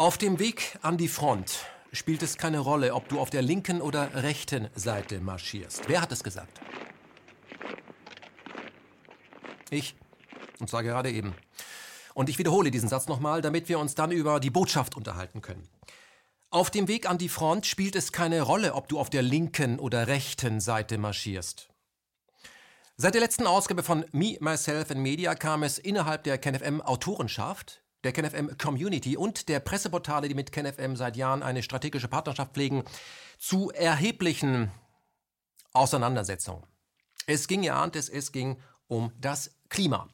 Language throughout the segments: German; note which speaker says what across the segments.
Speaker 1: Auf dem Weg an die Front spielt es keine Rolle, ob du auf der linken oder rechten Seite marschierst. Wer hat es gesagt? Ich. Und zwar gerade eben. Und ich wiederhole diesen Satz nochmal, damit wir uns dann über die Botschaft unterhalten können. Auf dem Weg an die Front spielt es keine Rolle, ob du auf der linken oder rechten Seite marschierst. Seit der letzten Ausgabe von Me, Myself and Media kam es innerhalb der KenFM Autorenschaft, der KenFM Community und der Presseportale, die mit KenFM seit Jahren eine strategische Partnerschaft pflegen, zu erheblichen Auseinandersetzungen. Es ging, ihr ahnt es, es ging um das Klima.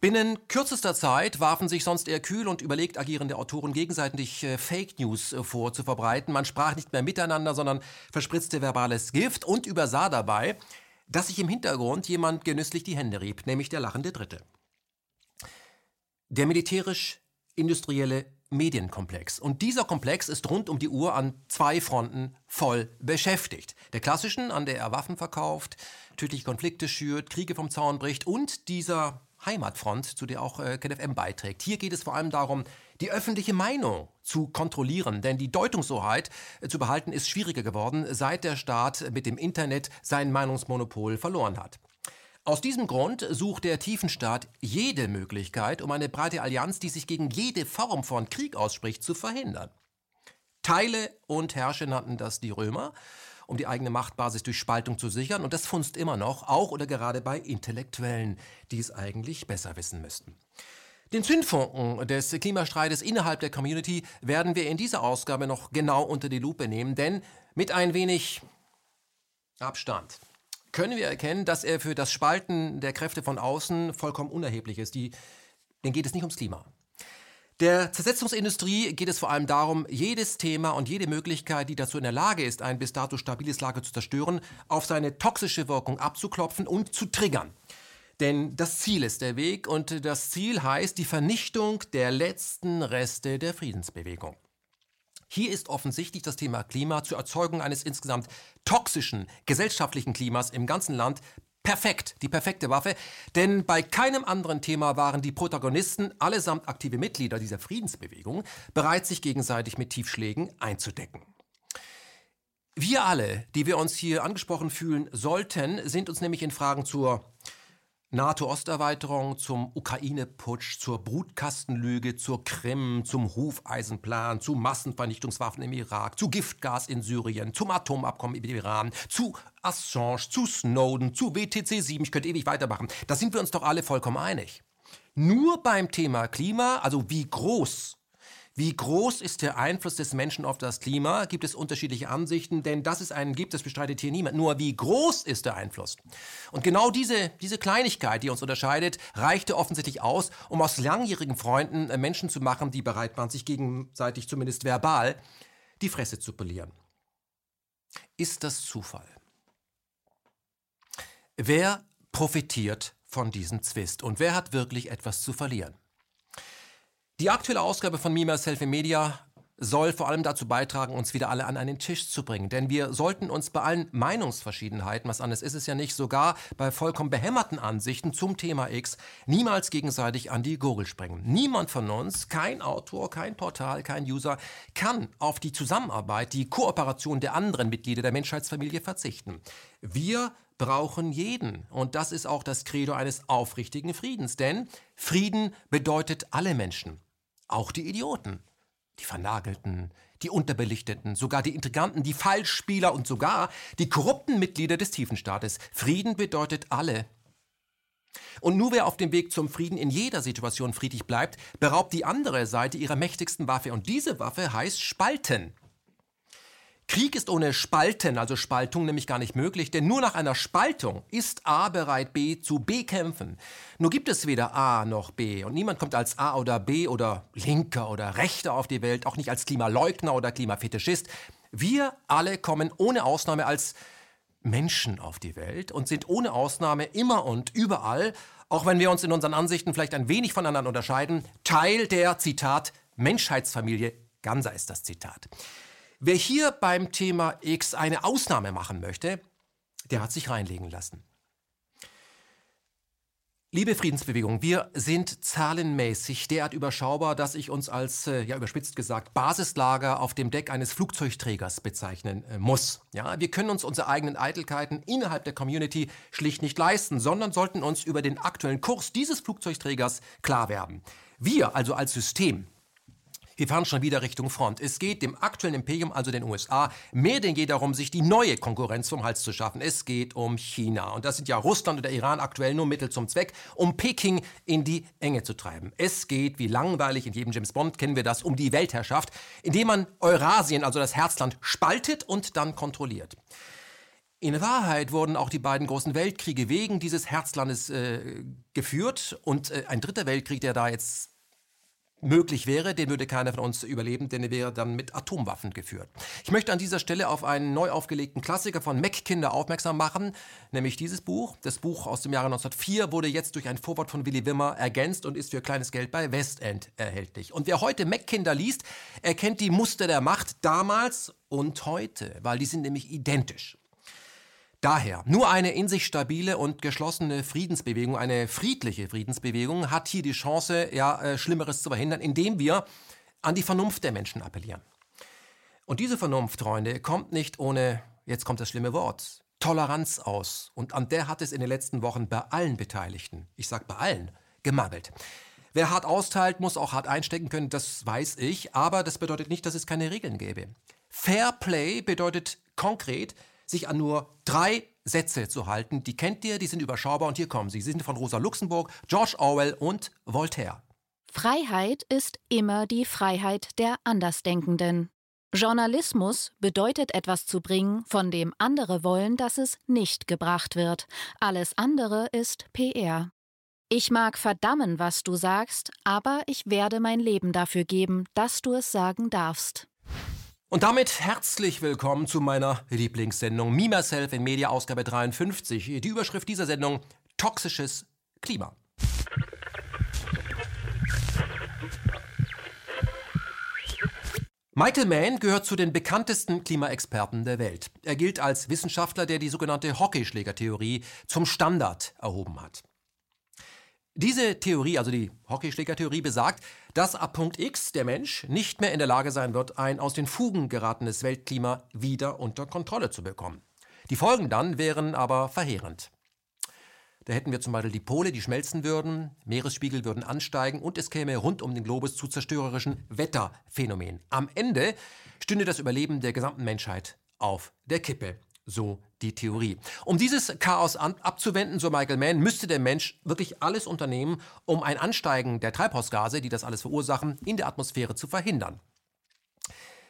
Speaker 1: Binnen kürzester Zeit warfen sich sonst eher kühl und überlegt agierende Autoren gegenseitig äh, Fake News äh, vor zu verbreiten. Man sprach nicht mehr miteinander, sondern verspritzte verbales Gift und übersah dabei, dass sich im Hintergrund jemand genüsslich die Hände rieb, nämlich der lachende Dritte. Der militärisch-industrielle Medienkomplex. Und dieser Komplex ist rund um die Uhr an zwei Fronten voll beschäftigt. Der klassischen, an der er Waffen verkauft, tödliche Konflikte schürt, Kriege vom Zaun bricht und dieser Heimatfront, zu der auch äh, KenFM beiträgt. Hier geht es vor allem darum, die öffentliche Meinung zu kontrollieren, denn die Deutungshoheit äh, zu behalten ist schwieriger geworden, seit der Staat mit dem Internet sein Meinungsmonopol verloren hat. Aus diesem Grund sucht der Tiefenstaat jede Möglichkeit, um eine breite Allianz, die sich gegen jede Form von Krieg ausspricht, zu verhindern. Teile und Herrsche nannten das die Römer um die eigene Machtbasis durch Spaltung zu sichern. Und das funzt immer noch, auch oder gerade bei Intellektuellen, die es eigentlich besser wissen müssten. Den Zündfunken des Klimastreites innerhalb der Community werden wir in dieser Ausgabe noch genau unter die Lupe nehmen, denn mit ein wenig Abstand können wir erkennen, dass er für das Spalten der Kräfte von außen vollkommen unerheblich ist. Die, denen geht es nicht ums Klima. Der Zersetzungsindustrie geht es vor allem darum, jedes Thema und jede Möglichkeit, die dazu in der Lage ist, ein bis dato stabiles Lager zu zerstören, auf seine toxische Wirkung abzuklopfen und zu triggern. Denn das Ziel ist der Weg und das Ziel heißt die Vernichtung der letzten Reste der Friedensbewegung. Hier ist offensichtlich das Thema Klima zur Erzeugung eines insgesamt toxischen gesellschaftlichen Klimas im ganzen Land perfekt, die perfekte Waffe, denn bei keinem anderen Thema waren die Protagonisten, allesamt aktive Mitglieder dieser Friedensbewegung, bereit, sich gegenseitig mit Tiefschlägen einzudecken. Wir alle, die wir uns hier angesprochen fühlen sollten, sind uns nämlich in Fragen zur NATO-Osterweiterung, zum Ukraine-Putsch, zur Brutkastenlüge, zur Krim, zum Hufeisenplan, zu Massenvernichtungswaffen im Irak, zu Giftgas in Syrien, zum Atomabkommen mit Iran, zu Assange, zu Snowden, zu WTC 7, ich könnte ewig weitermachen. Da sind wir uns doch alle vollkommen einig. Nur beim Thema Klima, also wie groß wie groß ist der Einfluss des Menschen auf das Klima? Gibt es unterschiedliche Ansichten? Denn dass es einen gibt, das bestreitet hier niemand. Nur wie groß ist der Einfluss? Und genau diese, diese Kleinigkeit, die uns unterscheidet, reichte offensichtlich aus, um aus langjährigen Freunden äh, Menschen zu machen, die bereit waren, sich gegenseitig zumindest verbal die Fresse zu polieren. Ist das Zufall? Wer profitiert von diesem Zwist und wer hat wirklich etwas zu verlieren? Die aktuelle Ausgabe von Mima Selfie Media soll vor allem dazu beitragen, uns wieder alle an einen Tisch zu bringen. Denn wir sollten uns bei allen Meinungsverschiedenheiten, was anderes ist es ja nicht, sogar bei vollkommen behämmerten Ansichten zum Thema X, niemals gegenseitig an die Gurgel springen. Niemand von uns, kein Autor, kein Portal, kein User, kann auf die Zusammenarbeit, die Kooperation der anderen Mitglieder der Menschheitsfamilie verzichten. Wir brauchen jeden. Und das ist auch das Credo eines aufrichtigen Friedens. Denn Frieden bedeutet alle Menschen. Auch die Idioten, die Vernagelten, die Unterbelichteten, sogar die Intriganten, die Falschspieler und sogar die korrupten Mitglieder des Tiefenstaates. Frieden bedeutet alle. Und nur wer auf dem Weg zum Frieden in jeder Situation friedlich bleibt, beraubt die andere Seite ihrer mächtigsten Waffe. Und diese Waffe heißt Spalten. Krieg ist ohne Spalten, also Spaltung, nämlich gar nicht möglich, denn nur nach einer Spaltung ist A bereit, B zu bekämpfen. Nur gibt es weder A noch B und niemand kommt als A oder B oder Linker oder Rechter auf die Welt, auch nicht als Klimaleugner oder Klimafetischist. Wir alle kommen ohne Ausnahme als Menschen auf die Welt und sind ohne Ausnahme immer und überall, auch wenn wir uns in unseren Ansichten vielleicht ein wenig voneinander unterscheiden, Teil der, Zitat, Menschheitsfamilie. Ganser ist das Zitat. Wer hier beim Thema X eine Ausnahme machen möchte, der hat sich reinlegen lassen. Liebe Friedensbewegung, wir sind zahlenmäßig derart überschaubar, dass ich uns als, äh, ja überspitzt gesagt, Basislager auf dem Deck eines Flugzeugträgers bezeichnen äh, muss. Ja, wir können uns unsere eigenen Eitelkeiten innerhalb der Community schlicht nicht leisten, sondern sollten uns über den aktuellen Kurs dieses Flugzeugträgers klar werden. Wir, also als System, wir fahren schon wieder Richtung Front. Es geht dem aktuellen Imperium, also den USA, mehr denn je darum, sich die neue Konkurrenz vom Hals zu schaffen. Es geht um China. Und das sind ja Russland und der Iran aktuell nur Mittel zum Zweck, um Peking in die Enge zu treiben. Es geht, wie langweilig in jedem James Bond kennen wir das, um die Weltherrschaft, indem man Eurasien, also das Herzland, spaltet und dann kontrolliert. In Wahrheit wurden auch die beiden großen Weltkriege wegen dieses Herzlandes äh, geführt und äh, ein dritter Weltkrieg, der da jetzt möglich wäre, den würde keiner von uns überleben, denn er wäre dann mit Atomwaffen geführt. Ich möchte an dieser Stelle auf einen neu aufgelegten Klassiker von Mackinder aufmerksam machen, nämlich dieses Buch. Das Buch aus dem Jahre 1904 wurde jetzt durch ein Vorwort von Willy Wimmer ergänzt und ist für kleines Geld bei Westend erhältlich. Und wer heute Mackinder liest, erkennt die Muster der Macht damals und heute, weil die sind nämlich identisch. Daher, nur eine in sich stabile und geschlossene Friedensbewegung, eine friedliche Friedensbewegung hat hier die Chance, ja, äh, Schlimmeres zu verhindern, indem wir an die Vernunft der Menschen appellieren. Und diese Vernunft, Freunde, kommt nicht ohne, jetzt kommt das schlimme Wort, Toleranz aus. Und an der hat es in den letzten Wochen bei allen Beteiligten, ich sag bei allen, gemangelt. Wer hart austeilt, muss auch hart einstecken können, das weiß ich, aber das bedeutet nicht, dass es keine Regeln gäbe. Fair Play bedeutet konkret, sich an nur drei Sätze zu halten. Die kennt ihr, die sind überschaubar und hier kommen sie. Sie sind von Rosa Luxemburg, George Orwell und Voltaire.
Speaker 2: Freiheit ist immer die Freiheit der Andersdenkenden. Journalismus bedeutet etwas zu bringen, von dem andere wollen, dass es nicht gebracht wird. Alles andere ist PR. Ich mag verdammen, was du sagst, aber ich werde mein Leben dafür geben, dass du es sagen darfst.
Speaker 1: Und damit herzlich willkommen zu meiner Lieblingssendung Me Myself in Media Ausgabe 53. Die Überschrift dieser Sendung Toxisches Klima. Michael Mann gehört zu den bekanntesten Klimaexperten der Welt. Er gilt als Wissenschaftler, der die sogenannte Hockeyschlägertheorie zum Standard erhoben hat. Diese Theorie, also die Hockeyschlägertheorie, besagt, dass ab Punkt X der Mensch nicht mehr in der Lage sein wird, ein aus den Fugen geratenes Weltklima wieder unter Kontrolle zu bekommen. Die Folgen dann wären aber verheerend. Da hätten wir zum Beispiel die Pole, die schmelzen würden, Meeresspiegel würden ansteigen und es käme rund um den Globus zu zerstörerischen Wetterphänomenen. Am Ende stünde das Überleben der gesamten Menschheit auf der Kippe. So die Theorie. Um dieses Chaos abzuwenden, so Michael Mann, müsste der Mensch wirklich alles unternehmen, um ein Ansteigen der Treibhausgase, die das alles verursachen, in der Atmosphäre zu verhindern.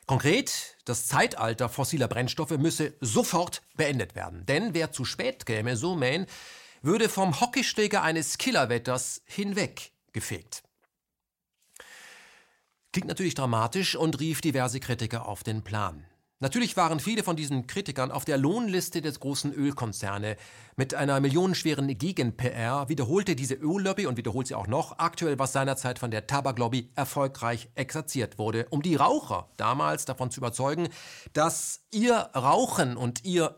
Speaker 1: Konkret, das Zeitalter fossiler Brennstoffe müsse sofort beendet werden. Denn wer zu spät käme, so Mann, würde vom Hockeyschläger eines Killerwetters hinweg gefegt. Klingt natürlich dramatisch und rief diverse Kritiker auf den Plan. Natürlich waren viele von diesen Kritikern auf der Lohnliste des großen Ölkonzerne. Mit einer millionenschweren Gegen-PR wiederholte diese Öllobby und wiederholt sie auch noch aktuell, was seinerzeit von der Tabaklobby erfolgreich exerziert wurde, um die Raucher damals davon zu überzeugen, dass ihr Rauchen und ihr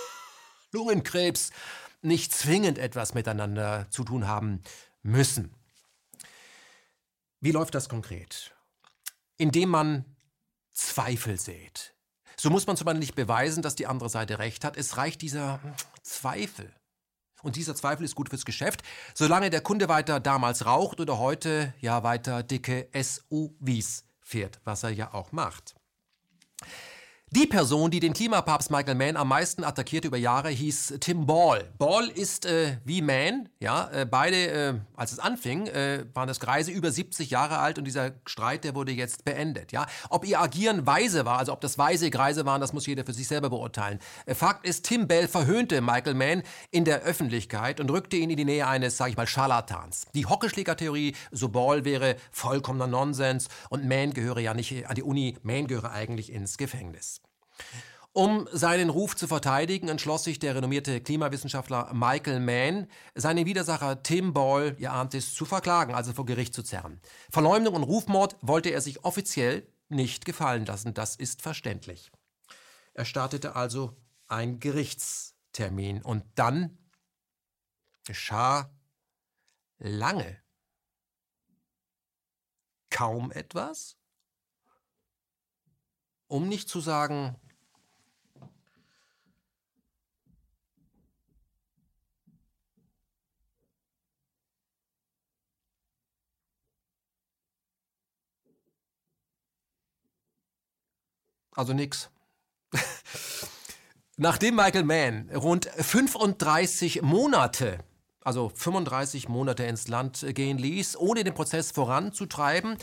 Speaker 1: Lungenkrebs nicht zwingend etwas miteinander zu tun haben müssen. Wie läuft das konkret? Indem man Zweifel sät. So muss man zum Beispiel nicht beweisen, dass die andere Seite recht hat. Es reicht dieser Zweifel. Und dieser Zweifel ist gut fürs Geschäft, solange der Kunde weiter damals raucht oder heute ja weiter dicke SUVs fährt, was er ja auch macht. Die Person, die den Klimapapst Michael Mann am meisten attackierte über Jahre, hieß Tim Ball. Ball ist äh, wie Mann, ja, äh, beide, äh, als es anfing, äh, waren das Greise über 70 Jahre alt und dieser Streit, der wurde jetzt beendet, ja. Ob ihr Agieren weise war, also ob das weise Greise waren, das muss jeder für sich selber beurteilen. Äh, Fakt ist, Tim Bell verhöhnte Michael Mann in der Öffentlichkeit und rückte ihn in die Nähe eines, sag ich mal, Scharlatans. Die Hockeschlägertheorie, so Ball wäre vollkommener Nonsens und Mann gehöre ja nicht an die Uni, Mann gehöre eigentlich ins Gefängnis. Um seinen Ruf zu verteidigen, entschloss sich der renommierte Klimawissenschaftler Michael Mann, seinen Widersacher Tim Ball, ihr ahnt es, zu verklagen, also vor Gericht zu zerren. Verleumdung und Rufmord wollte er sich offiziell nicht gefallen lassen, das ist verständlich. Er startete also ein Gerichtstermin und dann geschah lange? Kaum etwas? Um nicht zu sagen, Also nix. Nachdem Michael Mann rund 35 Monate, also 35 Monate ins Land gehen ließ, ohne den Prozess voranzutreiben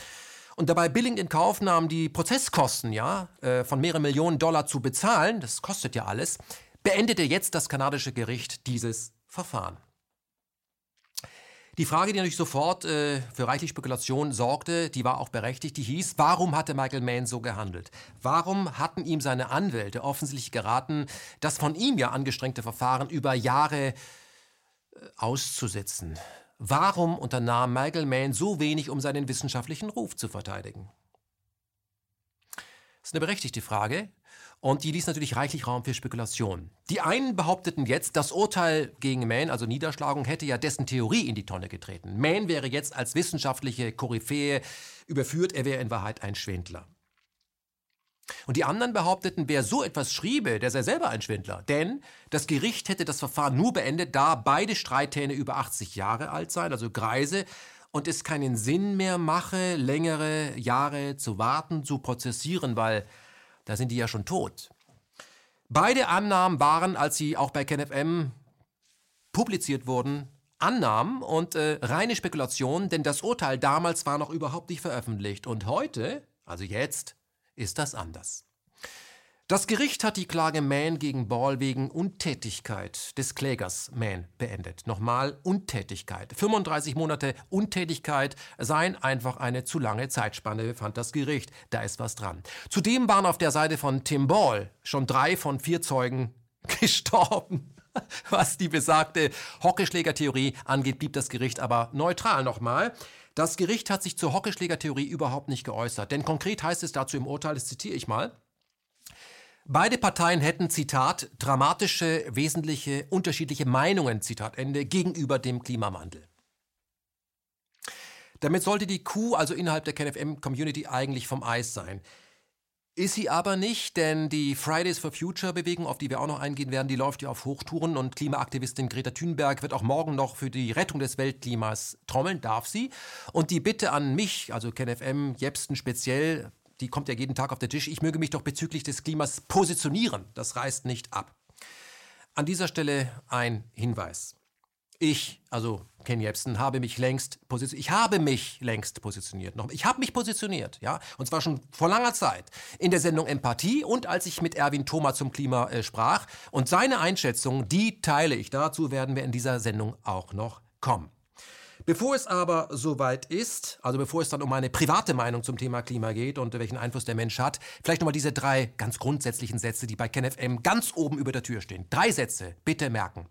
Speaker 1: und dabei billig in Kauf nahm, die Prozesskosten ja, äh, von mehreren Millionen Dollar zu bezahlen, das kostet ja alles, beendete jetzt das kanadische Gericht dieses Verfahren. Die Frage, die natürlich sofort äh, für reichlich Spekulation sorgte, die war auch berechtigt, die hieß, warum hatte Michael Mann so gehandelt? Warum hatten ihm seine Anwälte offensichtlich geraten, das von ihm ja angestrengte Verfahren über Jahre äh, auszusetzen? Warum unternahm Michael Mann so wenig, um seinen wissenschaftlichen Ruf zu verteidigen? Das ist eine berechtigte Frage, und die ließ natürlich reichlich Raum für Spekulation. Die einen behaupteten jetzt, das Urteil gegen Mann, also Niederschlagung, hätte ja dessen Theorie in die Tonne getreten. Mann wäre jetzt als wissenschaftliche Koryphäe überführt, er wäre in Wahrheit ein Schwindler. Und die anderen behaupteten, wer so etwas schriebe, der sei selber ein Schwindler. Denn das Gericht hätte das Verfahren nur beendet, da beide Streithähne über 80 Jahre alt seien, also Greise, und es keinen Sinn mehr mache, längere Jahre zu warten, zu prozessieren, weil da sind die ja schon tot. Beide Annahmen waren, als sie auch bei KenFM publiziert wurden, Annahmen und äh, reine Spekulationen, denn das Urteil damals war noch überhaupt nicht veröffentlicht. Und heute, also jetzt, ist das anders. Das Gericht hat die Klage Mann gegen Ball wegen Untätigkeit des Klägers Mann beendet. Nochmal Untätigkeit. 35 Monate Untätigkeit seien einfach eine zu lange Zeitspanne, fand das Gericht. Da ist was dran. Zudem waren auf der Seite von Tim Ball schon drei von vier Zeugen gestorben. Was die besagte Hockeyschlägertheorie angeht, blieb das Gericht aber neutral nochmal. Das Gericht hat sich zur Hockeyschlägertheorie überhaupt nicht geäußert. Denn konkret heißt es dazu im Urteil, das zitiere ich mal, Beide Parteien hätten, Zitat, dramatische, wesentliche, unterschiedliche Meinungen, Zitat Ende, gegenüber dem Klimawandel. Damit sollte die Kuh also innerhalb der KenFM-Community eigentlich vom Eis sein. Ist sie aber nicht, denn die Fridays for Future Bewegung, auf die wir auch noch eingehen werden, die läuft ja auf Hochtouren und Klimaaktivistin Greta Thunberg wird auch morgen noch für die Rettung des Weltklimas trommeln, darf sie. Und die Bitte an mich, also KenFM, Jepsten speziell, die kommt ja jeden Tag auf den Tisch, ich möge mich doch bezüglich des Klimas positionieren. Das reißt nicht ab. An dieser Stelle ein Hinweis. Ich, also Ken Jebsen, habe mich längst positioniert. Ich habe mich längst positioniert. Ich habe mich positioniert, ja, und zwar schon vor langer Zeit in der Sendung Empathie und als ich mit Erwin Thoma zum Klima äh, sprach. Und seine Einschätzung, die teile ich. Dazu werden wir in dieser Sendung auch noch kommen. Bevor es aber soweit ist, also bevor es dann um meine private Meinung zum Thema Klima geht und welchen Einfluss der Mensch hat, vielleicht nochmal diese drei ganz grundsätzlichen Sätze, die bei KenFM ganz oben über der Tür stehen. Drei Sätze, bitte merken.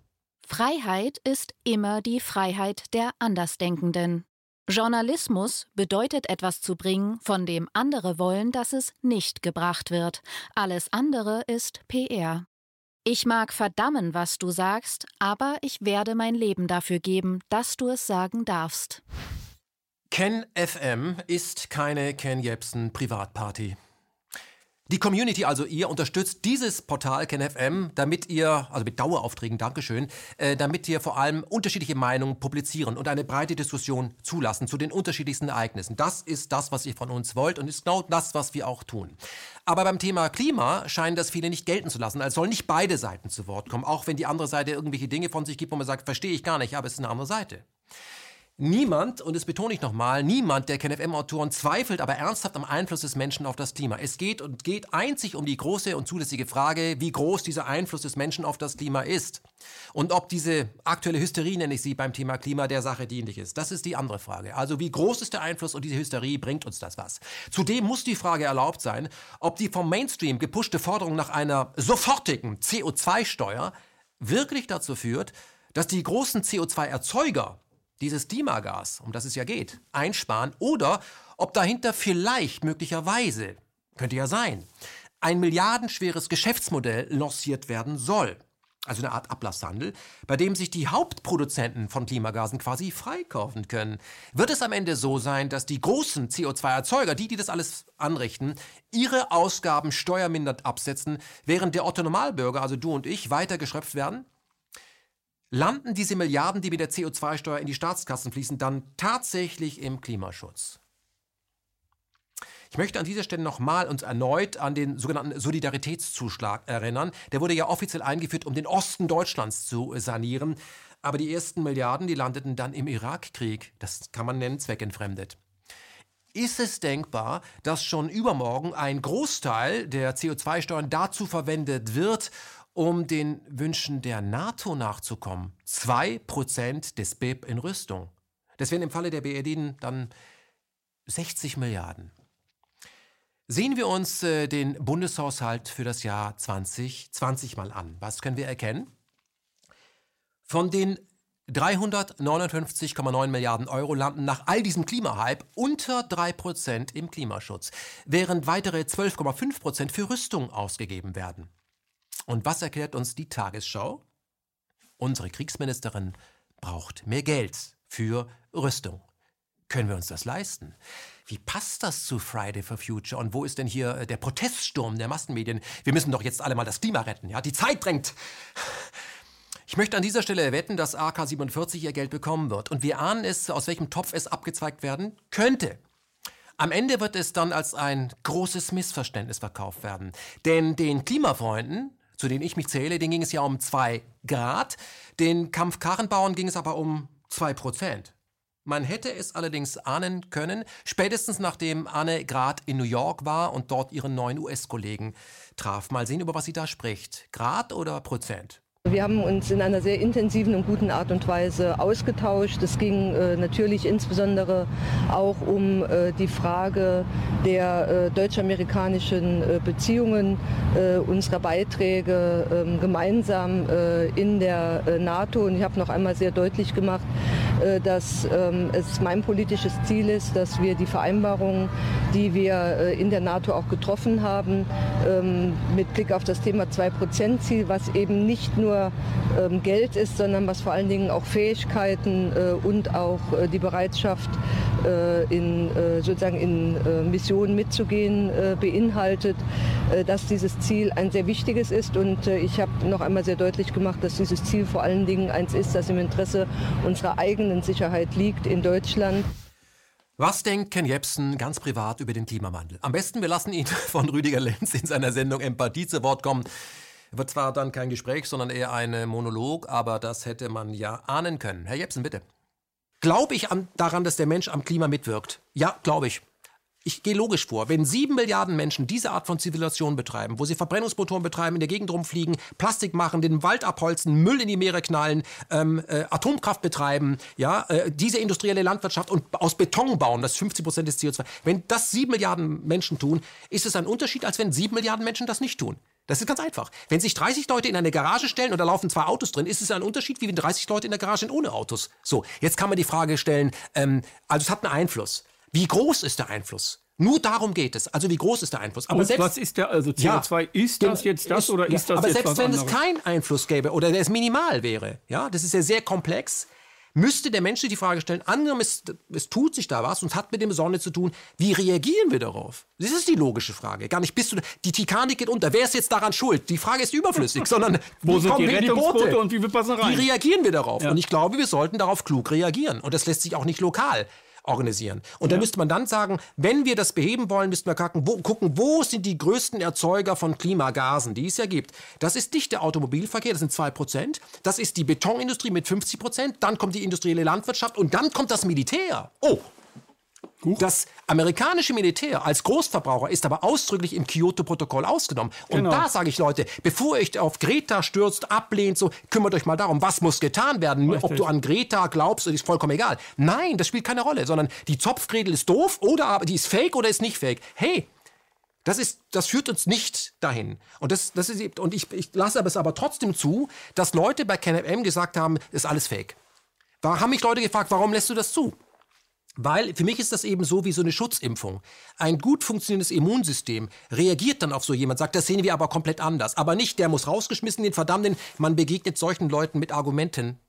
Speaker 2: Freiheit ist immer die Freiheit der Andersdenkenden. Journalismus bedeutet etwas zu bringen, von dem andere wollen, dass es nicht gebracht wird. Alles andere ist PR. Ich mag verdammen, was du sagst, aber ich werde mein Leben dafür geben, dass du es sagen darfst.
Speaker 1: Ken FM ist keine Ken Jebsen Privatparty. Die Community, also ihr, unterstützt dieses Portal KenFM, damit ihr, also mit Daueraufträgen, Dankeschön, äh, damit ihr vor allem unterschiedliche Meinungen publizieren und eine breite Diskussion zulassen zu den unterschiedlichsten Ereignissen. Das ist das, was ihr von uns wollt und ist genau das, was wir auch tun. Aber beim Thema Klima scheinen das viele nicht gelten zu lassen. als sollen nicht beide Seiten zu Wort kommen, auch wenn die andere Seite irgendwelche Dinge von sich gibt, wo man sagt, verstehe ich gar nicht, aber es ist eine andere Seite. Niemand, und das betone ich nochmal, niemand der KenFM-Autoren zweifelt aber ernsthaft am Einfluss des Menschen auf das Klima. Es geht und geht einzig um die große und zulässige Frage, wie groß dieser Einfluss des Menschen auf das Klima ist. Und ob diese aktuelle Hysterie, nenne ich sie, beim Thema Klima der Sache dienlich ist. Das ist die andere Frage. Also wie groß ist der Einfluss und diese Hysterie, bringt uns das was? Zudem muss die Frage erlaubt sein, ob die vom Mainstream gepushte Forderung nach einer sofortigen CO2-Steuer wirklich dazu führt, dass die großen CO2-Erzeuger dieses Klimagas, um das es ja geht, einsparen oder ob dahinter vielleicht möglicherweise, könnte ja sein, ein milliardenschweres Geschäftsmodell lanciert werden soll. also eine Art Ablasshandel, bei dem sich die Hauptproduzenten von Klimagasen quasi freikaufen können. Wird es am Ende so sein, dass die großen CO2-Erzeuger, die, die das alles anrichten, ihre Ausgaben steuermindert absetzen, während der Otto Normalbürger, also du und ich, weiter geschröpft werden? Landen diese Milliarden, die mit der CO2-Steuer in die Staatskassen fließen, dann tatsächlich im Klimaschutz? Ich möchte an dieser Stelle nochmal uns erneut an den sogenannten Solidaritätszuschlag erinnern. Der wurde ja offiziell eingeführt, um den Osten Deutschlands zu sanieren. Aber die ersten Milliarden, die landeten dann im Irakkrieg. Das kann man nennen zweckentfremdet. Ist es denkbar, dass schon übermorgen ein Großteil der CO2-Steuern dazu verwendet wird, um den Wünschen der NATO nachzukommen? Zwei Prozent des BIP in Rüstung. Das wären im Falle der BRD dann 60 Milliarden. Sehen wir uns äh, den Bundeshaushalt für das Jahr 2020 mal an. Was können wir erkennen? Von den 359,9 Milliarden Euro landen nach all diesem Klimahype unter 3% im Klimaschutz, während weitere 12,5% für Rüstung ausgegeben werden. Und was erklärt uns die Tagesschau? Unsere Kriegsministerin braucht mehr Geld für Rüstung. Können wir uns das leisten? Wie passt das zu Friday for Future? Und wo ist denn hier äh, der Proteststurm der Massenmedien? Wir müssen doch jetzt alle mal das Klima retten. Ja, die Zeit drängt. Ich möchte an dieser Stelle wetten, dass AK-47 ihr Geld bekommen wird. Und wir ahnen es, aus welchem Topf es abgezweigt werden könnte. Am Ende wird es dann als ein großes Missverständnis verkauft werden. Denn den Klimafreunden, zu denen ich mich zähle, denen ging es ja um zwei Grad. Den Kampfkarrenbauern ging es aber um zwei Prozent. Man hätte es allerdings ahnen können, spätestens nachdem Anne Grad in New York war und dort ihren neuen US-Kollegen traf. Mal sehen, über was sie da spricht. Grad oder Prozent?
Speaker 3: Wir haben uns in einer sehr intensiven und guten Art und Weise ausgetauscht. Es ging äh, natürlich insbesondere auch um äh, die Frage der äh, deutsch-amerikanischen äh, Beziehungen, äh, unserer Beiträge ähm, gemeinsam äh, in der NATO. Und ich habe noch einmal sehr deutlich gemacht, dass ähm, es mein politisches Ziel ist, dass wir die Vereinbarungen, die wir in der NATO auch getroffen haben, ähm, mit Blick auf das Thema 2-Prozent-Ziel, was eben nicht nur nur ähm, Geld ist, sondern was vor allen Dingen auch Fähigkeiten äh, und auch äh, die Bereitschaft, äh, in, äh, sozusagen in äh, Missionen mitzugehen, beinhaltet, dass dieses Ziel ein sehr wichtiges ist. Und ich habe noch einmal sehr deutlich gemacht, dass dieses Ziel vor allen Dingen eins ist, das im Interesse unserer eigenen Sicherheit liegt in Deutschland.
Speaker 1: Was denkt Ken Jebsen ganz privat über den Klimawandel? Am besten, wir lassen ihn von Rüdiger Lenz in seiner Sendung Empathie zu Wort kommen. Wird zwar dann kein Gespräch, sondern eher ein Monolog, aber das hätte man ja ahnen können. Herr Jepsen, bitte. Glaube ich an, daran, dass der Mensch am Klima mitwirkt? Ja, glaube ich. Ich gehe logisch vor. Wenn sieben Milliarden Menschen diese Art von Zivilisation betreiben, wo sie Verbrennungsmotoren betreiben, in der Gegend rumfliegen, Plastik machen, den Wald abholzen, Müll in die Meere knallen, ähm, äh, Atomkraft betreiben, ja, äh, diese industrielle Landwirtschaft und aus Beton bauen, das ist 50 Prozent des CO2. Wenn das sieben Milliarden Menschen tun, ist es ein Unterschied, als wenn sieben Milliarden Menschen das nicht tun. Das ist ganz einfach. Wenn sich 30 Leute in eine Garage stellen und da laufen zwei Autos drin, ist es ein Unterschied, wie wenn 30 Leute in der Garage sind ohne Autos. So, jetzt kann man die Frage stellen, ähm, also es hat einen Einfluss. Wie groß ist der Einfluss? Nur darum geht es. Also wie groß ist der Einfluss?
Speaker 4: Aber selbst, was ist der, also CO2, ja, ist das jetzt das ist, oder ist das
Speaker 1: aber
Speaker 4: jetzt
Speaker 1: selbst
Speaker 4: was
Speaker 1: wenn es keinen Einfluss gäbe oder der es minimal wäre, ja, das ist ja sehr komplex, müsste der Mensch sich die Frage stellen, angenommen es, es tut sich da was und es hat mit dem Sonne zu tun, wie reagieren wir darauf? Das ist die logische Frage. Gar nicht, bist du, die Titanic geht unter, wer ist jetzt daran schuld? Die Frage ist überflüssig, sondern
Speaker 4: wo sind die Rettungsboote und wie wir passen rein?
Speaker 1: Wie reagieren wir darauf? Ja. Und ich glaube, wir sollten darauf klug reagieren. Und das lässt sich auch nicht lokal organisieren. Und ja. da müsste man dann sagen, wenn wir das beheben wollen, müssten wir gucken wo, gucken, wo sind die größten Erzeuger von Klimagasen, die es ja gibt. Das ist nicht der Automobilverkehr, das sind 2%. Das ist die Betonindustrie mit 50%. Dann kommt die industrielle Landwirtschaft und dann kommt das Militär. Oh, Huch. Das amerikanische Militär als Großverbraucher ist aber ausdrücklich im Kyoto-Protokoll ausgenommen. Und genau. da sage ich Leute, bevor ihr euch auf Greta stürzt, ablehnt, so kümmert euch mal darum, was muss getan werden. Richtig. Ob du an Greta glaubst, ist vollkommen egal. Nein, das spielt keine Rolle, sondern die Zopfgredel ist doof oder die ist fake oder ist nicht fake. Hey, das, ist, das führt uns nicht dahin. Und, das, das ist, und ich, ich lasse es aber trotzdem zu, dass Leute bei KenFM gesagt haben, ist alles fake. Da haben mich Leute gefragt, warum lässt du das zu? Weil für mich ist das eben so wie so eine Schutzimpfung. Ein gut funktionierendes Immunsystem reagiert dann auf so jemand, sagt, das sehen wir aber komplett anders. Aber nicht, der muss rausgeschmissen, den verdammten, man begegnet solchen Leuten mit Argumenten.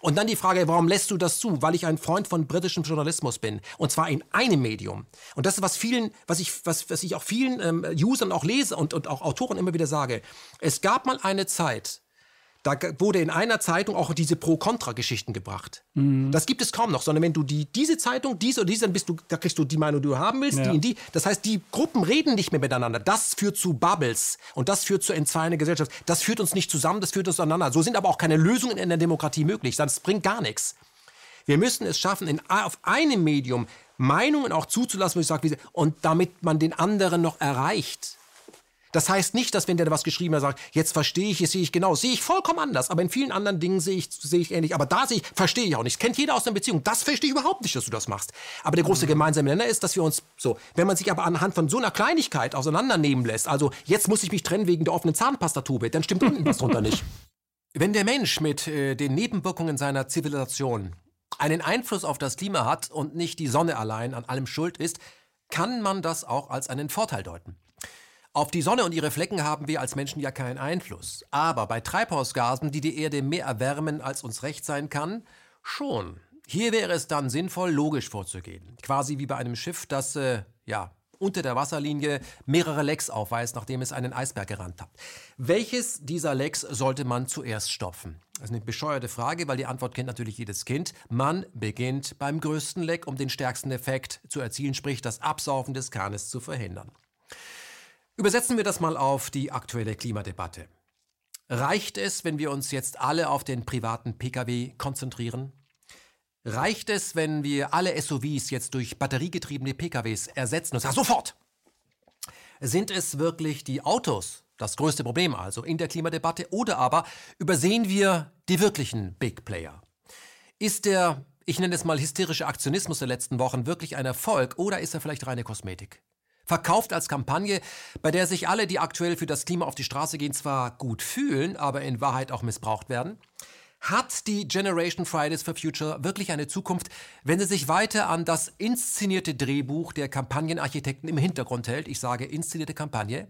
Speaker 1: Und dann die Frage, warum lässt du das zu? Weil ich ein Freund von britischem Journalismus bin. Und zwar in einem Medium. Und das ist was vielen, was ich, was, was ich auch vielen ähm, Usern auch lese und, und auch Autoren immer wieder sage. Es gab mal eine Zeit, da wurde in einer Zeitung auch diese Pro-Kontra-Geschichten gebracht. Mhm. Das gibt es kaum noch, sondern wenn du die, diese Zeitung, diese oder diese, dann bist du, da kriegst du die Meinung, die du haben willst, ja. die in die. Das heißt, die Gruppen reden nicht mehr miteinander. Das führt zu Bubbles und das führt zu Entzweien der Gesellschaft. Das führt uns nicht zusammen, das führt uns auseinander. So sind aber auch keine Lösungen in der Demokratie möglich. Das bringt gar nichts. Wir müssen es schaffen, in, auf einem Medium Meinungen auch zuzulassen, wo ich sage, und damit man den anderen noch erreicht. Das heißt nicht, dass wenn der was geschrieben hat, sagt, jetzt verstehe ich, jetzt sehe ich genau, sehe ich vollkommen anders. Aber in vielen anderen Dingen sehe ich, sehe ich ähnlich. Aber da sehe ich, verstehe ich auch nicht. Kennt jeder aus einer Beziehung. Das verstehe ich überhaupt nicht, dass du das machst. Aber der große mhm. gemeinsame Nenner ist, dass wir uns so, wenn man sich aber anhand von so einer Kleinigkeit auseinandernehmen lässt, also jetzt muss ich mich trennen wegen der offenen Zahnpastatube, dann stimmt unten was drunter nicht. Wenn der Mensch mit äh, den Nebenwirkungen seiner Zivilisation einen Einfluss auf das Klima hat und nicht die Sonne allein an allem schuld ist, kann man das auch als einen Vorteil deuten. Auf die Sonne und ihre Flecken haben wir als Menschen ja keinen Einfluss. Aber bei Treibhausgasen, die die Erde mehr erwärmen, als uns recht sein kann, schon. Hier wäre es dann sinnvoll, logisch vorzugehen. Quasi wie bei einem Schiff, das, äh, ja, unter der Wasserlinie mehrere Lecks aufweist, nachdem es einen Eisberg gerannt hat. Welches dieser Lecks sollte man zuerst stopfen? Das ist eine bescheuerte Frage, weil die Antwort kennt natürlich jedes Kind. Man beginnt beim größten Leck, um den stärksten Effekt zu erzielen, sprich das Absaufen des Kahnes zu verhindern. Übersetzen wir das mal auf die aktuelle Klimadebatte. Reicht es, wenn wir uns jetzt alle auf den privaten Pkw konzentrieren? Reicht es, wenn wir alle SUVs jetzt durch batteriegetriebene PKWs ersetzen? Und zwar sofort! Sind es wirklich die Autos das größte Problem also in der Klimadebatte oder aber übersehen wir die wirklichen Big Player? Ist der, ich nenne es mal hysterische Aktionismus der letzten Wochen wirklich ein Erfolg oder ist er vielleicht reine Kosmetik? Verkauft als Kampagne, bei der sich alle, die aktuell für das Klima auf die Straße gehen, zwar gut fühlen, aber in Wahrheit auch missbraucht werden? Hat die Generation Fridays for Future wirklich eine Zukunft, wenn sie sich weiter an das inszenierte Drehbuch der Kampagnenarchitekten im Hintergrund hält? Ich sage inszenierte Kampagne.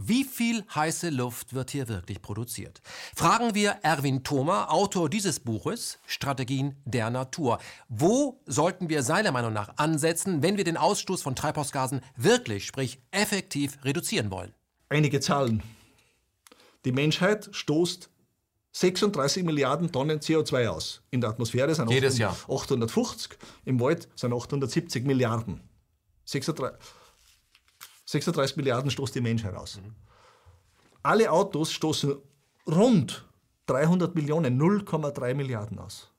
Speaker 1: Wie viel heiße Luft wird hier wirklich produziert? Fragen wir Erwin Thoma, Autor dieses Buches Strategien der Natur. Wo sollten wir seiner Meinung nach ansetzen, wenn wir den Ausstoß von Treibhausgasen wirklich, sprich effektiv reduzieren wollen?
Speaker 5: Einige Zahlen. Die Menschheit stoßt 36 Milliarden Tonnen CO2 aus. In der Atmosphäre sind
Speaker 1: Jedes 800,
Speaker 5: Jahr. 850, im Wald sind 870 Milliarden. 36 36 Milliarden stoßt die Menschheit aus. Mhm. Alle Autos stoßen rund 300 Millionen, 0,3 Milliarden aus.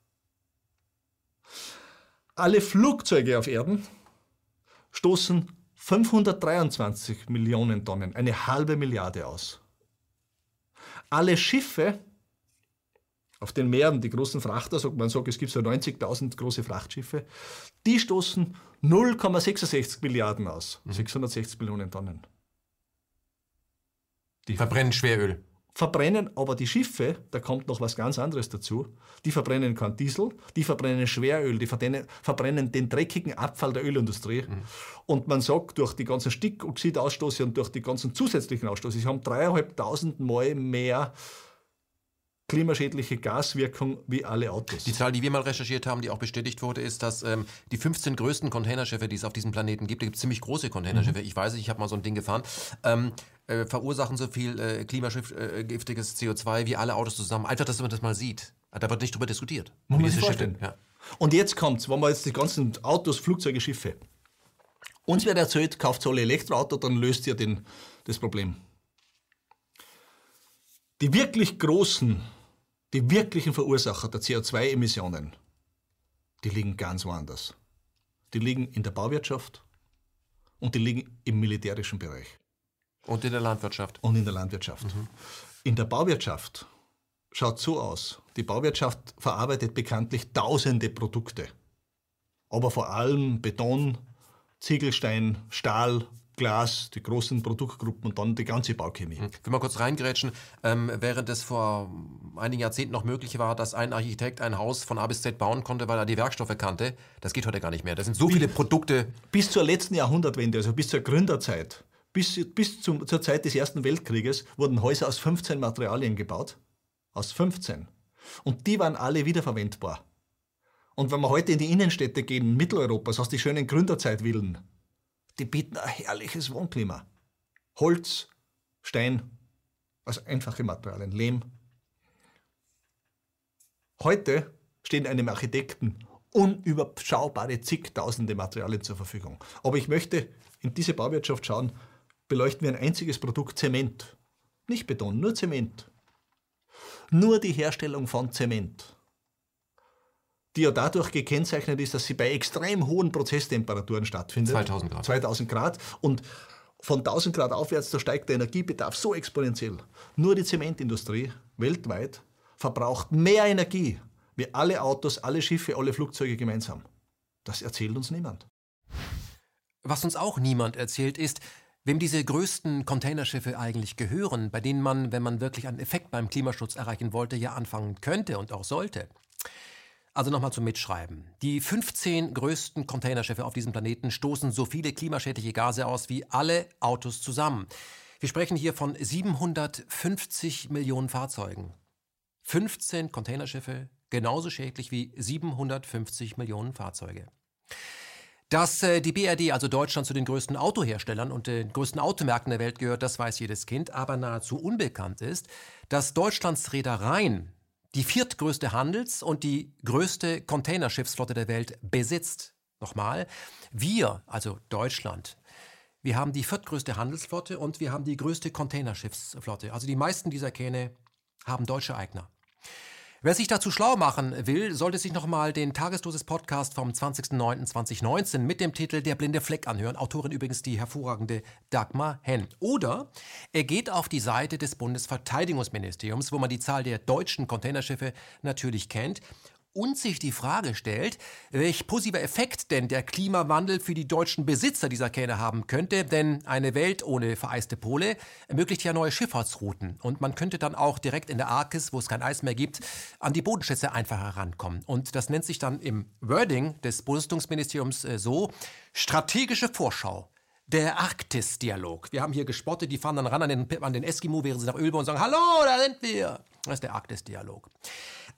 Speaker 5: Alle Flugzeuge auf Erden stoßen 523 Millionen Tonnen, eine halbe Milliarde aus. Alle Schiffe auf den Meeren, die großen Frachter, sagt man sagt, es gibt so 90.000 große Frachtschiffe, die stoßen 0,66 Milliarden aus, mhm. 660 Millionen Tonnen.
Speaker 1: Die verbrennen Schweröl.
Speaker 5: Verbrennen aber die Schiffe, da kommt noch was ganz anderes dazu, die verbrennen kein Diesel, die verbrennen Schweröl, die verbrennen, verbrennen den dreckigen Abfall der Ölindustrie. Mhm. Und man sagt, durch die ganzen Stickoxidausstoße und durch die ganzen zusätzlichen Ausstoße, sie haben dreieinhalbtausend Mal mehr klimaschädliche Gaswirkung wie alle Autos.
Speaker 1: Die Zahl, die wir mal recherchiert haben, die auch bestätigt wurde, ist, dass ähm, die 15 größten Containerschiffe, die es auf diesem Planeten gibt, da gibt es ziemlich große Containerschiffe, mhm. ich weiß, ich habe mal so ein Ding gefahren, ähm, äh, verursachen so viel äh, klimagiftiges äh, CO2 wie alle Autos zusammen. Einfach, dass man das mal sieht. Da wird nicht drüber diskutiert.
Speaker 5: Muss man sich vorstellen. Ja. Und jetzt kommt's, wenn wir jetzt die ganzen Autos, Flugzeuge, Schiffe. Uns wird erzählt, kauft alle Elektroauto, dann löst ihr den, das Problem. Die wirklich großen die wirklichen Verursacher der CO2-Emissionen, die liegen ganz woanders. Die liegen in der Bauwirtschaft und die liegen im militärischen Bereich.
Speaker 1: Und in der Landwirtschaft.
Speaker 5: Und in der Landwirtschaft. Mhm. In der Bauwirtschaft schaut so aus. Die Bauwirtschaft verarbeitet bekanntlich tausende Produkte. Aber vor allem Beton, Ziegelstein, Stahl, Glas, die großen Produktgruppen und dann die ganze Bauchemie. Ich
Speaker 1: will mal kurz reingrätschen. Ähm, während es vor einigen Jahrzehnten noch möglich war, dass ein Architekt ein Haus von A bis Z bauen konnte, weil er die Werkstoffe kannte, das geht heute gar nicht mehr. Das sind so viele Produkte.
Speaker 5: Bis zur letzten Jahrhundertwende, also bis zur Gründerzeit, bis, bis zum, zur Zeit des Ersten Weltkrieges, wurden Häuser aus 15 Materialien gebaut. Aus 15. Und die waren alle wiederverwendbar. Und wenn wir heute in die Innenstädte gehen, Mitteleuropas, aus den schönen Gründerzeitvillen, die bieten ein herrliches Wohnklima. Holz, Stein, also einfache Materialien, Lehm. Heute stehen einem Architekten unüberschaubare zigtausende Materialien zur Verfügung. Aber ich möchte in diese Bauwirtschaft schauen, beleuchten wir ein einziges Produkt, Zement. Nicht Beton, nur Zement. Nur die Herstellung von Zement die ja dadurch gekennzeichnet ist, dass sie bei extrem hohen Prozesstemperaturen stattfindet.
Speaker 1: 2000 Grad.
Speaker 5: 2000 Grad. Und von 1000 Grad aufwärts, da steigt der Energiebedarf so exponentiell. Nur die Zementindustrie weltweit verbraucht mehr Energie wie alle Autos, alle Schiffe, alle Flugzeuge gemeinsam. Das erzählt uns niemand.
Speaker 1: Was uns auch niemand erzählt ist, wem diese größten Containerschiffe eigentlich gehören, bei denen man, wenn man wirklich einen Effekt beim Klimaschutz erreichen wollte, ja anfangen könnte und auch sollte. Also nochmal zum Mitschreiben. Die 15 größten Containerschiffe auf diesem Planeten stoßen so viele klimaschädliche Gase aus wie alle Autos zusammen. Wir sprechen hier von 750 Millionen Fahrzeugen. 15 Containerschiffe, genauso schädlich wie 750 Millionen Fahrzeuge. Dass äh, die BRD, also Deutschland, zu den größten Autoherstellern und den größten Automärkten der Welt gehört, das weiß jedes Kind, aber nahezu unbekannt ist, dass Deutschlands Reedereien die viertgrößte Handels- und die größte Containerschiffsflotte der Welt besitzt. Nochmal, wir, also Deutschland, wir haben die viertgrößte Handelsflotte und wir haben die größte Containerschiffsflotte. Also die meisten dieser Kähne haben deutsche Eigner. Wer sich dazu schlau machen will, sollte sich nochmal den Tagesdosis-Podcast vom 20.09.2019 mit dem Titel Der blinde Fleck anhören. Autorin übrigens die hervorragende Dagmar Henn. Oder er geht auf die Seite des Bundesverteidigungsministeriums, wo man die Zahl der deutschen Containerschiffe natürlich kennt und sich die Frage stellt, welch positiver Effekt denn der Klimawandel für die deutschen Besitzer dieser Kähne haben könnte. Denn eine Welt ohne vereiste Pole ermöglicht ja neue Schifffahrtsrouten. Und man könnte dann auch direkt in der Arktis, wo es kein Eis mehr gibt, an die Bodenschätze einfach herankommen. Und das nennt sich dann im Wording des Bundesministeriums äh, so strategische Vorschau. Der Arktis-Dialog. Wir haben hier gespottet, die fahren dann ran an den, an den Eskimo, während sie nach Öl und sagen, hallo, da sind wir. Das ist der Arktis-Dialog.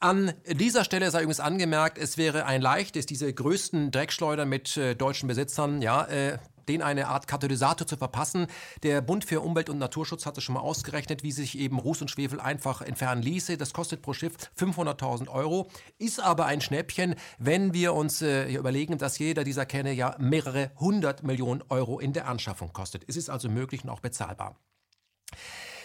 Speaker 1: An dieser Stelle sei übrigens angemerkt, es wäre ein leichtes, diese größten Dreckschleudern mit äh, deutschen Besitzern, ja, äh, den eine Art Katalysator zu verpassen. Der Bund für Umwelt und Naturschutz hatte schon mal ausgerechnet, wie sich eben Ruß und Schwefel einfach entfernen ließe. Das kostet pro Schiff 500.000 Euro, ist aber ein Schnäppchen, wenn wir uns äh, überlegen, dass jeder dieser Kähne ja mehrere hundert Millionen Euro in der Anschaffung kostet. Es ist also möglich und auch bezahlbar.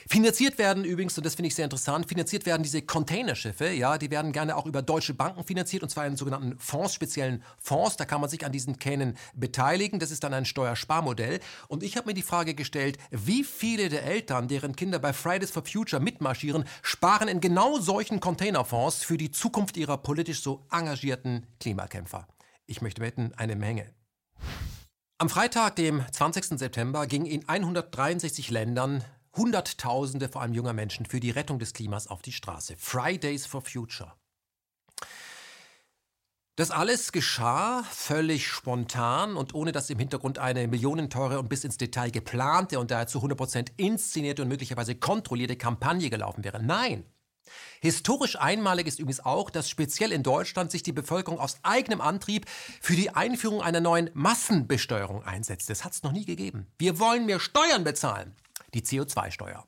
Speaker 1: Finanziert werden übrigens, und das finde ich sehr interessant, finanziert werden diese Containerschiffe, ja, die werden gerne auch über deutsche Banken finanziert, und zwar in sogenannten Fonds, speziellen Fonds. Da kann man sich an diesen Kähnen beteiligen. Das ist dann ein Steuersparmodell. Und ich habe mir die Frage gestellt, wie viele der Eltern, deren Kinder bei Fridays for Future mitmarschieren, sparen in genau solchen Containerfonds für die Zukunft ihrer politisch so engagierten Klimakämpfer? Ich möchte wetten, eine Menge. Am Freitag, dem 20. September, ging in 163 Ländern Hunderttausende, vor allem junger Menschen, für die Rettung des Klimas auf die Straße. Fridays for Future. Das alles geschah völlig spontan und ohne dass im Hintergrund eine millionenteure und bis ins Detail geplante und daher zu 100% inszenierte und möglicherweise kontrollierte Kampagne gelaufen wäre. Nein. Historisch einmalig ist übrigens auch, dass speziell in Deutschland sich die Bevölkerung aus eigenem Antrieb für die Einführung einer neuen Massenbesteuerung einsetzt. Das hat es noch nie gegeben. Wir wollen mehr Steuern bezahlen die CO2-Steuer.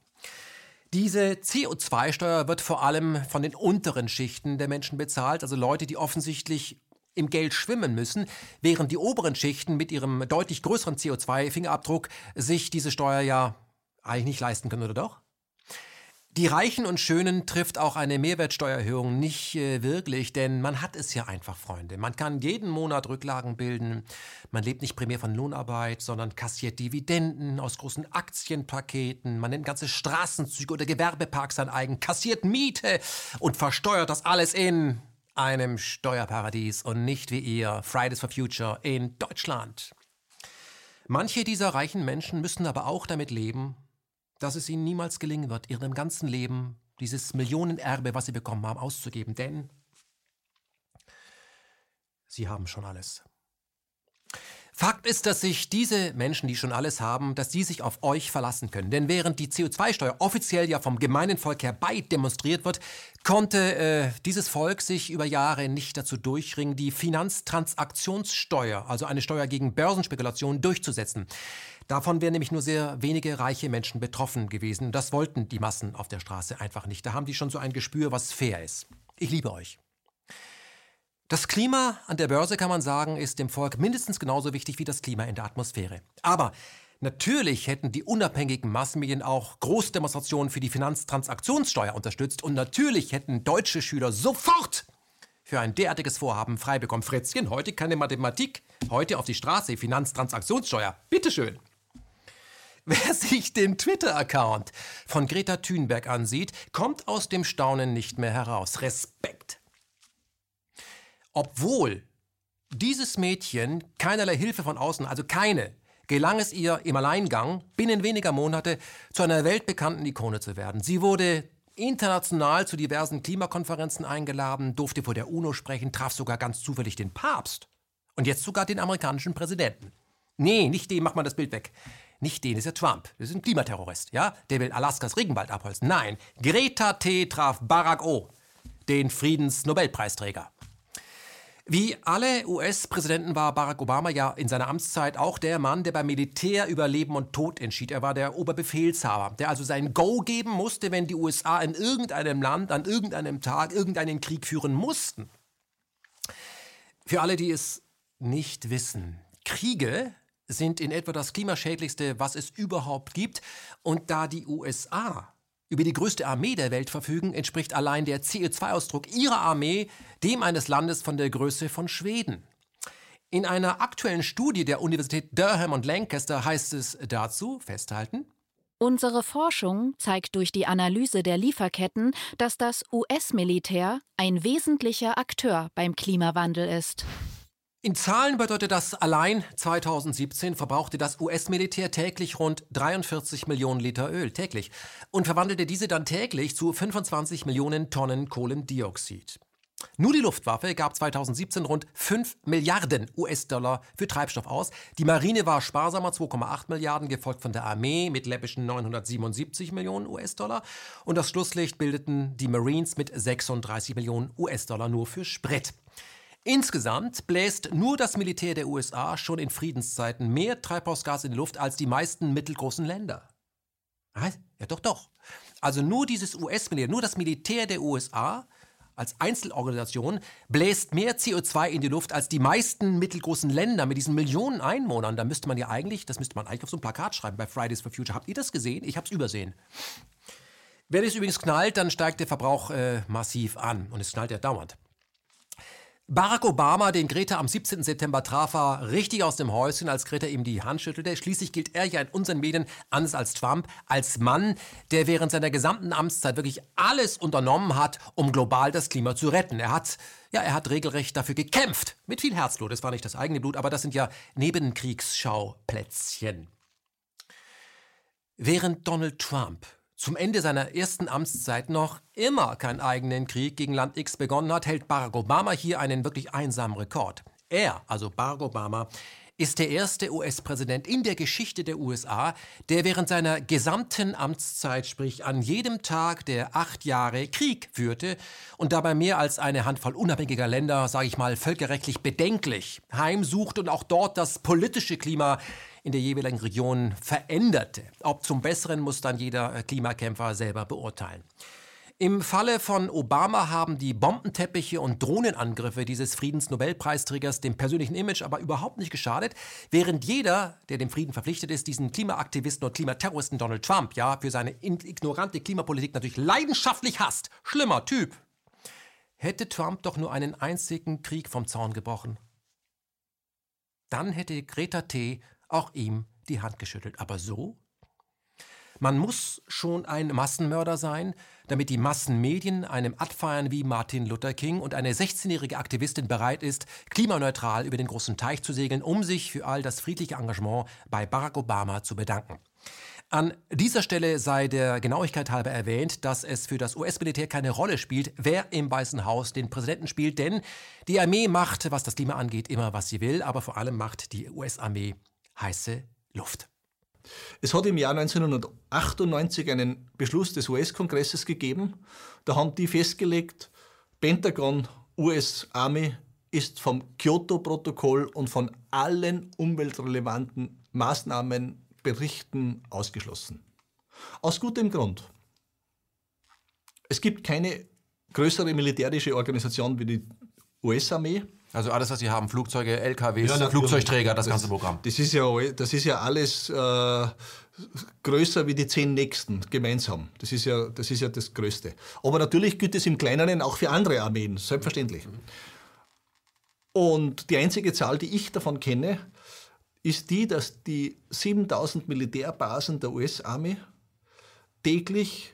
Speaker 1: Diese CO2-Steuer wird vor allem von den unteren Schichten der Menschen bezahlt, also Leute, die offensichtlich im Geld schwimmen müssen, während die oberen Schichten mit ihrem deutlich größeren CO2-Fingerabdruck sich diese Steuer ja eigentlich nicht leisten können, oder doch? Die Reichen und Schönen trifft auch eine Mehrwertsteuererhöhung nicht äh, wirklich, denn man hat es ja einfach, Freunde. Man kann jeden Monat Rücklagen bilden. Man lebt nicht primär von Lohnarbeit, sondern kassiert Dividenden aus großen Aktienpaketen. Man nennt ganze Straßenzüge oder Gewerbeparks sein eigen, kassiert Miete und versteuert das alles in einem Steuerparadies und nicht wie ihr Fridays for Future in Deutschland. Manche dieser reichen Menschen müssen aber auch damit leben, dass es ihnen niemals gelingen wird, ihrem ganzen Leben dieses Millionenerbe, was sie bekommen haben, auszugeben. Denn sie haben schon alles. Fakt ist, dass sich diese Menschen, die schon alles haben, dass die sich auf euch verlassen können. Denn während die CO2-Steuer offiziell ja vom gemeinen Volk herbei demonstriert wird, konnte äh, dieses Volk sich über Jahre nicht dazu durchringen, die Finanztransaktionssteuer, also eine Steuer gegen Börsenspekulationen, durchzusetzen. Davon wären nämlich nur sehr wenige reiche Menschen betroffen gewesen. Das wollten die Massen auf der Straße einfach nicht. Da haben die schon so ein Gespür, was fair ist. Ich liebe euch. Das Klima an der Börse, kann man sagen, ist dem Volk mindestens genauso wichtig wie das Klima in der Atmosphäre. Aber natürlich hätten die unabhängigen Massenmedien auch Großdemonstrationen für die Finanztransaktionssteuer unterstützt und natürlich hätten deutsche Schüler sofort für ein derartiges Vorhaben frei bekommen. Fritzchen, heute keine Mathematik, heute auf die Straße, Finanztransaktionssteuer. Bitteschön. Wer sich den Twitter-Account von Greta Thunberg ansieht, kommt aus dem Staunen nicht mehr heraus. Respekt obwohl dieses Mädchen keinerlei Hilfe von außen, also keine, gelang es ihr im Alleingang binnen weniger Monate zu einer weltbekannten Ikone zu werden. Sie wurde international zu diversen Klimakonferenzen eingeladen, durfte vor der UNO sprechen, traf sogar ganz zufällig den Papst und jetzt sogar den amerikanischen Präsidenten. Nee, nicht den, mach mal das Bild weg. Nicht den, ist ja Trump. Das ist ein Klimaterrorist, ja? Der will Alaskas Regenwald abholzen. Nein, Greta T. traf Barack O., den Friedensnobelpreisträger. Wie alle US-Präsidenten war Barack Obama ja in seiner Amtszeit auch der Mann, der beim Militär über Leben und Tod entschied. Er war der Oberbefehlshaber, der also sein Go geben musste, wenn die USA in irgendeinem Land an irgendeinem Tag irgendeinen Krieg führen mussten. Für alle, die es nicht wissen, Kriege sind in etwa das klimaschädlichste, was es überhaupt gibt. Und da die USA über die größte Armee der Welt verfügen, entspricht allein der CO2-Ausdruck ihrer Armee dem eines Landes von der Größe von Schweden. In einer aktuellen Studie der Universität Durham und Lancaster heißt es dazu, festhalten,
Speaker 2: Unsere Forschung zeigt durch die Analyse der Lieferketten, dass das US-Militär ein wesentlicher Akteur beim Klimawandel ist.
Speaker 1: In Zahlen bedeutet das allein 2017 verbrauchte das US-Militär täglich rund 43 Millionen Liter Öl täglich und verwandelte diese dann täglich zu 25 Millionen Tonnen Kohlendioxid. Nur die Luftwaffe gab 2017 rund 5 Milliarden US-Dollar für Treibstoff aus. Die Marine war sparsamer 2,8 Milliarden, gefolgt von der Armee mit läppischen 977 Millionen US-Dollar. Und das Schlusslicht bildeten die Marines mit 36 Millionen US-Dollar nur für Sprit. Insgesamt bläst nur das Militär der USA schon in Friedenszeiten mehr Treibhausgas in die Luft als die meisten mittelgroßen Länder. Ja, doch, doch. Also nur dieses US-Militär, nur das Militär der USA als Einzelorganisation bläst mehr CO2 in die Luft als die meisten mittelgroßen Länder mit diesen Millionen Einwohnern. Da müsste man ja eigentlich, das müsste man eigentlich auf so ein Plakat schreiben bei Fridays for Future. Habt ihr das gesehen? Ich habe es übersehen. Wenn es übrigens knallt, dann steigt der Verbrauch äh, massiv an und es knallt ja dauernd. Barack Obama, den Greta am 17. September traf, war richtig aus dem Häuschen, als Greta ihm die Hand schüttelte. Schließlich gilt er ja in unseren Medien, anders als Trump, als Mann, der während seiner gesamten Amtszeit wirklich alles unternommen hat, um global das Klima zu retten. Er hat, ja, er hat regelrecht dafür gekämpft. Mit viel Herzblut. Das war nicht das eigene Blut, aber das sind ja Nebenkriegsschauplätzchen. Während Donald Trump zum Ende seiner ersten Amtszeit noch immer keinen eigenen Krieg gegen Land X begonnen hat, hält Barack Obama hier einen wirklich einsamen Rekord. Er, also Barack Obama, ist der erste US-Präsident in der Geschichte der USA, der während seiner gesamten Amtszeit, sprich an jedem Tag der acht Jahre, Krieg führte und dabei mehr als eine Handvoll unabhängiger Länder, sage ich mal, völkerrechtlich bedenklich heimsucht und auch dort das politische Klima in der jeweiligen Region veränderte. Ob zum Besseren muss dann jeder äh, Klimakämpfer selber beurteilen. Im Falle von Obama haben die Bombenteppiche und Drohnenangriffe dieses Friedensnobelpreisträgers dem persönlichen Image aber überhaupt nicht geschadet, während jeder, der dem Frieden verpflichtet ist, diesen Klimaaktivisten und Klimaterroristen Donald Trump ja für seine ignorante Klimapolitik natürlich leidenschaftlich hasst. Schlimmer Typ. Hätte Trump doch nur einen einzigen Krieg vom Zaun gebrochen. Dann hätte Greta T auch ihm die Hand geschüttelt. Aber so? Man muss schon ein Massenmörder sein, damit die Massenmedien einem abfeiern wie Martin Luther King und eine 16-jährige Aktivistin bereit ist, klimaneutral über den großen Teich zu segeln, um sich für all das friedliche Engagement bei Barack Obama zu bedanken. An dieser Stelle sei der Genauigkeit halber erwähnt, dass es für das US-Militär keine Rolle spielt, wer im Weißen Haus den Präsidenten spielt, denn die Armee macht, was das Klima angeht, immer was sie will, aber vor allem macht die US-Armee heiße Luft.
Speaker 5: Es hat im Jahr 1998 einen Beschluss des US-Kongresses gegeben. Da haben die festgelegt, Pentagon, US-Armee ist vom Kyoto-Protokoll und von allen umweltrelevanten Maßnahmen Berichten ausgeschlossen. Aus gutem Grund. Es gibt keine größere militärische Organisation wie die US-Armee.
Speaker 1: Also alles, was Sie haben, Flugzeuge, LKWs, ja, Flugzeugträger, das, das, ganze Programm.
Speaker 5: Das ist ja, das ist ja alles äh, größer wie die zehn nächsten gemeinsam. Das ist, ja, das ist ja das Größte. Aber natürlich gilt es im Kleineren auch für andere Armeen, selbstverständlich. Und die einzige Zahl, die ich davon kenne, ist die, dass die 7000 Militärbasen der US-Armee täglich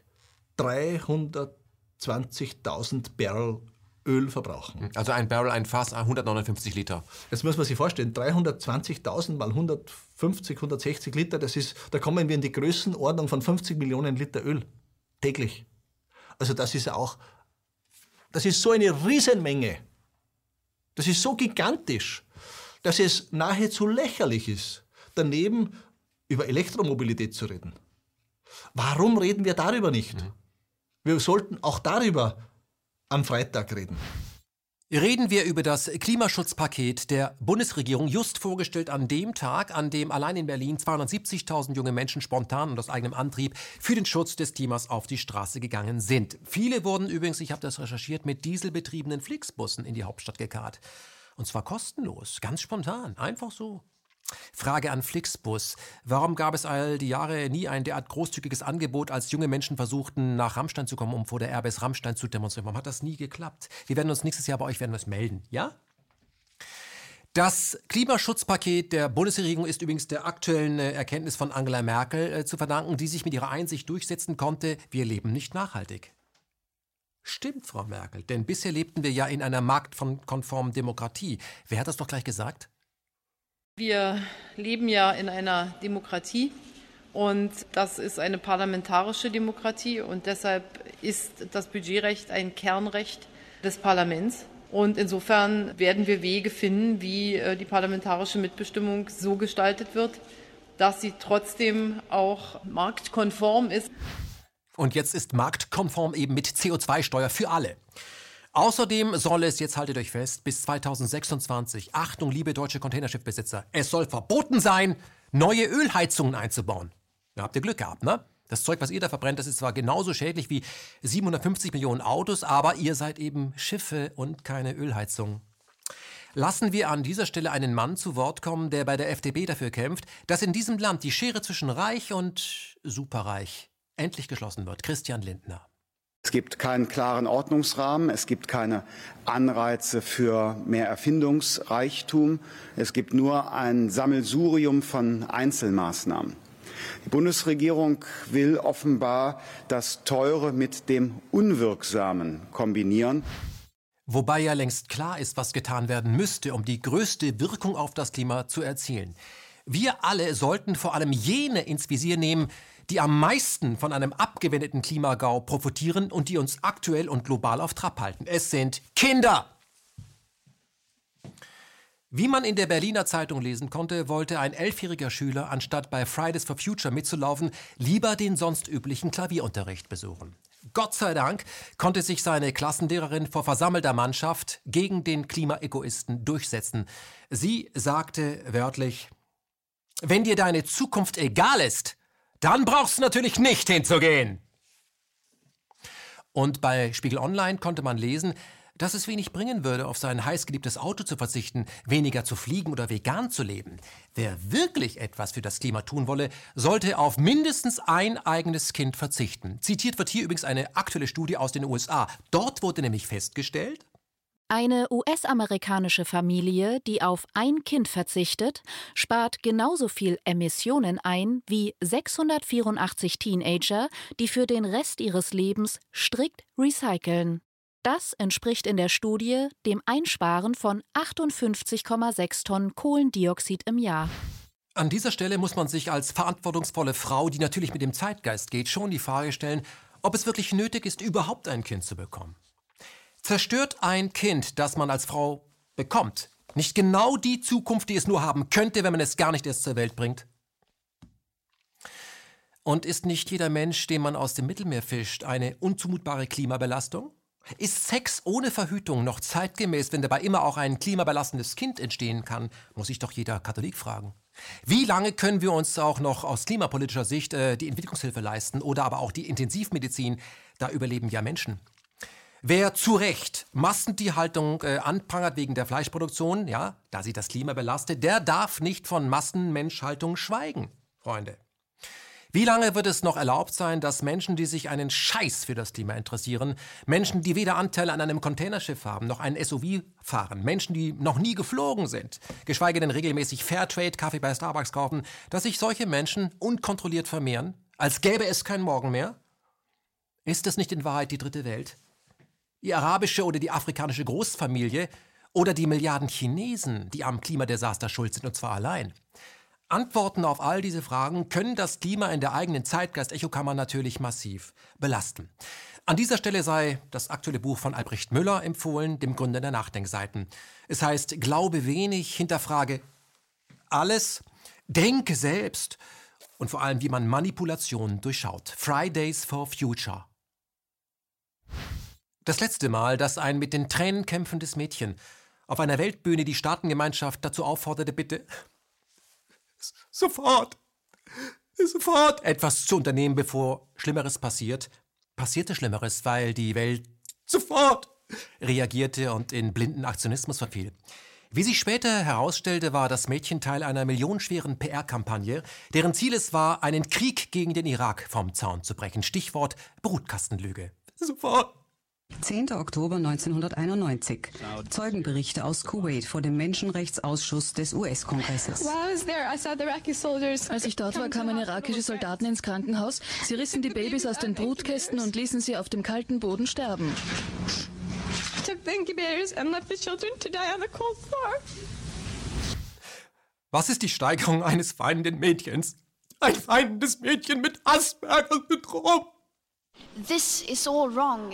Speaker 5: 320.000 Barrel Öl verbrauchen.
Speaker 1: Also ein Barrel, ein Fass, 159 Liter.
Speaker 5: Jetzt muss man sich vorstellen, 320.000 mal 150, 160 Liter, das ist, da kommen wir in die Größenordnung von 50 Millionen Liter Öl täglich. Also das ist auch, das ist so eine Riesenmenge. Das ist so gigantisch dass es nahezu lächerlich ist, daneben über Elektromobilität zu reden. Warum reden wir darüber nicht? Mhm. Wir sollten auch darüber am Freitag reden.
Speaker 1: Reden wir über das Klimaschutzpaket der Bundesregierung, just vorgestellt an dem Tag, an dem allein in Berlin 270.000 junge Menschen spontan und aus eigenem Antrieb für den Schutz des Klimas auf die Straße gegangen sind. Viele wurden übrigens, ich habe das recherchiert, mit dieselbetriebenen Flixbussen in die Hauptstadt gekarrt. Und zwar kostenlos, ganz spontan, einfach so. Frage an Flixbus. Warum gab es all die Jahre nie ein derart großzügiges Angebot, als junge Menschen versuchten, nach Rammstein zu kommen, um vor der Airbus Rammstein zu demonstrieren? Warum hat das nie geklappt? Wir werden uns nächstes Jahr bei euch werden melden, ja? Das Klimaschutzpaket der Bundesregierung ist übrigens der aktuellen äh, Erkenntnis von Angela Merkel äh, zu verdanken, die sich mit ihrer Einsicht durchsetzen konnte, wir leben nicht nachhaltig. Stimmt, Frau Merkel, denn bisher lebten wir ja in einer marktkonformen Demokratie. Wer hat das doch gleich gesagt?
Speaker 6: Wir leben ja in einer Demokratie und das ist eine parlamentarische Demokratie und deshalb ist das Budgetrecht ein Kernrecht des Parlaments. Und insofern werden wir Wege finden, wie äh, die parlamentarische Mitbestimmung so gestaltet wird, dass sie trotzdem auch marktkonform ist.
Speaker 1: Und jetzt ist marktkonform eben mit CO2-Steuer für alle. Außerdem soll es, jetzt haltet euch fest, bis 2026, Achtung, liebe deutsche Containerschiffbesitzer, es soll verboten sein, neue Ölheizungen einzubauen. Da habt ihr Glück gehabt, ne? Das Zeug, was ihr da verbrennt, das ist zwar genauso schädlich wie 750 Millionen Autos, aber ihr seid eben Schiffe und keine Ölheizung. Lassen wir an dieser Stelle einen Mann zu Wort kommen, der bei der FDP dafür kämpft, dass in diesem Land die Schere zwischen reich und superreich endlich geschlossen wird. Christian Lindner.
Speaker 7: Es gibt keinen klaren Ordnungsrahmen, es gibt keine Anreize für mehr Erfindungsreichtum, es gibt nur ein Sammelsurium von Einzelmaßnahmen. Die Bundesregierung will offenbar das Teure mit dem Unwirksamen kombinieren.
Speaker 1: Wobei ja längst klar ist, was getan werden müsste, um die größte Wirkung auf das Klima zu erzielen. Wir alle sollten vor allem jene ins Visier nehmen, die am meisten von einem abgewendeten Klimagau profitieren und die uns aktuell und global auf Trab halten. Es sind Kinder! Wie man in der Berliner Zeitung lesen konnte, wollte ein elfjähriger Schüler, anstatt bei Fridays for Future mitzulaufen, lieber den sonst üblichen Klavierunterricht besuchen. Gott sei Dank konnte sich seine Klassenlehrerin vor versammelter Mannschaft gegen den Klimaegoisten durchsetzen. Sie sagte wörtlich, wenn dir deine Zukunft egal ist, dann brauchst du natürlich nicht hinzugehen. Und bei Spiegel Online konnte man lesen, dass es wenig bringen würde, auf sein heißgeliebtes Auto zu verzichten, weniger zu fliegen oder vegan zu leben. Wer wirklich etwas für das Klima tun wolle, sollte auf mindestens ein eigenes Kind verzichten. Zitiert wird hier übrigens eine aktuelle Studie aus den USA. Dort wurde nämlich festgestellt,
Speaker 2: Eine US-amerikanische Familie, die auf ein Kind verzichtet, spart genauso viel Emissionen ein wie 684 Teenager, die für den Rest ihres Lebens strikt recyceln. Das entspricht in der Studie dem Einsparen von 58,6 Tonnen Kohlendioxid im Jahr.
Speaker 1: An dieser Stelle muss man sich als verantwortungsvolle Frau, die natürlich mit dem Zeitgeist geht, schon die Frage stellen, ob es wirklich nötig ist, überhaupt ein Kind zu bekommen. Zerstört ein Kind, das man als Frau bekommt, nicht genau die Zukunft, die es nur haben könnte, wenn man es gar nicht erst zur Welt bringt? Und ist nicht jeder Mensch, den man aus dem Mittelmeer fischt, eine unzumutbare Klimabelastung? Ist Sex ohne Verhütung noch zeitgemäß, wenn dabei immer auch ein klimabelastendes Kind entstehen kann, muss sich doch jeder Katholik fragen. Wie lange können wir uns auch noch aus klimapolitischer Sicht äh, die Entwicklungshilfe leisten oder aber auch die Intensivmedizin? Da überleben ja Menschen. Wer zu Recht Massentierhaltung äh, anprangert wegen der Fleischproduktion, ja, da sie das Klima belastet, der darf nicht von Massenmenschhaltung schweigen, Freunde. Wie lange wird es noch erlaubt sein, dass Menschen, die sich einen Scheiß für das Klima interessieren, Menschen, die weder Anteil an einem Containerschiff haben, noch ein SUV fahren, Menschen, die noch nie geflogen sind, geschweige denn regelmäßig Fairtrade Kaffee bei Starbucks kaufen, dass sich solche Menschen unkontrolliert vermehren, als gäbe es kein Morgen mehr? Ist es nicht in Wahrheit die dritte Welt? Die arabische oder die afrikanische Großfamilie oder die Milliarden Chinesen, die am Klimadesaster schuld sind, und zwar allein? Antworten auf all diese Fragen können das Klima in der eigenen Zeitgeist-Echokammer natürlich massiv belasten. An dieser Stelle sei das aktuelle Buch von Albrecht Müller empfohlen, dem Gründer der Nachdenkseiten. Es heißt Glaube wenig, hinterfrage alles, denke selbst und vor allem, wie man Manipulationen durchschaut. Fridays for Future. Das letzte Mal, dass ein mit den Tränen kämpfendes Mädchen auf einer Weltbühne die Staatengemeinschaft dazu aufforderte, bitte sofort, sofort etwas zu unternehmen, bevor Schlimmeres passiert, passierte Schlimmeres, weil die Welt sofort reagierte und in blinden Aktionismus verfiel. Wie sich später herausstellte, war das Mädchen Teil einer millionenschweren PR-Kampagne, deren Ziel es war, einen Krieg gegen den Irak vom Zaun zu brechen. Stichwort Brutkastenlüge. Sofort
Speaker 8: 10. Oktober 1991. Zeugenberichte aus Kuwait vor dem Menschenrechtsausschuss des US-Kongresses.
Speaker 9: Als ich dort war, kamen irakische Soldaten ins Krankenhaus. Sie rissen die Babys aus den Brutkästen und ließen sie auf dem kalten Boden sterben.
Speaker 1: Was ist die Steigerung eines weinenden Mädchens? Ein weinendes Mädchen mit Asperger-Syndrom.
Speaker 10: This is all wrong.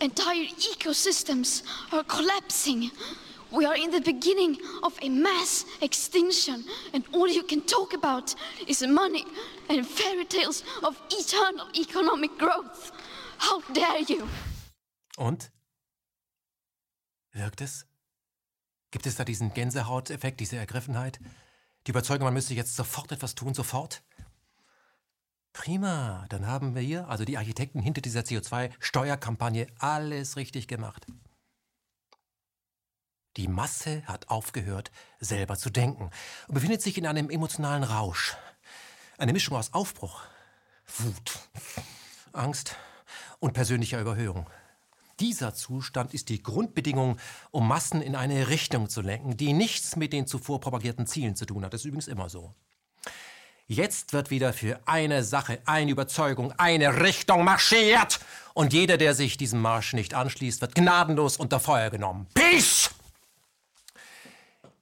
Speaker 10: Entire ecosystems are collapsing. We are in the beginning of a mass extinction, and all you can talk about is money and fairy tales of eternal economic growth. How dare you?
Speaker 1: Und? Wirkt es? Gibt es da diesen Gänsehauteffekt, diese Ergriffenheit? Die Überzeugung, man müsste jetzt sofort etwas tun, sofort? Prima, dann haben wir hier, also die Architekten hinter dieser CO2-Steuerkampagne, alles richtig gemacht. Die Masse hat aufgehört, selber zu denken und befindet sich in einem emotionalen Rausch. Eine Mischung aus Aufbruch, Wut, Angst und persönlicher Überhöhung. Dieser Zustand ist die Grundbedingung, um Massen in eine Richtung zu lenken, die nichts mit den zuvor propagierten Zielen zu tun hat. Das ist übrigens immer so. Jetzt wird wieder für eine Sache, eine Überzeugung, eine Richtung marschiert. Und jeder, der sich diesem Marsch nicht anschließt, wird gnadenlos unter Feuer genommen. Peace!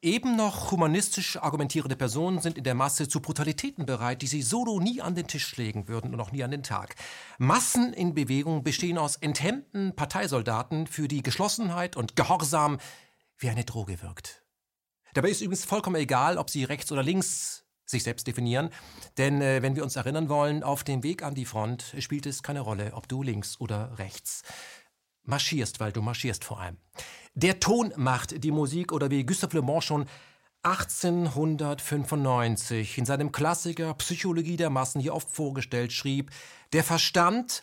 Speaker 1: Eben noch humanistisch argumentierende Personen sind in der Masse zu Brutalitäten bereit, die sie solo nie an den Tisch legen würden und auch nie an den Tag. Massen in Bewegung bestehen aus enthemmten Parteisoldaten, für die Geschlossenheit und Gehorsam wie eine Droge wirkt. Dabei ist übrigens vollkommen egal, ob sie rechts oder links sich selbst definieren. Denn äh, wenn wir uns erinnern wollen, auf dem Weg an die Front spielt es keine Rolle, ob du links oder rechts. marschierst, weil du marschierst vor allem. Der Ton macht die Musik oder wie Gustave Le Bon schon 1895 in seinem Klassiker Psychologie der Massen hier oft vorgestellt schrieb, der Verstand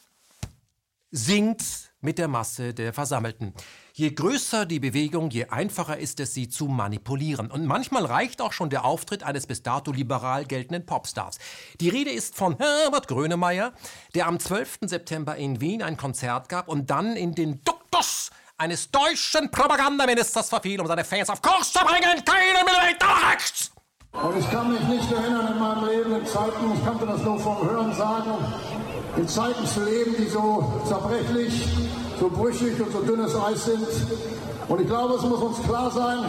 Speaker 1: singt mit der Masse der Versammelten. Je größer die Bewegung, je einfacher ist es, sie zu manipulieren. Und manchmal reicht auch schon der Auftritt eines bis dato liberal geltenden Popstars. Die Rede ist von Herbert Grönemeyer, der am 12. September in Wien ein Konzert gab und dann in den Duktus eines deutschen Propagandaministers verfiel, um seine Fans auf Kurs zu bringen. Keine Millimeter rechts!
Speaker 11: Und ich kann mich nicht erinnern in meinem Leben in Zeiten, ich kannte das nur vom Hören sagen, in Zeiten zu leben, die so zerbrechlich, so brüchig und so dünnes Eis sind. Und ich glaube, es muss uns klar sein,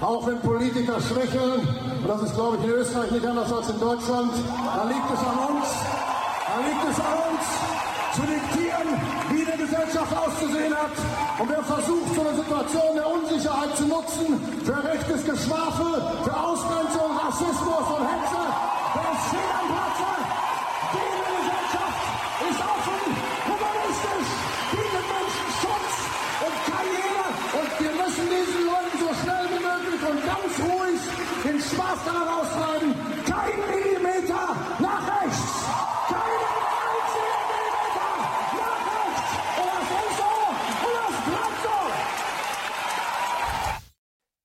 Speaker 11: auch wenn Politiker schwächeln, und das ist, glaube ich, in Österreich nicht anders als in Deutschland, da liegt es an uns, da liegt es an uns, zu diktieren, wie eine Gesellschaft auszusehen hat. Und wer versucht, so eine Situation der Unsicherheit zu nutzen, für rechtes Geschwafel, für Ausgrenzung, Rassismus und Hetze, der ist fehl Spaß daran austreiben. Kein Millimeter nach rechts. Keine einzige Millimeter nach rechts. Und das ist so. Und das bleibt so.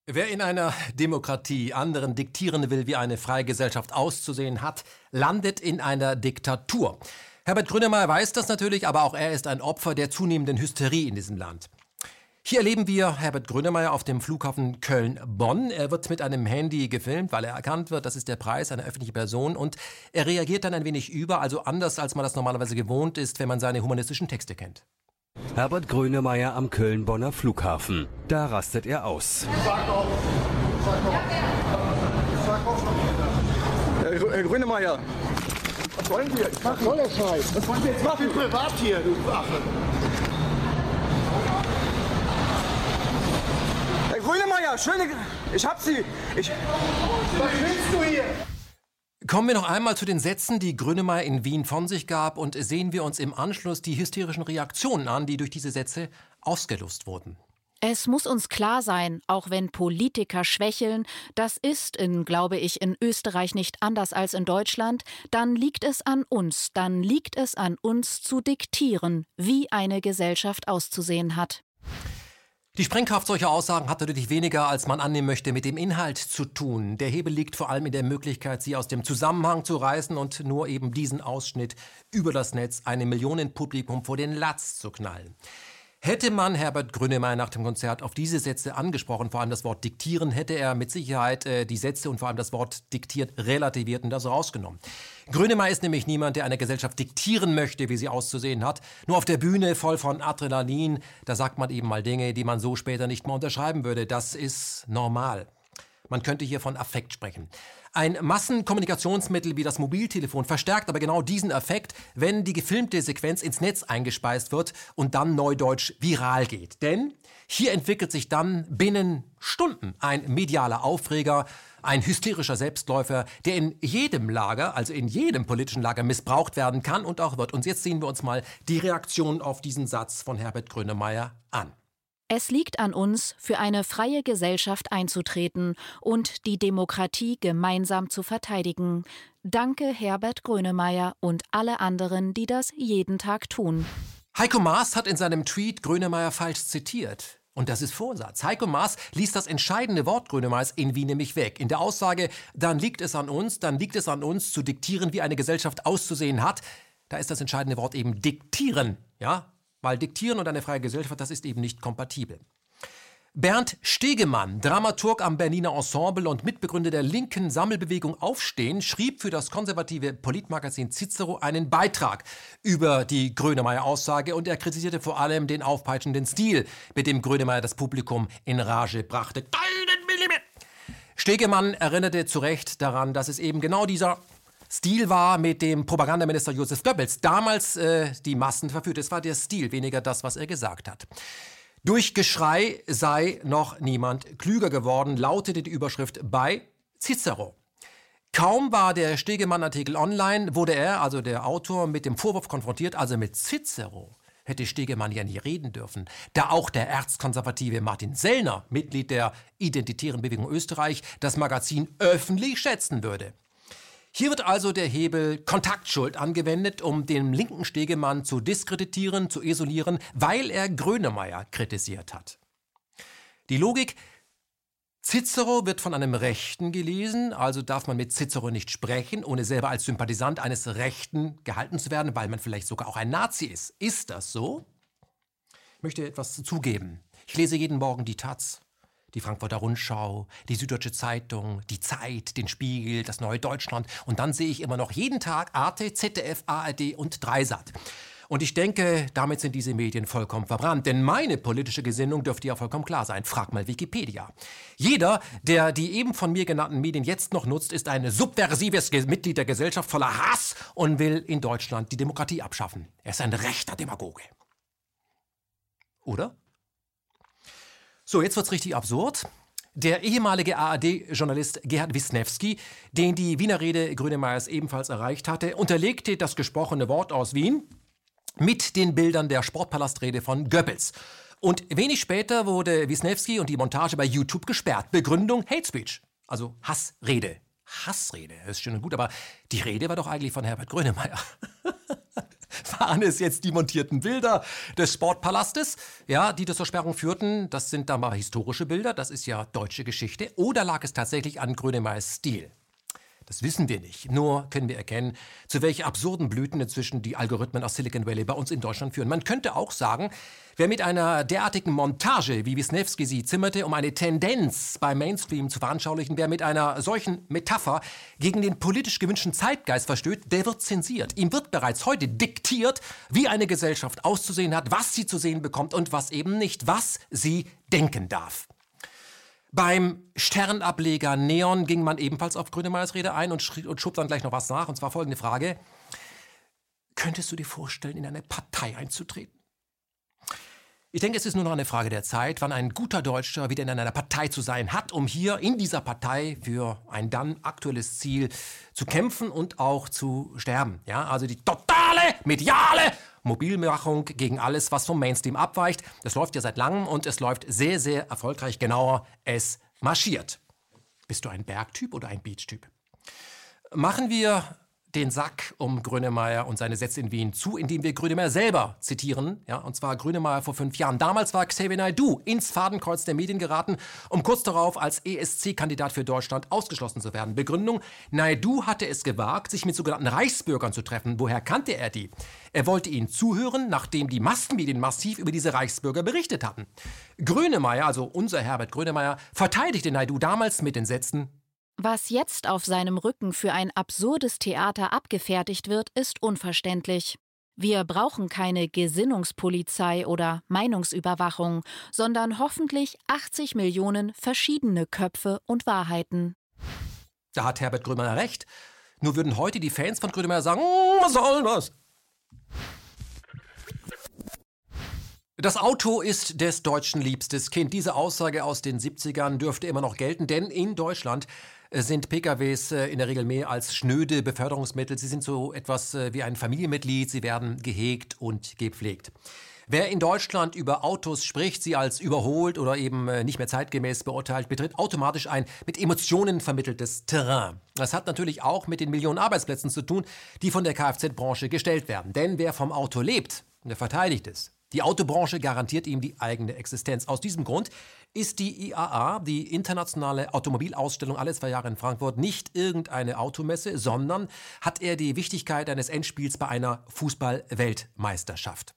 Speaker 1: Wer in einer Demokratie anderen diktieren will, wie eine freie Gesellschaft auszusehen hat, landet in einer Diktatur. Herbert Grönemeyer weiß das natürlich, aber auch er ist ein Opfer der zunehmenden Hysterie in diesem Land. Hier erleben wir Herbert Grönemeyer auf dem Flughafen Köln-Bonn. Er wird mit einem Handy gefilmt, weil er erkannt wird, das ist der Preis einer öffentlichen Person. Und er reagiert dann ein wenig über, also anders, als man das normalerweise gewohnt ist, wenn man seine humanistischen Texte kennt.
Speaker 12: Herbert Grönemeyer am Köln-Bonner Flughafen. Da rastet er aus.
Speaker 13: Herr, Herr Grünemeyer, was wollen Sie? Was soll der Scheiß? Was wollen Sie jetzt machen? Ich bin privat hier, du Affe. Herr Grünemeyer, schöne... Ich hab Sie. Ich... Was willst du hier?
Speaker 1: Kommen wir noch einmal zu den Sätzen, die Grönemeyer in Wien von sich gab und sehen wir uns im Anschluss die hysterischen Reaktionen an, die durch diese Sätze ausgelöst wurden.
Speaker 2: Es muss uns klar sein, auch wenn Politiker schwächeln, das ist in, glaube ich, in Österreich nicht anders als in Deutschland, dann liegt es an uns, dann liegt es an uns zu diktieren, wie eine Gesellschaft auszusehen hat.
Speaker 1: Die Sprengkraft solcher Aussagen hat natürlich weniger, als man annehmen möchte, mit dem Inhalt zu tun. Der Hebel liegt vor allem in der Möglichkeit, sie aus dem Zusammenhang zu reißen und nur eben diesen Ausschnitt über das Netz einem Millionenpublikum vor den Latz zu knallen. Hätte man Herbert Grönemeyer nach dem Konzert auf diese Sätze angesprochen, vor allem das Wort diktieren, hätte er mit Sicherheit äh, die Sätze und vor allem das Wort diktiert relativiert und das rausgenommen. Grönemeyer ist nämlich niemand, der einer Gesellschaft diktieren möchte, wie sie auszusehen hat. Nur auf der Bühne voll von Adrenalin, da sagt man eben mal Dinge, die man so später nicht mehr unterschreiben würde. Das ist normal. Man könnte hier von Affekt sprechen. Ein Massenkommunikationsmittel wie das Mobiltelefon verstärkt aber genau diesen Effekt, wenn die gefilmte Sequenz ins Netz eingespeist wird und dann neudeutsch viral geht. Denn hier entwickelt sich dann binnen Stunden ein medialer Aufreger, ein hysterischer Selbstläufer, der in jedem Lager, also in jedem politischen Lager missbraucht werden kann und auch wird. Und jetzt sehen wir uns mal die Reaktion auf diesen Satz von Herbert Grönemeyer an.
Speaker 2: Es liegt an uns, für eine freie Gesellschaft einzutreten und die Demokratie gemeinsam zu verteidigen. Danke Herbert Grönemeyer und alle anderen, die das jeden Tag tun.
Speaker 1: Heiko Maas hat in seinem Tweet Grönemeyer falsch zitiert. Und das ist Vorsatz. Heiko Maas ließ das entscheidende Wort Grönemeyers in Wien nämlich weg. In der Aussage, dann liegt es an uns, dann liegt es an uns zu diktieren, wie eine Gesellschaft auszusehen hat. Da ist das entscheidende Wort eben diktieren. Ja, weil Diktieren und eine freie Gesellschaft, das ist eben nicht kompatibel. Bernd Stegemann, Dramaturg am Berliner Ensemble und Mitbegründer der linken Sammelbewegung Aufstehen, schrieb für das konservative Politmagazin Cicero einen Beitrag über die Grönemeyer-Aussage und er kritisierte vor allem den aufpeitschenden Stil, mit dem Grönemeyer das Publikum in Rage brachte. Keinen Millimeter! Stegemann erinnerte zu Recht daran, dass es eben genau dieser Stil war mit dem Propagandaminister Josef Goebbels damals äh, die Massen verführt. Es war der Stil, weniger das, was er gesagt hat. Durch Geschrei sei noch niemand klüger geworden, lautete die Überschrift bei Cicero. Kaum war der Stegemann-Artikel online, wurde er, also der Autor, mit dem Vorwurf konfrontiert, also mit Cicero, hätte Stegemann ja nie reden dürfen, da auch der erzkonservative Martin Sellner, Mitglied der Identitären Bewegung Österreich, das Magazin öffentlich schätzen würde. Hier wird also der Hebel Kontaktschuld angewendet, um den linken Stegemann zu diskreditieren, zu isolieren, weil er Grönemeyer kritisiert hat. Die Logik, Cicero wird von einem Rechten gelesen, also darf man mit Cicero nicht sprechen, ohne selber als Sympathisant eines Rechten gehalten zu werden, weil man vielleicht sogar auch ein Nazi ist. Ist das so? Ich möchte etwas zugeben. Ich lese jeden Morgen die Taz, die Frankfurter Rundschau, die Süddeutsche Zeitung, die Zeit, den Spiegel, das Neue Deutschland und dann sehe ich immer noch jeden Tag Arte, ZDF, ARD und Dreisat. Und ich denke, damit sind diese Medien vollkommen verbrannt. Denn meine politische Gesinnung dürfte ja vollkommen klar sein. Frag mal Wikipedia. Jeder, der die eben von mir genannten Medien jetzt noch nutzt, ist ein subversives Mitglied der Gesellschaft voller Hass und will in Deutschland die Demokratie abschaffen. Er ist ein rechter Demagoge. Oder? So, jetzt wird's richtig absurd. Der ehemalige ARD-Journalist Gerhard Wisniewski, den die Wiener Rede Grünemeyers ebenfalls erreicht hatte, unterlegte das gesprochene Wort aus Wien mit den Bildern der Sportpalastrede von Goebbels. Und wenig später wurde Wisniewski und die Montage bei YouTube gesperrt. Begründung Hate Speech, also Hassrede. Hassrede, das ist schön und gut, aber die Rede war doch eigentlich von Herbert Grönemeyer. Waren es jetzt die montierten Bilder des Sportpalastes, ja, die zur Sperrung führten? Das sind dann mal historische Bilder, das ist ja deutsche Geschichte. Oder lag es tatsächlich an Grönemeyers Stil? Das wissen wir nicht. Nur können wir erkennen, zu welchen absurden Blüten inzwischen die Algorithmen aus Silicon Valley bei uns in Deutschland führen. Man könnte auch sagen, wer mit einer derartigen Montage, wie Wisniewski sie zimmerte, um eine Tendenz beim Mainstream zu veranschaulichen, wer mit einer solchen Metapher gegen den politisch gewünschten Zeitgeist verstößt, der wird zensiert. Ihm wird bereits heute diktiert, wie eine Gesellschaft auszusehen hat, was sie zu sehen bekommt und was eben nicht, was sie denken darf. Beim Sternableger Neon ging man ebenfalls auf Grönemeyers Rede ein und, und schob dann gleich noch was nach. Und zwar folgende Frage. Könntest du dir vorstellen, in eine Partei einzutreten? Ich denke, es ist nur noch eine Frage der Zeit, wann ein guter Deutscher wieder in einer Partei zu sein hat, um hier in dieser Partei für ein dann aktuelles Ziel zu kämpfen und auch zu sterben. Ja, also die totale mediale Mobilmachung gegen alles, was vom Mainstream abweicht. Das läuft ja seit langem und es läuft sehr, sehr erfolgreich. Genauer, es marschiert. Bist du ein Bergtyp oder ein Beachtyp? Machen wir den Sack um Grönemeyer und seine Sätze in Wien zu, indem wir Grönemeyer selber zitieren. Ja, und zwar Grönemeyer vor fünf Jahren. Damals war Xavier Naidoo ins Fadenkreuz der Medien geraten, um kurz darauf als ESC-Kandidat für Deutschland ausgeschlossen zu werden. Begründung, Naidoo hatte es gewagt, sich mit sogenannten Reichsbürgern zu treffen. Woher kannte er die? Er wollte ihnen zuhören, nachdem die Massenmedien massiv über diese Reichsbürger berichtet hatten. Grönemeyer, also unser Herbert Grönemeyer, verteidigte Naidoo damals mit den Sätzen,
Speaker 2: was jetzt auf seinem Rücken für ein absurdes Theater abgefertigt wird, ist unverständlich. Wir brauchen keine Gesinnungspolizei oder Meinungsüberwachung, sondern hoffentlich 80 Millionen verschiedene Köpfe und Wahrheiten.
Speaker 1: Da hat Herbert Grönemeyer recht. Nur würden heute die Fans von Grönemeyer sagen, hm, was soll das? Das Auto ist des Deutschen liebstes Kind. Diese Aussage aus den 70ern dürfte immer noch gelten, denn in Deutschland sind PKWs äh, in der Regel mehr als schnöde Beförderungsmittel. Sie sind so etwas äh, wie ein Familienmitglied. Sie werden gehegt und gepflegt. Wer in Deutschland über Autos spricht, sie als überholt oder eben äh, nicht mehr zeitgemäß beurteilt, betritt automatisch ein mit Emotionen vermitteltes Terrain. Das hat natürlich auch mit den Millionen Arbeitsplätzen zu tun, die von der Kfz-Branche gestellt werden. Denn wer vom Auto lebt, der verteidigt es. Die Autobranche garantiert ihm die eigene Existenz. Aus diesem Grund ist die IAA, die internationale Automobilausstellung alle zwei Jahre in Frankfurt, nicht irgendeine Automesse, sondern hat er die Wichtigkeit eines Endspiels bei einer Fußball-Weltmeisterschaft.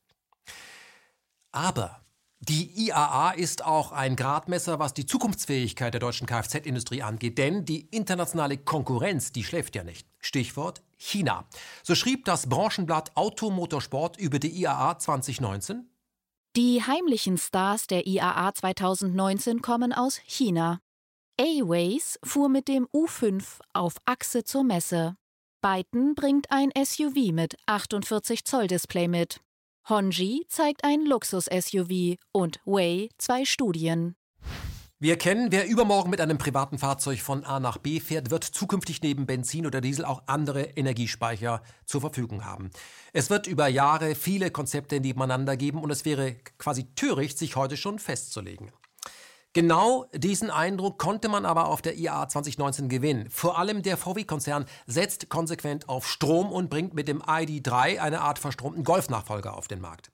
Speaker 1: Aber die IAA ist auch ein Gradmesser, was die Zukunftsfähigkeit der deutschen Kfz-Industrie angeht, denn die internationale Konkurrenz, die schläft ja nicht. Stichwort China. So schrieb das Branchenblatt Automotorsport über die IAA 2019.
Speaker 2: Die heimlichen Stars der IAA 2019 kommen aus China. A-Ways fuhr mit dem U5 auf Achse zur Messe. Byton bringt ein SUV mit 48 Zoll Display mit. Honji zeigt ein Luxus-SUV und Way zwei Studien.
Speaker 1: Wir erkennen, wer übermorgen mit einem privaten Fahrzeug von A nach B fährt, wird zukünftig neben Benzin oder Diesel auch andere Energiespeicher zur Verfügung haben. Es wird über Jahre viele Konzepte nebeneinander geben und es wäre quasi töricht, sich heute schon festzulegen. Genau diesen Eindruck konnte man aber auf der IAA 2019 gewinnen. Vor allem der VW-Konzern setzt konsequent auf Strom und bringt mit dem ID3 eine Art verstromten Golf-Nachfolger auf den Markt.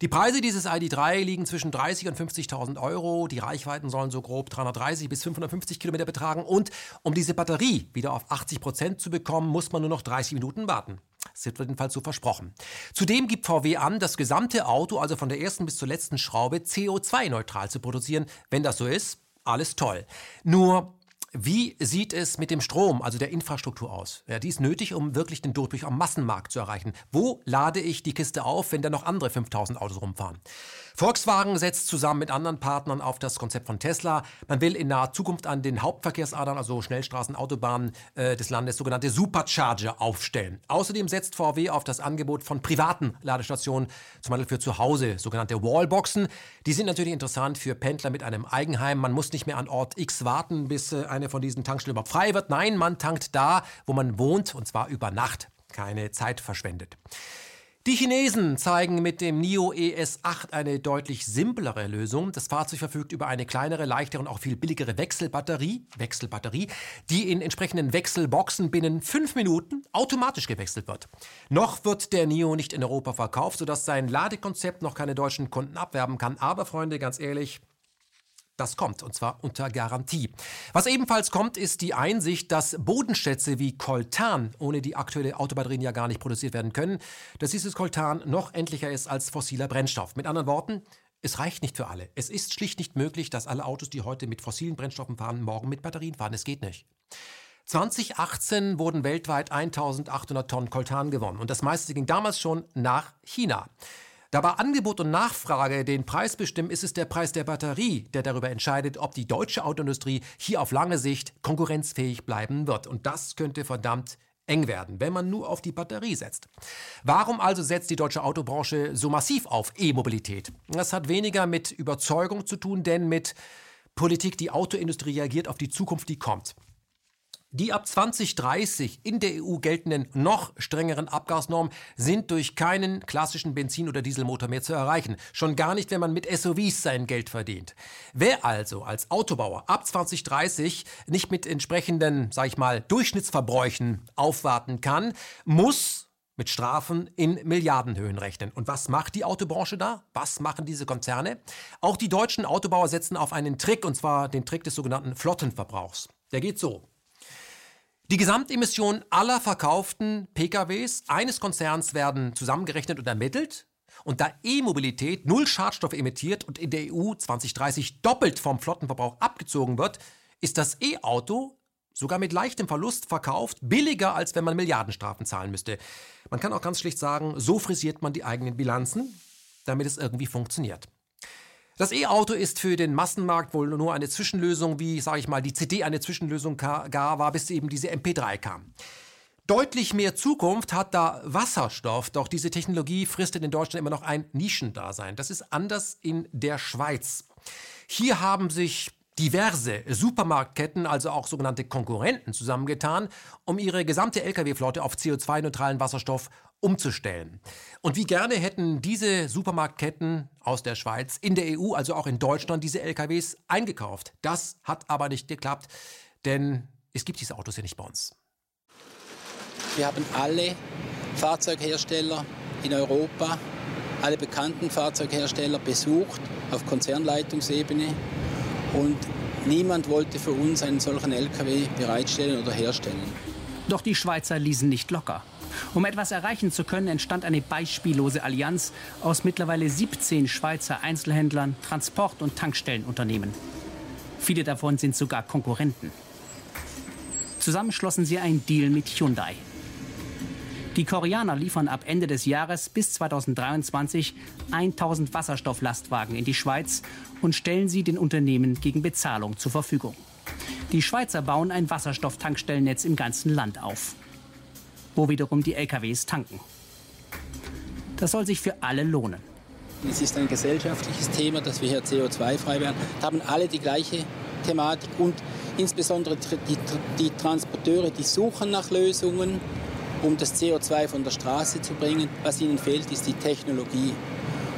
Speaker 1: Die Preise dieses ID3 liegen zwischen 30 und 50.000 Euro. Die Reichweiten sollen so grob 330 bis 550 Kilometer betragen. Und um diese Batterie wieder auf 80 Prozent zu bekommen, muss man nur noch 30 Minuten warten. Das wird jedenfalls so versprochen. Zudem gibt VW an, das gesamte Auto, also von der ersten bis zur letzten Schraube, CO2-neutral zu produzieren. Wenn das so ist, alles toll. Nur wie sieht es mit dem Strom, also der Infrastruktur aus? Ja, die ist nötig, um wirklich den Durchbruch am Massenmarkt zu erreichen. Wo lade ich die Kiste auf, wenn da noch andere 5000 Autos rumfahren? Volkswagen setzt zusammen mit anderen Partnern auf das Konzept von Tesla. Man will in naher Zukunft an den Hauptverkehrsadern, also Schnellstraßen, Autobahnen äh, des Landes, sogenannte Supercharger aufstellen. Außerdem setzt VW auf das Angebot von privaten Ladestationen, zum Beispiel für zu Hause, sogenannte Wallboxen. Die sind natürlich interessant für Pendler mit einem Eigenheim. Man muss nicht mehr an Ort X warten, bis äh, eine von diesen Tankstellen überhaupt frei wird. Nein, man tankt da, wo man wohnt, und zwar über Nacht. Keine Zeit verschwendet. Die Chinesen zeigen mit dem NIO ES8 eine deutlich simplere Lösung. Das Fahrzeug verfügt über eine kleinere, leichtere und auch viel billigere Wechselbatterie, Wechselbatterie, die in entsprechenden Wechselboxen binnen fünf Minuten automatisch gewechselt wird. Noch wird der NIO nicht in Europa verkauft, sodass sein Ladekonzept noch keine deutschen Kunden abwerben kann. Aber Freunde, ganz ehrlich, das kommt, und zwar unter Garantie. Was ebenfalls kommt, ist die Einsicht, dass Bodenschätze wie Coltan ohne die aktuelle Autobatterien ja gar nicht produziert werden können, dass dieses Coltan noch endlicher ist als fossiler Brennstoff. Mit anderen Worten, es reicht nicht für alle. Es ist schlicht nicht möglich, dass alle Autos, die heute mit fossilen Brennstoffen fahren, morgen mit Batterien fahren. Es geht nicht. 2018 wurden weltweit 1800 Tonnen Coltan gewonnen und das meiste ging damals schon nach China. Da bei Angebot und Nachfrage den Preis bestimmen, ist es der Preis der Batterie, der darüber entscheidet, ob die deutsche Autoindustrie hier auf lange Sicht konkurrenzfähig bleiben wird. Und das könnte verdammt eng werden, wenn man nur auf die Batterie setzt. Warum also setzt die deutsche Autobranche so massiv auf E-Mobilität? Das hat weniger mit Überzeugung zu tun, denn mit Politik, die Autoindustrie reagiert auf die Zukunft, die kommt. Die ab 2030 in der EU geltenden noch strengeren Abgasnormen sind durch keinen klassischen Benzin- oder Dieselmotor mehr zu erreichen. Schon gar nicht, wenn man mit SUVs sein Geld verdient. Wer also als Autobauer ab 2030 nicht mit entsprechenden, sag ich mal, Durchschnittsverbräuchen aufwarten kann, muss mit Strafen in Milliardenhöhen rechnen. Und was macht die Autobranche da? Was machen diese Konzerne? Auch die deutschen Autobauer setzen auf einen Trick, und zwar den Trick des sogenannten Flottenverbrauchs. Der geht so. Die Gesamtemissionen aller verkauften PKWs eines Konzerns werden zusammengerechnet und ermittelt. Und da E-Mobilität null Schadstoffe emittiert und in der EU 2030 doppelt vom Flottenverbrauch abgezogen wird, ist das E-Auto sogar mit leichtem Verlust verkauft, billiger als wenn man Milliardenstrafen zahlen müsste. Man kann auch ganz schlicht sagen, so frisiert man die eigenen Bilanzen, damit es irgendwie funktioniert. Das E-Auto ist für den Massenmarkt wohl nur eine Zwischenlösung, wie, sage ich mal, die CD eine Zwischenlösung gar war, bis eben diese MP3 kam. Deutlich mehr Zukunft hat da Wasserstoff, doch diese Technologie fristet in Deutschland immer noch ein Nischendasein. Das ist anders in der Schweiz. Hier haben sich diverse Supermarktketten, also auch sogenannte Konkurrenten, zusammengetan, um ihre gesamte Lkw-Flotte auf CO2-neutralen Wasserstoff umzustellen. Und wie gerne hätten diese Supermarktketten aus der Schweiz in der EU, also auch in Deutschland, diese LKWs eingekauft. Das hat aber nicht geklappt, denn es gibt diese Autos ja nicht bei uns.
Speaker 14: Wir haben alle Fahrzeughersteller in Europa, alle bekannten Fahrzeughersteller besucht auf Konzernleitungsebene und niemand wollte für uns einen solchen LKW bereitstellen oder herstellen.
Speaker 15: Doch die Schweizer ließen nicht locker. Um etwas erreichen zu können, entstand eine beispiellose Allianz aus mittlerweile 17 Schweizer Einzelhändlern, Transport- und Tankstellenunternehmen. Viele davon sind sogar Konkurrenten. Zusammen schlossen sie einen Deal mit Hyundai. Die Koreaner liefern ab Ende des Jahres bis 2023 1000 Wasserstofflastwagen in die Schweiz und stellen sie den Unternehmen gegen Bezahlung zur Verfügung. Die Schweizer bauen ein Wasserstofftankstellennetz im ganzen Land auf wo wiederum die LKWs tanken. Das soll sich für alle lohnen.
Speaker 14: Es ist ein gesellschaftliches Thema, dass wir hier CO2-frei werden. Wir haben alle die gleiche Thematik und insbesondere die, die Transporteure, die suchen nach Lösungen, um das CO2 von der Straße zu bringen. Was ihnen fehlt, ist die Technologie.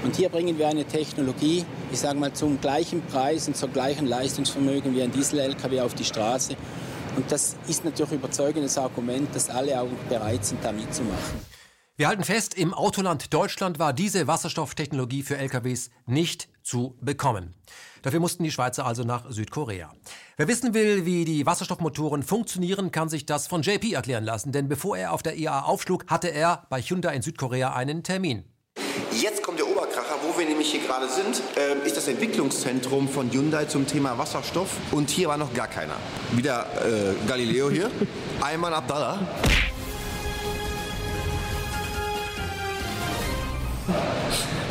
Speaker 14: Und hier bringen wir eine Technologie, ich sage mal, zum gleichen Preis und zum gleichen Leistungsvermögen wie ein Diesel-LKW auf die Straße. Und das ist natürlich ein überzeugendes Argument, dass alle auch bereit sind, da mitzumachen.
Speaker 1: Wir halten fest, im Autoland Deutschland war diese Wasserstofftechnologie für LKWs nicht zu bekommen. Dafür mussten die Schweizer also nach Südkorea. Wer wissen will, wie die Wasserstoffmotoren funktionieren, kann sich das von JP erklären lassen, denn bevor er auf der IAA aufschlug, hatte er bei Hyundai in Südkorea einen Termin.
Speaker 16: Jetzt kommt der wo wir nämlich hier gerade sind, äh, ist das Entwicklungszentrum von Hyundai zum Thema Wasserstoff. Und hier war noch gar keiner. Wieder äh, Galileo hier, Ayman Abdallah.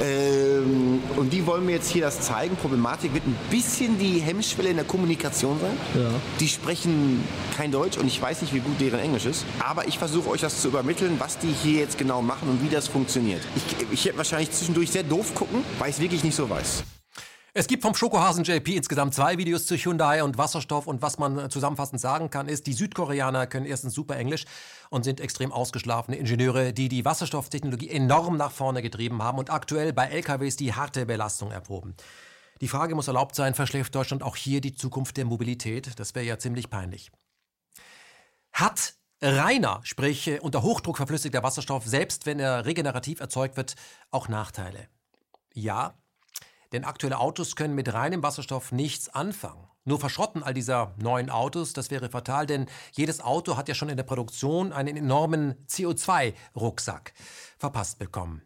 Speaker 16: Ähm, und die wollen mir jetzt hier das zeigen. Problematik wird ein bisschen die Hemmschwelle in der Kommunikation sein.
Speaker 5: Ja.
Speaker 16: Die sprechen kein Deutsch und ich weiß nicht, wie gut deren Englisch ist. Aber ich versuche euch das zu übermitteln, was die hier jetzt genau machen und wie das funktioniert. Ich, ich werde wahrscheinlich zwischendurch sehr doof gucken, weil ich es wirklich nicht so weiß.
Speaker 1: Es gibt vom Schokohasen JP insgesamt zwei Videos zu Hyundai und Wasserstoff und was man zusammenfassend sagen kann, ist, die Südkoreaner können erstens super Englisch und sind extrem ausgeschlafene Ingenieure, die die Wasserstofftechnologie enorm nach vorne getrieben haben und aktuell bei LKWs die harte Belastung erproben. Die Frage muss erlaubt sein, verschläft Deutschland auch hier die Zukunft der Mobilität? Das wäre ja ziemlich peinlich. Hat reiner, sprich äh, unter Hochdruck verflüssigter Wasserstoff, selbst wenn er regenerativ erzeugt wird, auch Nachteile? Ja, denn aktuelle Autos können mit reinem Wasserstoff nichts anfangen. Nur verschrotten all dieser neuen Autos, das wäre fatal, denn jedes Auto hat ja schon in der Produktion einen enormen CO2-Rucksack verpasst bekommen.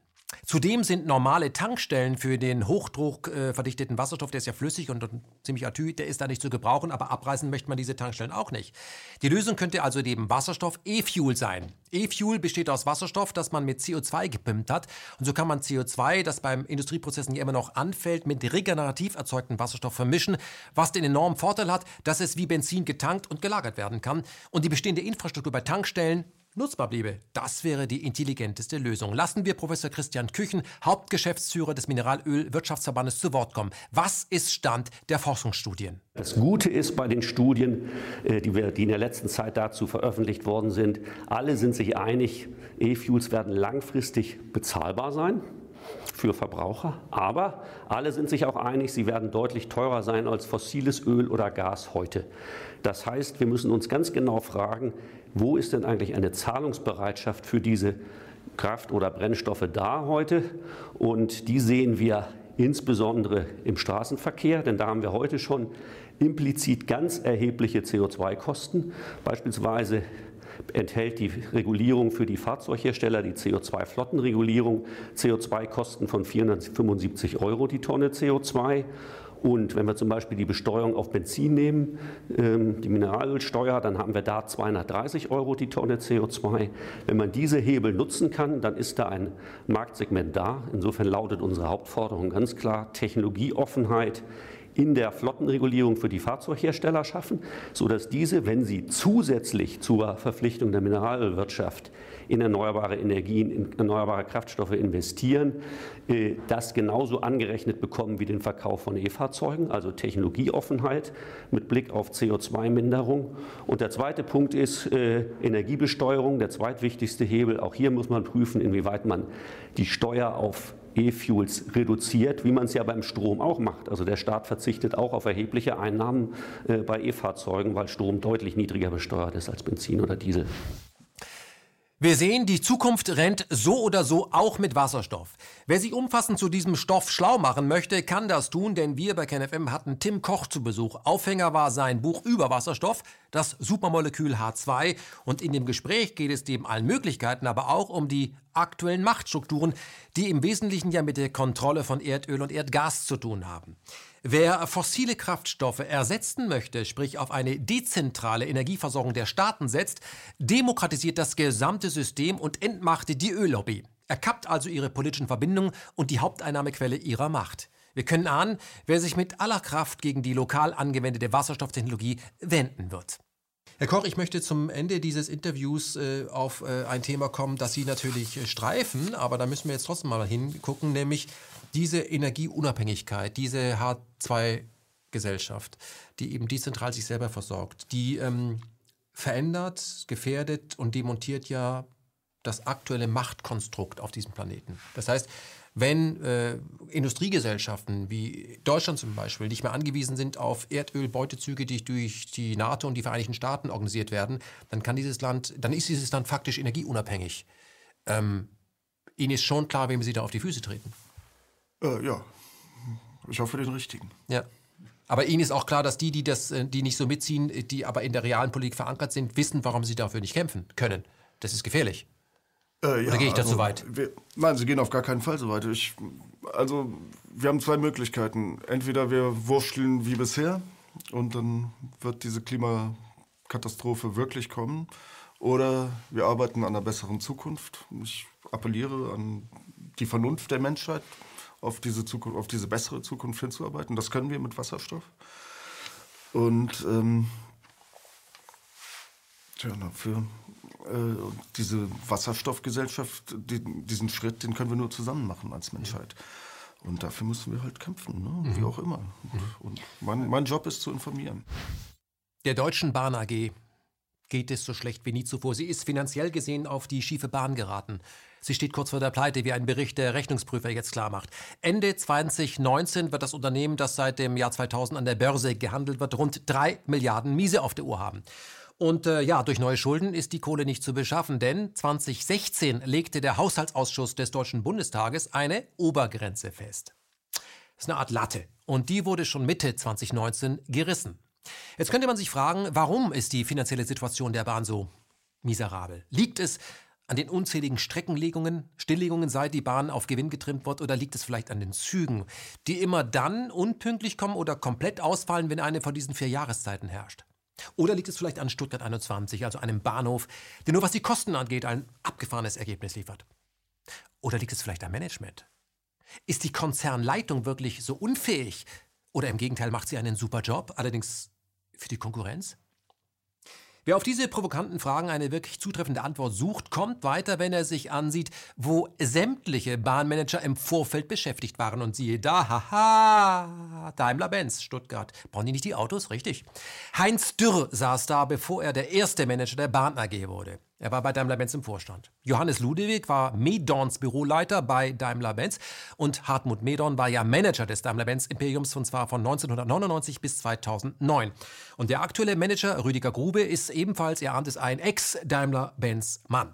Speaker 1: Zudem sind normale Tankstellen für den Hochdruck äh, Wasserstoff, der ist ja flüssig und, und ziemlich atü, der ist da nicht zu gebrauchen, aber abreißen möchte man diese Tankstellen auch nicht. Die Lösung könnte also neben Wasserstoff E-Fuel sein. E-Fuel besteht aus Wasserstoff, das man mit CO2 gepimpt hat. Und so kann man CO2, das beim Industrieprozessen ja immer noch anfällt, mit regenerativ erzeugtem Wasserstoff vermischen, was den enormen Vorteil hat, dass es wie Benzin getankt und gelagert werden kann. Und die bestehende Infrastruktur bei Tankstellen nutzbar bliebe. Das wäre die intelligenteste Lösung. Lassen wir Professor Christian Küchen, Hauptgeschäftsführer des Mineralölwirtschaftsverbandes, zu Wort kommen. Was ist Stand der Forschungsstudien?
Speaker 17: Das Gute ist bei den Studien, äh, die, wir, die in der letzten Zeit dazu veröffentlicht worden sind, alle sind sich einig, E-Fuels werden langfristig bezahlbar sein für Verbraucher. Aber alle sind sich auch einig, sie werden deutlich teurer sein als fossiles Öl oder Gas heute. Das heißt, wir müssen uns ganz genau fragen, wo ist denn eigentlich eine Zahlungsbereitschaft für diese Kraft- oder Brennstoffe da heute? Und die sehen wir insbesondere im Straßenverkehr, denn da haben wir heute schon implizit ganz erhebliche CO2-Kosten. Beispielsweise enthält die Regulierung für die Fahrzeughersteller, die CO2-Flottenregulierung, CO2-Kosten von 475 Euro die Tonne CO2 und wenn wir zum Beispiel die Besteuerung auf Benzin nehmen, ähm, die Mineralölsteuer, dann haben wir da 230 Euro die Tonne CO2. Wenn man diese Hebel nutzen kann, dann ist da ein Marktsegment da. Insofern lautet unsere Hauptforderung ganz klar Technologieoffenheit in der Flottenregulierung für die Fahrzeughersteller schaffen, sodass diese, wenn sie zusätzlich zur Verpflichtung der Mineralölwirtschaft in erneuerbare Energien, in erneuerbare Kraftstoffe investieren, äh, das genauso angerechnet bekommen wie den Verkauf von E-Fahrzeugen, also Technologieoffenheit mit Blick auf CO2-Minderung. Und der zweite Punkt ist äh, Energiebesteuerung, der zweitwichtigste Hebel. Auch hier muss man prüfen, inwieweit man die Steuer auf E-Fuels reduziert, wie man es ja beim Strom auch macht. Also der Staat verzichtet auch auf erhebliche Einnahmen äh, bei E-Fahrzeugen, weil Strom deutlich niedriger besteuert ist als Benzin oder Diesel.
Speaker 1: Wir sehen, die Zukunft rennt so oder so auch mit Wasserstoff. Wer sich umfassend zu diesem Stoff schlau machen möchte, kann das tun, denn wir bei KenFM hatten Tim Koch zu Besuch. Aufhänger war sein Buch über Wasserstoff, das Supermolekül H2. Und in dem Gespräch geht es neben allen Möglichkeiten aber auch um die aktuellen Machtstrukturen, die im Wesentlichen ja mit der Kontrolle von Erdöl und Erdgas zu tun haben. Wer fossile Kraftstoffe ersetzen möchte, sprich auf eine dezentrale Energieversorgung der Staaten setzt, demokratisiert das gesamte System und entmachtet die Öllobby. Er kappt also ihre politischen Verbindungen und die Haupteinnahmequelle ihrer Macht. Wir können ahnen, wer sich mit aller Kraft gegen die lokal angewendete Wasserstofftechnologie wenden wird. Herr Koch, ich möchte zum Ende dieses Interviews äh, auf äh, ein Thema kommen, das Sie natürlich äh, streifen, aber da müssen wir jetzt trotzdem mal hingucken, nämlich diese Energieunabhängigkeit, diese H2-Gesellschaft, die eben dezentral sich selber versorgt, die ähm, verändert, gefährdet und demontiert ja das aktuelle Machtkonstrukt auf diesem Planeten. Das heißt, wenn äh, Industriegesellschaften wie Deutschland zum Beispiel nicht mehr angewiesen sind auf Erdölbeutezüge, die durch die NATO und die Vereinigten Staaten organisiert werden, dann kann dieses Land, dann ist dieses Land faktisch energieunabhängig. Ähm, Ihnen ist schon klar, wem Sie da auf die Füße treten.
Speaker 18: Äh, ja, ich hoffe den richtigen.
Speaker 1: Ja. Aber Ihnen ist auch klar, dass die, die das, äh, die nicht so mitziehen, die aber in der realen Politik verankert sind, wissen, warum sie dafür nicht kämpfen können. Das ist gefährlich.
Speaker 18: Äh, ja,
Speaker 1: Oder gehe ich da
Speaker 18: also,
Speaker 1: zu weit?
Speaker 18: Wir, nein, Sie gehen auf gar keinen Fall so weit. Ich, also, wir haben zwei Möglichkeiten. Entweder wir wurschteln wie bisher und dann wird diese Klimakatastrophe wirklich kommen. Oder wir arbeiten an einer besseren Zukunft. Ich appelliere an die Vernunft der Menschheit, auf diese, Zukunft, auf diese bessere Zukunft hinzuarbeiten. Das können wir mit Wasserstoff. Und ähm, tja, für äh, diese Wasserstoffgesellschaft, die, diesen Schritt, den können wir nur zusammen machen als Menschheit. Und dafür müssen wir halt kämpfen, ne? wie
Speaker 1: Mhm.
Speaker 18: auch immer. Und, und mein, mein Job ist zu informieren.
Speaker 1: Der Deutschen Bahn AG geht es so schlecht wie nie zuvor. Sie ist finanziell gesehen auf die schiefe Bahn geraten. Sie steht kurz vor der Pleite, wie ein Bericht der Rechnungsprüfer jetzt klar macht. Ende 2019 wird das Unternehmen, das seit dem Jahr 2000 an der Börse gehandelt wird, rund drei Milliarden Miese auf der Uhr haben. Und äh, ja, durch neue Schulden ist die Kohle nicht zu beschaffen, denn 2016 legte der Haushaltsausschuss des Deutschen Bundestages eine Obergrenze fest. Das ist eine Art Latte. Und die wurde schon Mitte 2019 gerissen. Jetzt könnte man sich fragen, warum ist die finanzielle Situation der Bahn so miserabel? Liegt es an den unzähligen Streckenlegungen, Stilllegungen, seit die Bahn auf Gewinn getrimmt wird, oder liegt es vielleicht an den Zügen, die immer dann unpünktlich kommen oder komplett ausfallen, wenn eine von diesen vier Jahreszeiten herrscht? Oder liegt es vielleicht an Stuttgart 21, also einem Bahnhof, der nur was die Kosten angeht, ein abgefahrenes Ergebnis liefert? Oder liegt es vielleicht am Management? Ist die Konzernleitung wirklich so unfähig? Oder im Gegenteil macht sie einen super Job, allerdings für die Konkurrenz? Wer auf diese provokanten Fragen eine wirklich zutreffende Antwort sucht, kommt weiter, wenn er sich ansieht, wo sämtliche Bahnmanager im Vorfeld beschäftigt waren. Und siehe da, haha, Daimler-Benz, Stuttgart. Brauchen die nicht die Autos? Richtig. Heinz Dürr saß da, bevor er der erste Manager der Bahn AG wurde. Er war bei Daimler-Benz im Vorstand. Johannes Ludewig war Medons Büroleiter bei Daimler-Benz und Hartmut Medon war ja Manager des Daimler-Benz-Imperiums und zwar von 1999 bis 2009. Und der aktuelle Manager Rüdiger Grube ist ebenfalls, ihr ahnt es ein, Ex-Daimler-Benz-Mann.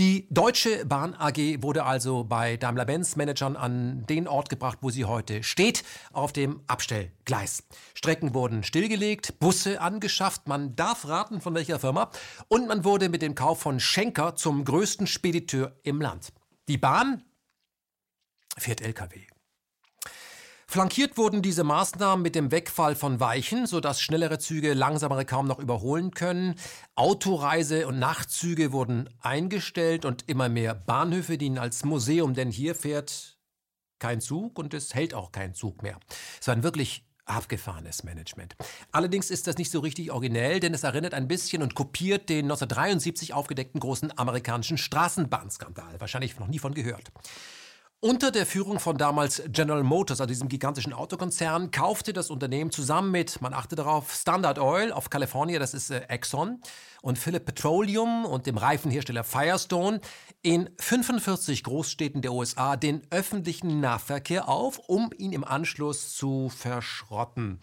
Speaker 1: Die Deutsche Bahn AG wurde also bei Daimler-Benz-Managern an den Ort gebracht, wo sie heute steht, auf dem Abstellgleis. Strecken wurden stillgelegt, Busse angeschafft, man darf raten von welcher Firma, und man wurde mit dem Kauf von Schenker zum größten Spediteur im Land. Die Bahn fährt LKW. Flankiert wurden diese Maßnahmen mit dem Wegfall von Weichen, sodass schnellere Züge langsamere kaum noch überholen können. Autoreise- und Nachtzüge wurden eingestellt und immer mehr Bahnhöfe dienen als Museum, denn hier fährt kein Zug und es hält auch kein Zug mehr. Es war ein wirklich abgefahrenes Management. Allerdings ist das nicht so richtig originell, denn es erinnert ein bisschen und kopiert den 1973 aufgedeckten großen amerikanischen Straßenbahnskandal. Wahrscheinlich noch nie von gehört. Unter der Führung von damals General Motors, also diesem gigantischen Autokonzern, kaufte das Unternehmen zusammen mit, man achte darauf, Standard Oil auf Kalifornien, das ist äh, Exxon, und Philip Petroleum und dem Reifenhersteller Firestone in 45 Großstädten der USA den öffentlichen Nahverkehr auf, um ihn im Anschluss zu verschrotten.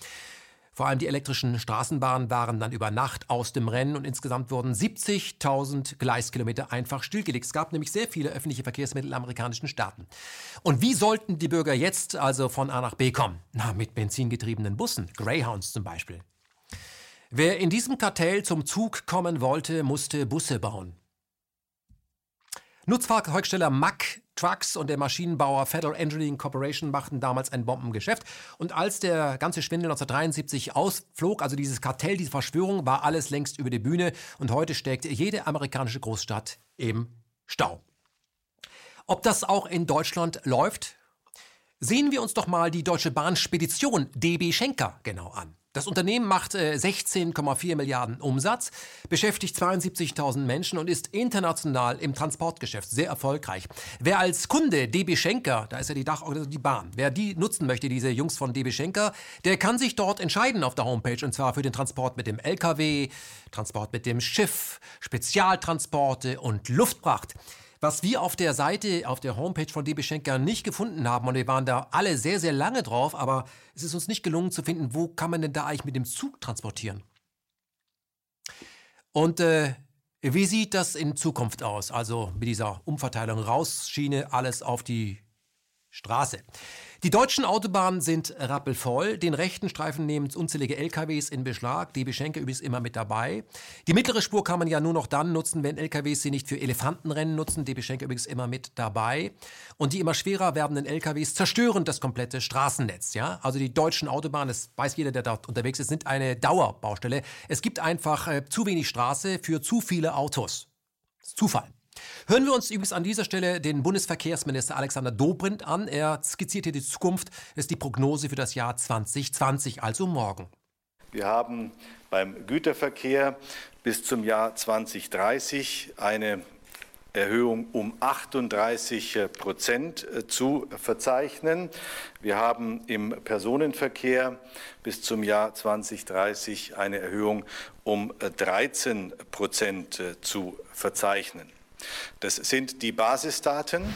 Speaker 1: Vor allem die elektrischen Straßenbahnen waren dann über Nacht aus dem Rennen und insgesamt wurden 70.000 Gleiskilometer einfach stillgelegt. Es gab nämlich sehr viele öffentliche Verkehrsmittel in amerikanischen Staaten. Und wie sollten die Bürger jetzt also von A nach B kommen? Na, mit benzingetriebenen Bussen, Greyhounds zum Beispiel. Wer in diesem Kartell zum Zug kommen wollte, musste Busse bauen. Nutzfahrzeugsteller Mack Trucks und der Maschinenbauer Federal Engineering Corporation machten damals ein Bombengeschäft. Und als der ganze Schwindel 1973 ausflog, also dieses Kartell, diese Verschwörung, war alles längst über die Bühne. Und heute steckt jede amerikanische Großstadt im Stau. Ob das auch in Deutschland läuft? Sehen wir uns doch mal die Deutsche Bahn Spedition DB Schenker genau an. Das Unternehmen macht 16,4 äh, Milliarden Umsatz, beschäftigt 72.000 Menschen und ist international im Transportgeschäft sehr erfolgreich. Wer als Kunde DB Schenker, da ist ja die Dachorganisation die Bahn, wer die nutzen möchte, diese Jungs von DB Schenker, der kann sich dort entscheiden auf der Homepage und zwar für den Transport mit dem LKW, Transport mit dem Schiff, Spezialtransporte und Luftfracht. Was wir auf der Seite, auf der Homepage von DB Schenker nicht gefunden haben, und wir waren da alle sehr, sehr lange drauf, aber es ist uns nicht gelungen zu finden, wo kann man denn da eigentlich mit dem Zug transportieren? Und äh, wie sieht das in Zukunft aus? Also mit dieser Umverteilung raus, Schiene, alles auf die Straße. Die deutschen Autobahnen sind rappelvoll. Den rechten Streifen nehmen unzählige LKWs in Beschlag. DB Schenke übrigens immer mit dabei. Die mittlere Spur kann man ja nur noch dann nutzen, wenn LKWs sie nicht für Elefantenrennen nutzen. DB Schenke übrigens immer mit dabei. Und die immer schwerer werdenden LKWs zerstören das komplette Straßennetz. Ja? Also die deutschen Autobahnen, das weiß jeder, der dort unterwegs ist, sind eine Dauerbaustelle. Es gibt einfach äh, zu wenig Straße für zu viele Autos. Zufall. Hören wir uns übrigens an dieser Stelle den Bundesverkehrsminister Alexander Dobrindt an. Er skizziert hier die Zukunft, ist die Prognose für das Jahr 2020, also morgen.
Speaker 19: Wir haben beim Güterverkehr bis zum Jahr 2030 eine Erhöhung um 38 Prozent äh, zu verzeichnen. Wir haben im Personenverkehr bis zum Jahr 2030 eine Erhöhung um 13 Prozent äh, zu verzeichnen. Das sind die Basisdaten.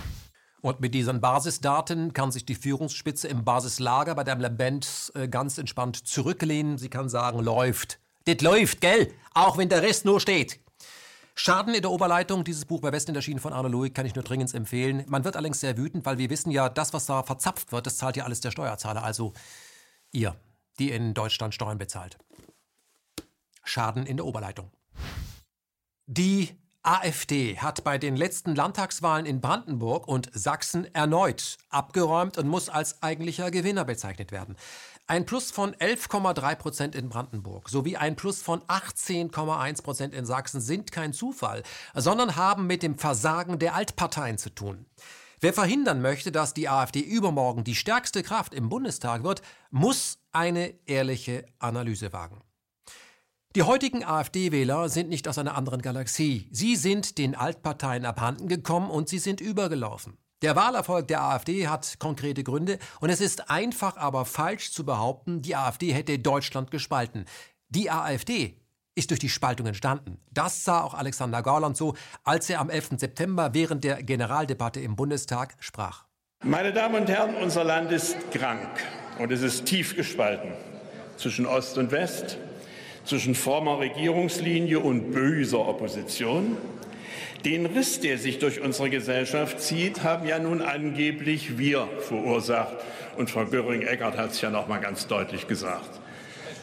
Speaker 1: Und mit diesen Basisdaten kann sich die Führungsspitze im Basislager bei Daimler-Benz äh, ganz entspannt zurücklehnen. Sie kann sagen, läuft. Das läuft, gell? Auch wenn der Rest nur steht. Schaden in der Oberleitung, dieses Buch bei Westen erschienen von Arno Louis, kann ich nur dringend empfehlen. Man wird allerdings sehr wütend, weil wir wissen ja, das, was da verzapft wird, das zahlt ja alles der Steuerzahler, also ihr, die in Deutschland Steuern bezahlt. Schaden in der Oberleitung. Die AfD hat bei den letzten Landtagswahlen in Brandenburg und Sachsen erneut abgeräumt und muss als eigentlicher Gewinner bezeichnet werden. Ein Plus von 11,3 Prozent in Brandenburg sowie ein Plus von 18,1 Prozent in Sachsen sind kein Zufall, sondern haben mit dem Versagen der Altparteien zu tun. Wer verhindern möchte, dass die AfD übermorgen die stärkste Kraft im Bundestag wird, muss eine ehrliche Analyse wagen. Die heutigen AfD-Wähler sind nicht aus einer anderen Galaxie. Sie sind den Altparteien abhanden gekommen und sie sind übergelaufen. Der Wahlerfolg der AfD hat konkrete Gründe und es ist einfach aber falsch zu behaupten, die AfD hätte Deutschland gespalten. Die AfD ist durch die Spaltung entstanden. Das sah auch Alexander Gauland so, als er am 11. September während der Generaldebatte im Bundestag sprach.
Speaker 20: Meine Damen und Herren, unser Land ist krank und es ist tief gespalten zwischen Ost und West, zwischen frommer Regierungslinie und böser Opposition. Den Riss, der sich durch unsere Gesellschaft zieht, haben ja nun angeblich wir verursacht. Und Frau Göring-Eckardt hat es ja noch mal ganz deutlich gesagt.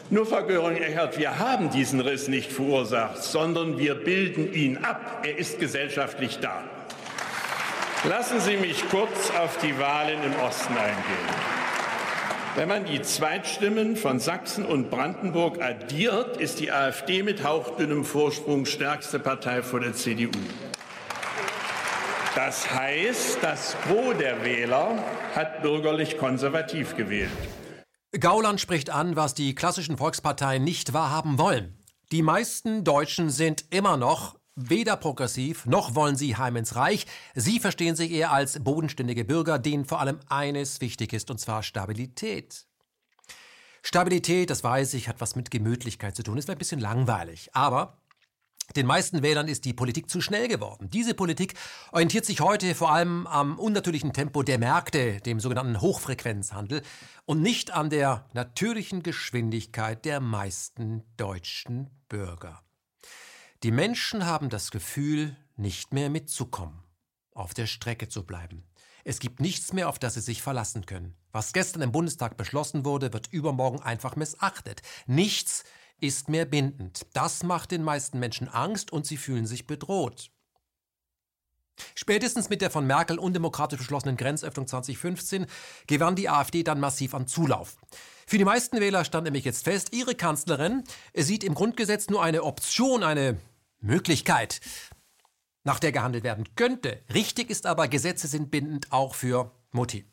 Speaker 20: Nur, Frau Göring-Eckardt, wir haben diesen Riss nicht verursacht, sondern wir bilden ihn ab. Er ist gesellschaftlich da. Lassen Sie mich kurz auf die Wahlen im Osten eingehen. Wenn man die Zweitstimmen von Sachsen und Brandenburg addiert, ist die AfD mit hauchdünnem Vorsprung stärkste Partei vor der CDU. Das heißt, das Gros der Wähler hat bürgerlich-konservativ gewählt.
Speaker 1: Gauland spricht an, was die klassischen Volksparteien nicht wahrhaben wollen. Die meisten Deutschen sind immer noch weder progressiv noch wollen sie heim ins Reich. Sie verstehen sich eher als bodenständige Bürger, denen vor allem eines wichtig ist, und zwar Stabilität. Stabilität, das weiß ich, hat was mit Gemütlichkeit zu tun. Ist ein bisschen langweilig. Aber den meisten Wählern ist die Politik zu schnell geworden. Diese Politik orientiert sich heute vor allem am unnatürlichen Tempo der Märkte, dem sogenannten Hochfrequenzhandel, und nicht an der natürlichen Geschwindigkeit der meisten deutschen Bürger. Die Menschen haben das Gefühl, nicht mehr mitzukommen, auf der Strecke zu bleiben. Es gibt nichts mehr, auf das sie sich verlassen können. Was gestern im Bundestag beschlossen wurde, wird übermorgen einfach missachtet. Nichts ist mehr bindend. Das macht den meisten Menschen Angst und sie fühlen sich bedroht. Spätestens mit der von Merkel undemokratisch beschlossenen Grenzöffnung 2015 gewann die AfD dann massiv an Zulauf. Für die meisten Wähler stand nämlich jetzt fest, ihre Kanzlerin sieht im Grundgesetz nur eine Option, eine Möglichkeit, nach der gehandelt werden könnte. Richtig ist aber, Gesetze sind bindend auch für Mutti.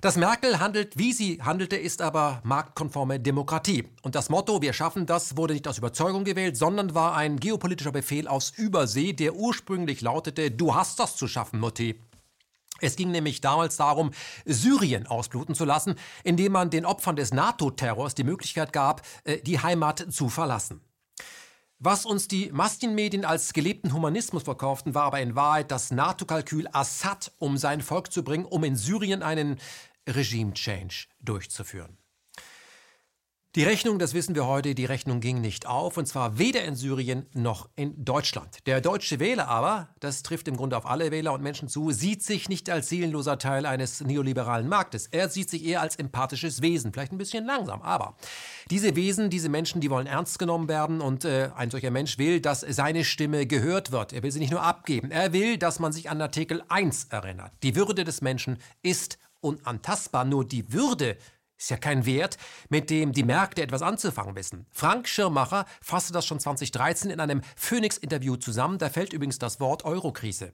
Speaker 1: Dass Merkel handelt, wie sie handelte, ist aber marktkonforme Demokratie. Und das Motto, wir schaffen das, wurde nicht aus Überzeugung gewählt, sondern war ein geopolitischer Befehl aus Übersee, der ursprünglich lautete, du hast das zu schaffen, Mutti. Es ging nämlich damals darum, Syrien ausbluten zu lassen, indem man den Opfern des NATO-Terrors die Möglichkeit gab, äh, die Heimat zu verlassen. Was uns die Massenmedien als gelebten Humanismus verkauften, war aber in Wahrheit das NATO-Kalkül Assad, um sein Volk zu bringen, um in Syrien einen Regime-Change durchzuführen. Die Rechnung, das wissen wir heute, die Rechnung ging nicht auf, und zwar weder in Syrien noch in Deutschland. Der deutsche Wähler aber, das trifft im Grunde auf alle Wähler und Menschen zu, sieht sich nicht als seelenloser Teil eines neoliberalen Marktes. Er sieht sich eher als empathisches Wesen, vielleicht ein bisschen langsam, aber diese Wesen, diese Menschen, die wollen ernst genommen werden und äh, ein solcher Mensch will, dass seine Stimme gehört wird. Er will sie nicht nur abgeben, er will, dass man sich an Artikel 1 erinnert. Die Würde des Menschen ist unantastbar, nur die Würde ist ja kein Wert, mit dem die Märkte etwas anzufangen wissen. Frank Schirmacher fasste das schon 2013 in einem Phoenix-Interview zusammen. Da fällt übrigens das Wort Eurokrise.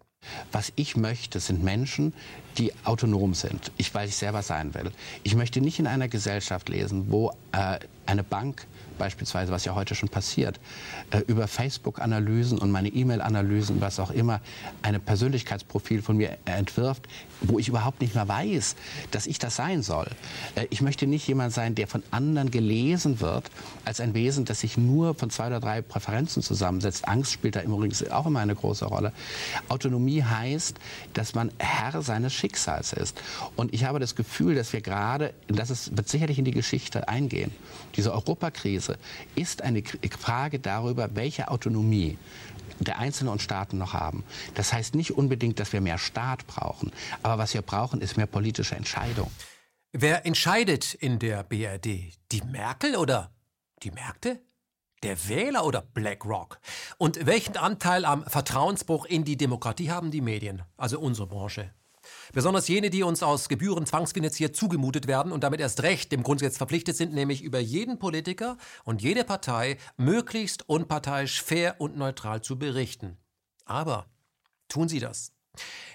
Speaker 21: Was ich möchte, sind Menschen, die autonom sind. Ich, weil ich selber sein will. Ich möchte nicht in einer Gesellschaft lesen, wo äh, eine Bank beispielsweise, was ja heute schon passiert, äh, über Facebook-Analysen und meine E-Mail-Analysen, was auch immer, ein Persönlichkeitsprofil von mir entwirft, wo ich überhaupt nicht mehr weiß, dass ich das sein soll. Äh, ich möchte nicht jemand sein, der von anderen gelesen wird, als ein Wesen, das sich nur von zwei oder drei Präferenzen zusammensetzt. Angst spielt da übrigens auch immer eine große Rolle. Autonomie heißt, dass man Herr seines Schicksals ist. Und ich habe das Gefühl, dass wir gerade, das wird sicherlich in die Geschichte eingehen, diese Europakrise ist eine Frage darüber, welche Autonomie der Einzelne und Staaten noch haben. Das heißt nicht unbedingt, dass wir mehr Staat brauchen, aber was wir brauchen, ist mehr politische Entscheidung.
Speaker 1: Wer entscheidet in der BRD? Die Merkel oder die Märkte? Der Wähler oder BlackRock? Und welchen Anteil am Vertrauensbruch in die Demokratie haben die Medien, also unsere Branche? Besonders jene, die uns aus Gebühren zwangsfinanziert zugemutet werden und damit erst recht dem Grundgesetz verpflichtet sind, nämlich über jeden Politiker und jede Partei möglichst unparteiisch, fair und neutral zu berichten. Aber tun sie das?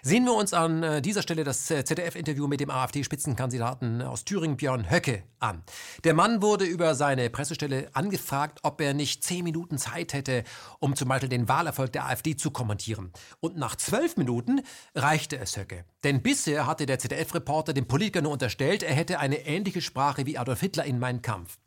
Speaker 1: Sehen wir uns an äh, dieser Stelle das äh, ZDF-Interview mit dem AfD-Spitzenkandidaten aus Thüringen, Björn Höcke, an. Der Mann wurde über seine Pressestelle angefragt, ob er nicht zehn Minuten Zeit hätte, um zum Beispiel den Wahlerfolg der AfD zu kommentieren. Und nach zwölf Minuten reichte es Höcke. Denn bisher hatte der ZDF-Reporter dem Politiker nur unterstellt, er hätte eine ähnliche Sprache wie Adolf Hitler in Mein Kampf.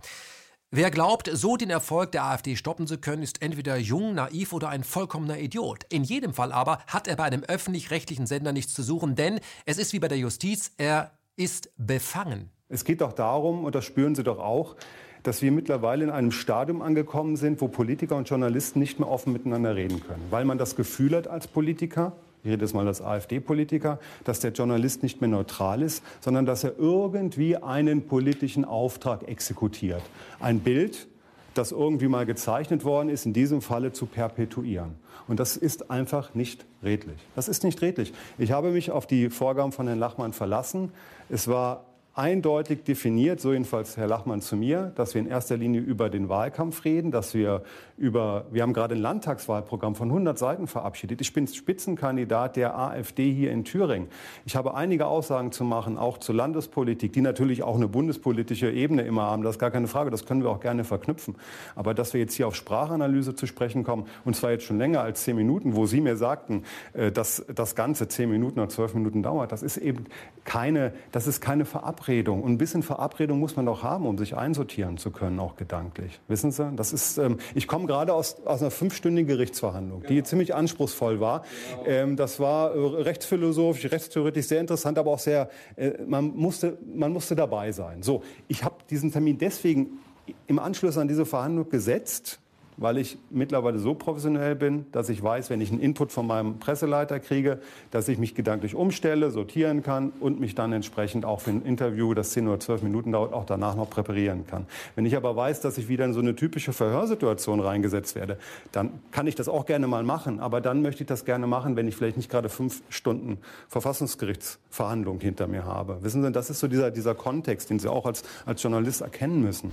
Speaker 1: Wer glaubt, so den Erfolg der AfD stoppen zu können, ist entweder jung, naiv oder ein vollkommener Idiot. In jedem Fall aber hat er bei einem öffentlich-rechtlichen Sender nichts zu suchen, denn es ist wie bei der Justiz, er ist befangen.
Speaker 22: Es geht doch darum, und das spüren Sie doch auch, dass wir mittlerweile in einem Stadium angekommen sind, wo Politiker und Journalisten nicht mehr offen miteinander reden können, weil man das Gefühl hat als Politiker, ich rede jetzt mal als AfD-Politiker, dass der Journalist nicht mehr neutral ist, sondern dass er irgendwie einen politischen Auftrag exekutiert. Ein Bild, das irgendwie mal gezeichnet worden ist, in diesem Falle zu perpetuieren. Und das ist einfach nicht redlich. Das ist nicht redlich. Ich habe mich auf die Vorgaben von Herrn Lachmann verlassen. Es war eindeutig definiert, so jedenfalls Herr Lachmann zu mir, dass wir in erster Linie über den Wahlkampf reden, dass wir über, wir haben gerade ein Landtagswahlprogramm von 100 Seiten verabschiedet. Ich bin Spitzenkandidat der AfD hier in Thüringen. Ich habe einige Aussagen zu machen, auch zur Landespolitik, die natürlich auch eine bundespolitische Ebene immer haben. Das ist gar keine Frage. Das können wir auch gerne verknüpfen. Aber dass wir jetzt hier auf Sprachanalyse zu sprechen kommen, und zwar jetzt schon länger als zehn Minuten, wo Sie mir sagten, äh, dass das Ganze zehn Minuten oder zwölf Minuten dauert, das ist eben keine, das ist keine Verabredung. Verabredung. Und ein bisschen Verabredung muss man doch haben, um sich einsortieren zu können, auch gedanklich. Wissen Sie? Das ist, ähm, ich komme gerade aus, aus einer fünfstündigen Gerichtsverhandlung, die genau. ziemlich anspruchsvoll war. Genau. Ähm, das war äh, rechtsphilosophisch, rechtstheoretisch sehr interessant, aber auch sehr, äh, man, musste, man musste dabei sein. So, ich habe diesen Termin deswegen im Anschluss an diese Verhandlung gesetzt, weil ich mittlerweile so professionell bin, dass ich weiß, wenn ich einen Input von meinem Presseleiter kriege, dass ich mich gedanklich umstelle, sortieren kann und mich dann entsprechend auch für ein Interview, das 10 oder 12 Minuten dauert, auch danach noch präparieren kann. Wenn ich aber weiß, dass ich wieder in so eine typische Verhörsituation reingesetzt werde, dann kann ich das auch gerne mal machen. Aber dann möchte ich das gerne machen, wenn ich vielleicht nicht gerade fünf Stunden Verfassungsgerichtsverhandlung hinter mir habe. Wissen Sie, das ist so dieser, dieser Kontext, den Sie auch als, als Journalist erkennen müssen.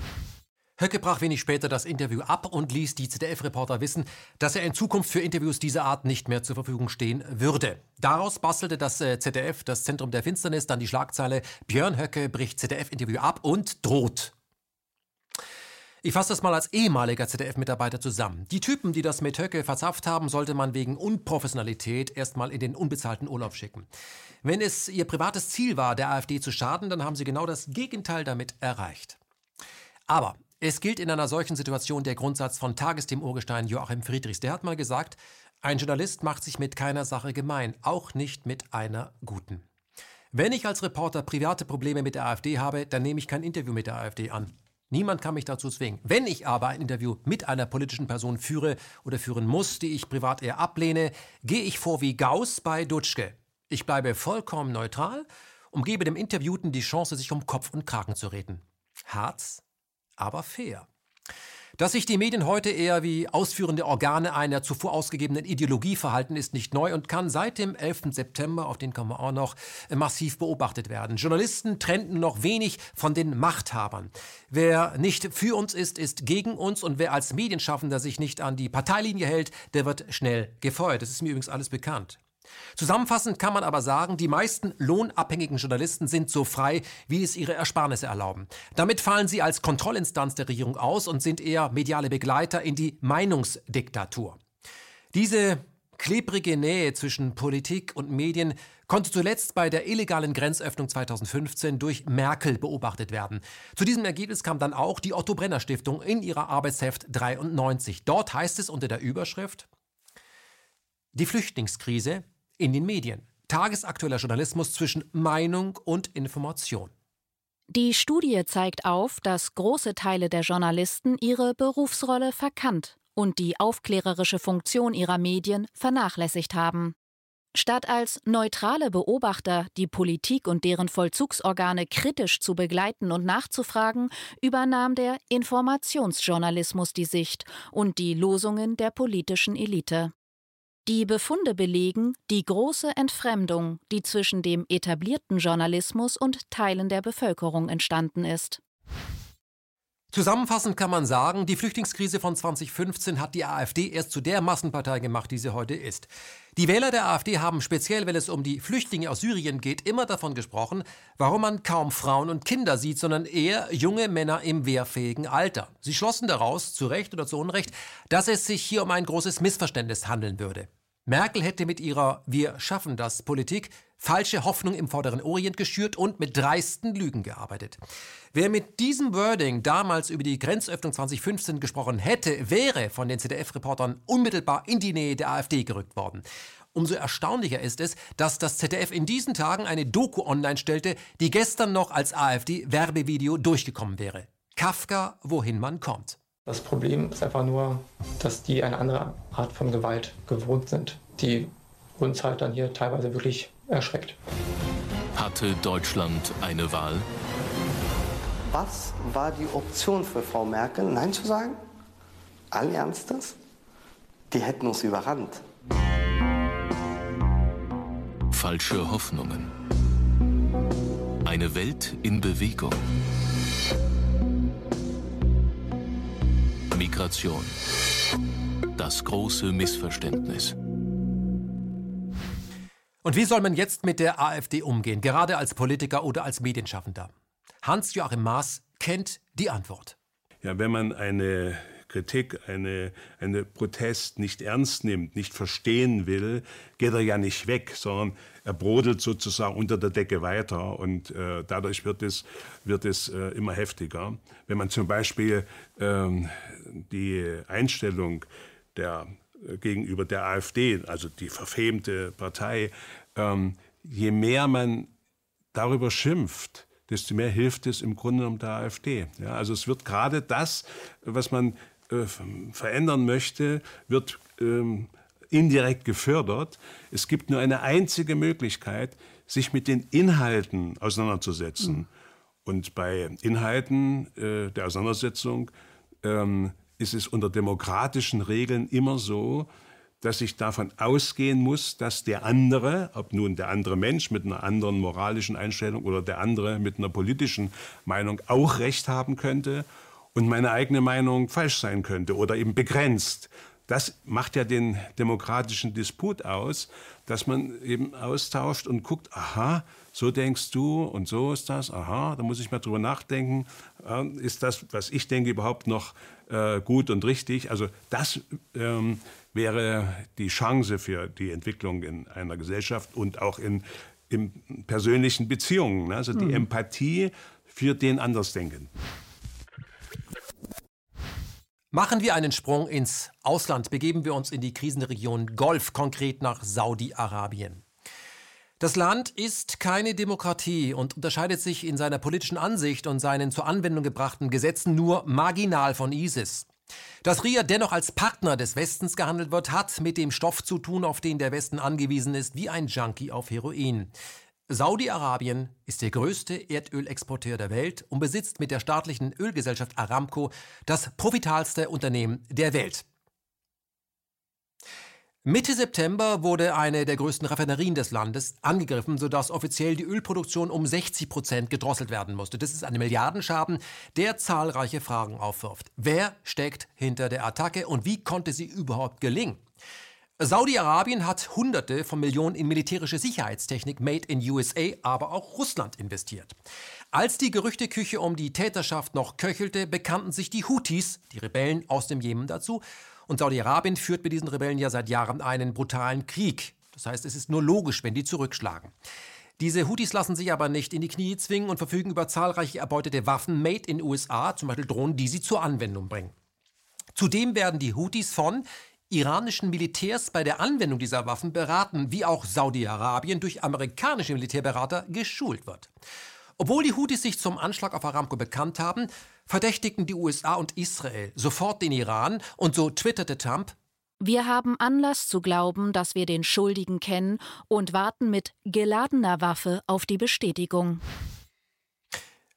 Speaker 1: Höcke brach wenig später das Interview ab und ließ die ZDF-Reporter wissen, dass er in Zukunft für Interviews dieser Art nicht mehr zur Verfügung stehen würde. Daraus bastelte das äh, ZDF, das Zentrum der Finsternis, dann die Schlagzeile Björn Höcke bricht ZDF-Interview ab und droht. Ich fasse das mal als ehemaliger ZDF-Mitarbeiter zusammen. Die Typen, die das mit Höcke verzapft haben, sollte man wegen Unprofessionalität erstmal in den unbezahlten Urlaub schicken. Wenn es ihr privates Ziel war, der AfD zu schaden, dann haben sie genau das Gegenteil damit erreicht. Aber es gilt in einer solchen Situation der Grundsatz von Tagesthemen-Urgestein Joachim Friedrichs. Der hat mal gesagt, ein Journalist macht sich mit keiner Sache gemein, auch nicht mit einer guten. Wenn ich als Reporter private Probleme mit der AfD habe, dann nehme ich kein Interview mit der AfD an. Niemand kann mich dazu zwingen. Wenn ich aber ein Interview mit einer politischen Person führe oder führen muss, die ich privat eher ablehne, gehe ich vor wie Gauss bei Dutschke. Ich bleibe vollkommen neutral und gebe dem Interviewten die Chance, sich um Kopf und Kragen zu reden. Harz, aber fair. Dass sich die Medien heute eher wie ausführende Organe einer zuvor ausgegebenen Ideologie verhalten, ist nicht neu und kann seit dem 11. September, auf den kommen wir auch noch, massiv beobachtet werden. Journalisten trennten noch wenig von den Machthabern. Wer nicht für uns ist, ist gegen uns und wer als Medienschaffender sich nicht an die Parteilinie hält, der wird schnell gefeuert. Das ist mir übrigens alles bekannt. Zusammenfassend kann man aber sagen, die meisten lohnabhängigen Journalisten sind so frei, wie es ihre Ersparnisse erlauben. Damit fallen sie als Kontrollinstanz der Regierung aus und sind eher mediale Begleiter in die Meinungsdiktatur. Diese klebrige Nähe zwischen Politik und Medien konnte zuletzt bei der illegalen Grenzöffnung 2015 durch Merkel beobachtet werden. Zu diesem Ergebnis kam dann auch die Otto Brenner Stiftung in ihrer Arbeitsheft 93. Dort heißt es unter der Überschrift Die Flüchtlingskrise in den Medien. Tagesaktueller Journalismus zwischen Meinung und Information.
Speaker 2: Die Studie zeigt auf, dass große Teile der Journalisten ihre Berufsrolle verkannt und die aufklärerische Funktion ihrer Medien vernachlässigt haben. Statt als neutrale Beobachter die Politik und deren Vollzugsorgane kritisch zu begleiten und nachzufragen, übernahm der Informationsjournalismus die Sicht und die Losungen der politischen Elite. Die Befunde belegen die große Entfremdung, die zwischen dem etablierten Journalismus und Teilen der Bevölkerung entstanden ist.
Speaker 1: Zusammenfassend kann man sagen, die Flüchtlingskrise von 2015 hat die AfD erst zu der Massenpartei gemacht, die sie heute ist. Die Wähler der AfD haben speziell, wenn es um die Flüchtlinge aus Syrien geht, immer davon gesprochen, warum man kaum Frauen und Kinder sieht, sondern eher junge Männer im wehrfähigen Alter. Sie schlossen daraus, zu Recht oder zu Unrecht, dass es sich hier um ein großes Missverständnis handeln würde. Merkel hätte mit ihrer Wir schaffen das Politik falsche Hoffnung im Vorderen Orient geschürt und mit dreisten Lügen gearbeitet. Wer mit diesem Wording damals über die Grenzöffnung 2015 gesprochen hätte, wäre von den ZDF-Reportern unmittelbar in die Nähe der AfD gerückt worden. Umso erstaunlicher ist es, dass das ZDF in diesen Tagen eine Doku online stellte, die gestern noch als AfD-Werbevideo durchgekommen wäre. Kafka, wohin man kommt.
Speaker 23: Das Problem ist einfach nur, dass die eine andere Art von Gewalt gewohnt sind, die uns halt dann hier teilweise wirklich erschreckt.
Speaker 24: Hatte Deutschland eine Wahl?
Speaker 25: Was war die Option für Frau Merkel, Nein zu sagen? Allen Ernstes? Die hätten uns überrannt.
Speaker 24: Falsche Hoffnungen. Eine Welt in Bewegung. Migration. Das große Missverständnis.
Speaker 1: Und wie soll man jetzt mit der AfD umgehen, gerade als Politiker oder als Medienschaffender? Hans-Joachim Maas kennt die Antwort.
Speaker 26: Ja, wenn man eine Kritik, eine, eine Protest nicht ernst nimmt, nicht verstehen will, geht er ja nicht weg, sondern er brodelt sozusagen unter der Decke weiter und äh, dadurch wird es, wird es äh, immer heftiger. Wenn man zum Beispiel ähm, die Einstellung der, gegenüber der AfD, also die verfemte Partei, ähm, je mehr man darüber schimpft, desto mehr hilft es im Grunde genommen der AfD. Ja, also es wird gerade das, was man äh, verändern möchte, wird ähm, indirekt gefördert. Es gibt nur eine einzige Möglichkeit, sich mit den Inhalten auseinanderzusetzen. Mhm. Und bei Inhalten äh, der Auseinandersetzung ähm, ist es unter demokratischen Regeln immer so, dass ich davon ausgehen muss, dass der andere, ob nun der andere Mensch mit einer anderen moralischen Einstellung oder der andere mit einer politischen Meinung auch recht haben könnte und meine eigene Meinung falsch sein könnte oder eben begrenzt. Das macht ja den demokratischen Disput aus, dass man eben austauscht und guckt, aha, so denkst du und so ist das, aha, da muss ich mal drüber nachdenken, äh, ist das, was ich denke, überhaupt noch äh, gut und richtig? Also das ähm, wäre die Chance für die Entwicklung in einer Gesellschaft und auch in, in persönlichen Beziehungen, ne? also die mhm. Empathie für den Andersdenken.
Speaker 1: Machen wir einen Sprung ins Ausland, begeben wir uns in die Krisenregion Golf, konkret nach Saudi-Arabien. Das Land ist keine Demokratie und unterscheidet sich in seiner politischen Ansicht und seinen zur Anwendung gebrachten Gesetzen nur marginal von ISIS. Dass Ria dennoch als Partner des Westens gehandelt wird, hat mit dem Stoff zu tun, auf den der Westen angewiesen ist, wie ein Junkie auf Heroin. Saudi-Arabien ist der größte Erdölexporteur der Welt und besitzt mit der staatlichen Ölgesellschaft Aramco das profitalste Unternehmen der Welt. Mitte September wurde eine der größten Raffinerien des Landes angegriffen, sodass offiziell die Ölproduktion um 60 Prozent gedrosselt werden musste. Das ist ein Milliardenschaden, der zahlreiche Fragen aufwirft. Wer steckt hinter der Attacke und wie konnte sie überhaupt gelingen? Saudi-Arabien hat Hunderte von Millionen in militärische Sicherheitstechnik made in USA, aber auch Russland investiert. Als die Gerüchteküche um die Täterschaft noch köchelte, bekannten sich die Houthis, die Rebellen aus dem Jemen, dazu. Und Saudi-Arabien führt mit diesen Rebellen ja seit Jahren einen brutalen Krieg. Das heißt, es ist nur logisch, wenn die zurückschlagen. Diese Houthis lassen sich aber nicht in die Knie zwingen und verfügen über zahlreiche erbeutete Waffen made in USA, zum Beispiel Drohnen, die sie zur Anwendung bringen. Zudem werden die Houthis von iranischen Militärs bei der Anwendung dieser Waffen beraten, wie auch Saudi-Arabien durch amerikanische Militärberater geschult wird. Obwohl die Houthis sich zum Anschlag auf Aramco bekannt haben, verdächtigten die USA und Israel sofort den Iran und so twitterte Trump,
Speaker 2: wir haben Anlass zu glauben, dass wir den Schuldigen kennen und warten mit geladener Waffe auf die Bestätigung.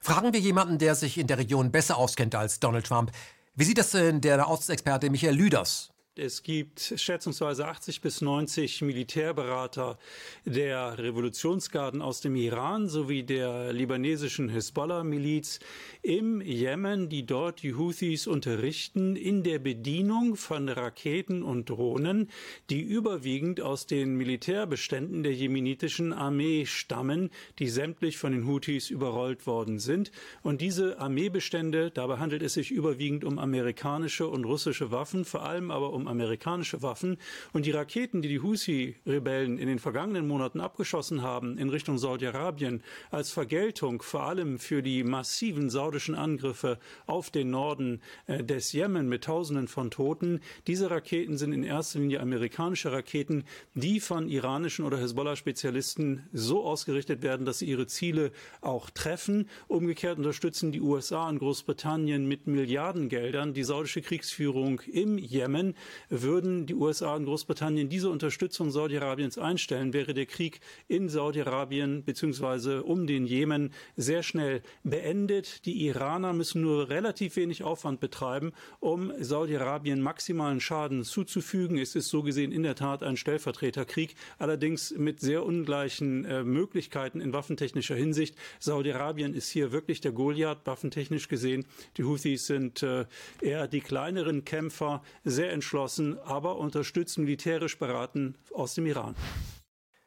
Speaker 1: Fragen wir jemanden, der sich in der Region besser auskennt als Donald Trump. Wie sieht das denn der Ostexperte Michael Lüders?
Speaker 27: Es gibt schätzungsweise 80 bis 90 Militärberater der Revolutionsgarden aus dem Iran sowie der libanesischen Hisbollah-Miliz im Jemen, die dort die Houthis unterrichten in der Bedienung von Raketen und Drohnen, die überwiegend aus den Militärbeständen der jemenitischen Armee stammen, die sämtlich von den Houthis überrollt worden sind. Und diese Armeebestände, dabei handelt es sich überwiegend um amerikanische und russische Waffen, vor allem aber um amerikanische Waffen. Und die Raketen, die die Houthi-Rebellen in den vergangenen Monaten abgeschossen haben in Richtung Saudi-Arabien, als Vergeltung vor allem für die massiven saudischen Angriffe auf den Norden äh, des Jemen mit Tausenden von Toten, diese Raketen sind in erster Linie amerikanische Raketen, die von iranischen oder Hezbollah-Spezialisten so ausgerichtet werden, dass sie ihre Ziele auch treffen. Umgekehrt unterstützen die USA und Großbritannien mit Milliardengeldern die saudische Kriegsführung im Jemen. Würden die USA und Großbritannien diese Unterstützung Saudi-Arabiens einstellen, wäre der Krieg in Saudi-Arabien bzw. um den Jemen sehr schnell beendet. Die Iraner müssen nur relativ wenig Aufwand betreiben, um Saudi-Arabien maximalen Schaden zuzufügen. Es ist so gesehen in der Tat ein Stellvertreterkrieg, allerdings mit sehr ungleichen äh, Möglichkeiten in waffentechnischer Hinsicht. Saudi-Arabien ist hier wirklich der Goliath, waffentechnisch gesehen. Die Houthis sind äh, eher die kleineren Kämpfer, sehr entschlossen geschlossen, aber unterstützt militärisch beraten aus dem Iran.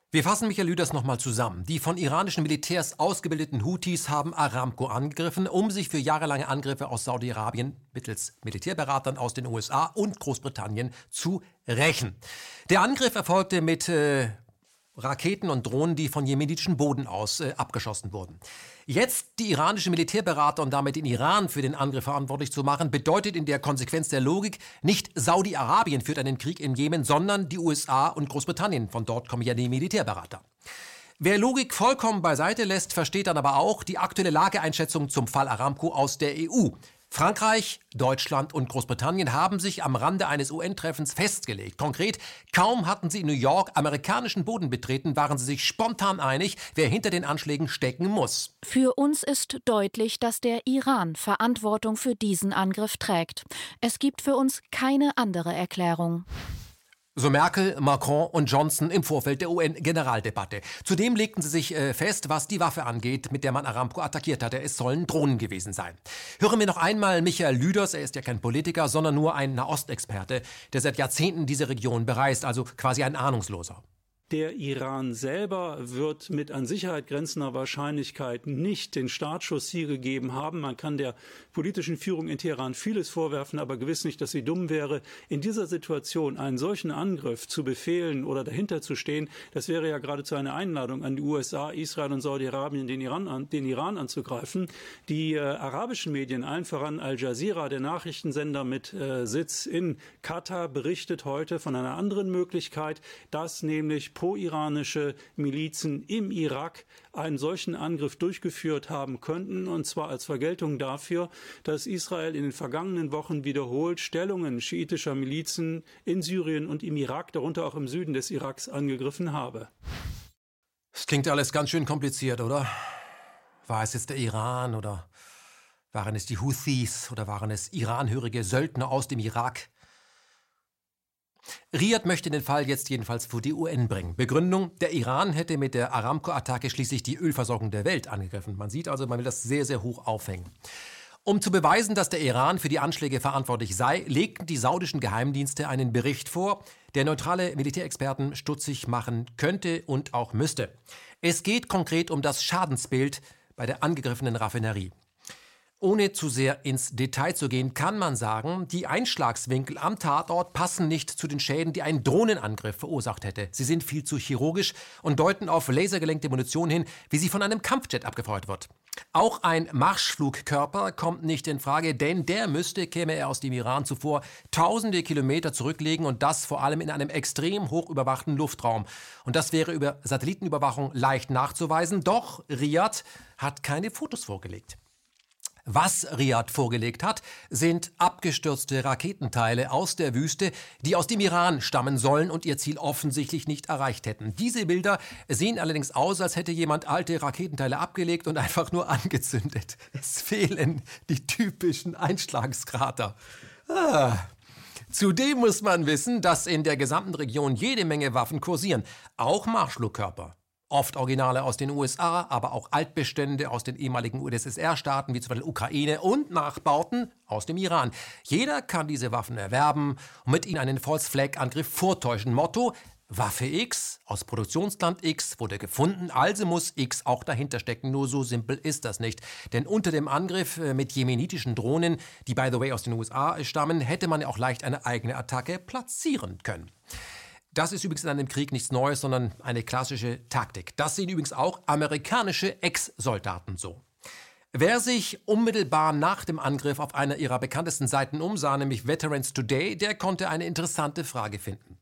Speaker 1: Wir fassen Michael Lüders nochmal zusammen. Die von iranischen Militärs ausgebildeten Houthis haben Aramco angegriffen, um sich für jahrelange Angriffe aus Saudi-Arabien mittels Militärberatern aus den USA und Großbritannien zu rächen. Der Angriff erfolgte mit äh, Raketen und Drohnen, die von jemenitischen Boden aus äh, abgeschossen wurden. Jetzt die iranische Militärberater und damit den Iran für den Angriff verantwortlich zu machen, bedeutet in der Konsequenz der Logik, nicht Saudi-Arabien führt einen Krieg im Jemen, sondern die USA und Großbritannien. Von dort kommen ja die Militärberater. Wer Logik vollkommen beiseite lässt, versteht dann aber auch die aktuelle Lageeinschätzung zum Fall Aramco aus der EU. Frankreich, Deutschland und Großbritannien haben sich am Rande eines UN-Treffens festgelegt. Konkret, kaum hatten sie in New York amerikanischen Boden betreten, waren sie sich spontan einig, wer hinter den Anschlägen stecken muss.
Speaker 2: Für uns ist deutlich, dass der Iran Verantwortung für diesen Angriff trägt. Es gibt für uns keine andere Erklärung.
Speaker 1: So Merkel, Macron und Johnson im Vorfeld der UN-Generaldebatte. Zudem legten sie sich äh, fest, was die Waffe angeht, mit der man Aramco attackiert hatte. Es sollen Drohnen gewesen sein. Hören wir noch einmal Michael Lüders, er ist ja kein Politiker, sondern nur ein Nahostexperte, der seit Jahrzehnten diese Region bereist, also quasi ein Ahnungsloser.
Speaker 27: Der Iran selber wird mit an Sicherheit grenzender Wahrscheinlichkeit nicht den Startschuss hier gegeben haben. Man kann der politischen Führung in Teheran vieles vorwerfen, aber gewiss nicht, dass sie dumm wäre. In dieser Situation einen solchen Angriff zu befehlen oder dahinter zu stehen, das wäre ja geradezu eine Einladung an die USA, Israel und Saudi-Arabien, den Iran, an, den Iran anzugreifen. Die äh, arabischen Medien, allen voran Al Jazeera, der Nachrichtensender mit äh, Sitz in Katar, berichtet heute von einer anderen Möglichkeit, dass nämlich pro-iranische Milizen im Irak einen solchen Angriff durchgeführt haben könnten, und zwar als Vergeltung dafür, dass Israel in den vergangenen Wochen wiederholt Stellungen schiitischer Milizen in Syrien und im Irak, darunter auch im Süden des Iraks, angegriffen habe.
Speaker 1: Das klingt alles ganz schön kompliziert, oder? War es jetzt der Iran oder waren es die Houthis oder waren es iranhörige Söldner aus dem Irak? Riyadh möchte den Fall jetzt jedenfalls vor die UN bringen. Begründung, der Iran hätte mit der Aramco-Attacke schließlich die Ölversorgung der Welt angegriffen. Man sieht also, man will das sehr, sehr hoch aufhängen. Um zu beweisen, dass der Iran für die Anschläge verantwortlich sei, legten die saudischen Geheimdienste einen Bericht vor, der neutrale Militärexperten stutzig machen könnte und auch müsste. Es geht konkret um das Schadensbild bei der angegriffenen Raffinerie. Ohne zu sehr ins Detail zu gehen, kann man sagen, die Einschlagswinkel am Tatort passen nicht zu den Schäden, die ein Drohnenangriff verursacht hätte. Sie sind viel zu chirurgisch und deuten auf lasergelenkte Munition hin, wie sie von einem Kampfjet abgefeuert wird. Auch ein Marschflugkörper kommt nicht in Frage, denn der müsste, käme er aus dem Iran zuvor, tausende Kilometer zurücklegen und das vor allem in einem extrem hoch überwachten Luftraum. Und das wäre über Satellitenüberwachung leicht nachzuweisen, doch Riyadh hat keine Fotos vorgelegt. Was Riyadh vorgelegt hat, sind abgestürzte Raketenteile aus der Wüste, die aus dem Iran stammen sollen und ihr Ziel offensichtlich nicht erreicht hätten. Diese Bilder sehen allerdings aus, als hätte jemand alte Raketenteile abgelegt und einfach nur angezündet. Es fehlen die typischen Einschlagskrater. Ah. Zudem muss man wissen, dass in der gesamten Region jede Menge Waffen kursieren, auch Marschflugkörper. Oft Originale aus den USA, aber auch Altbestände aus den ehemaligen UdSSR-Staaten, wie zum Beispiel Ukraine und Nachbauten aus dem Iran. Jeder kann diese Waffen erwerben und mit ihnen einen False-Flag-Angriff vortäuschen. Motto: Waffe X aus Produktionsland X wurde gefunden, also muss X auch dahinter stecken. Nur so simpel ist das nicht. Denn unter dem Angriff äh, mit jemenitischen Drohnen, die by the way aus den USA stammen, hätte man ja auch leicht eine eigene Attacke platzieren können. Das ist übrigens in einem Krieg nichts Neues, sondern eine klassische Taktik. Das sehen übrigens auch amerikanische Ex-Soldaten so. Wer sich unmittelbar nach dem Angriff auf einer ihrer bekanntesten Seiten umsah, nämlich Veterans Today, der konnte eine interessante Frage finden.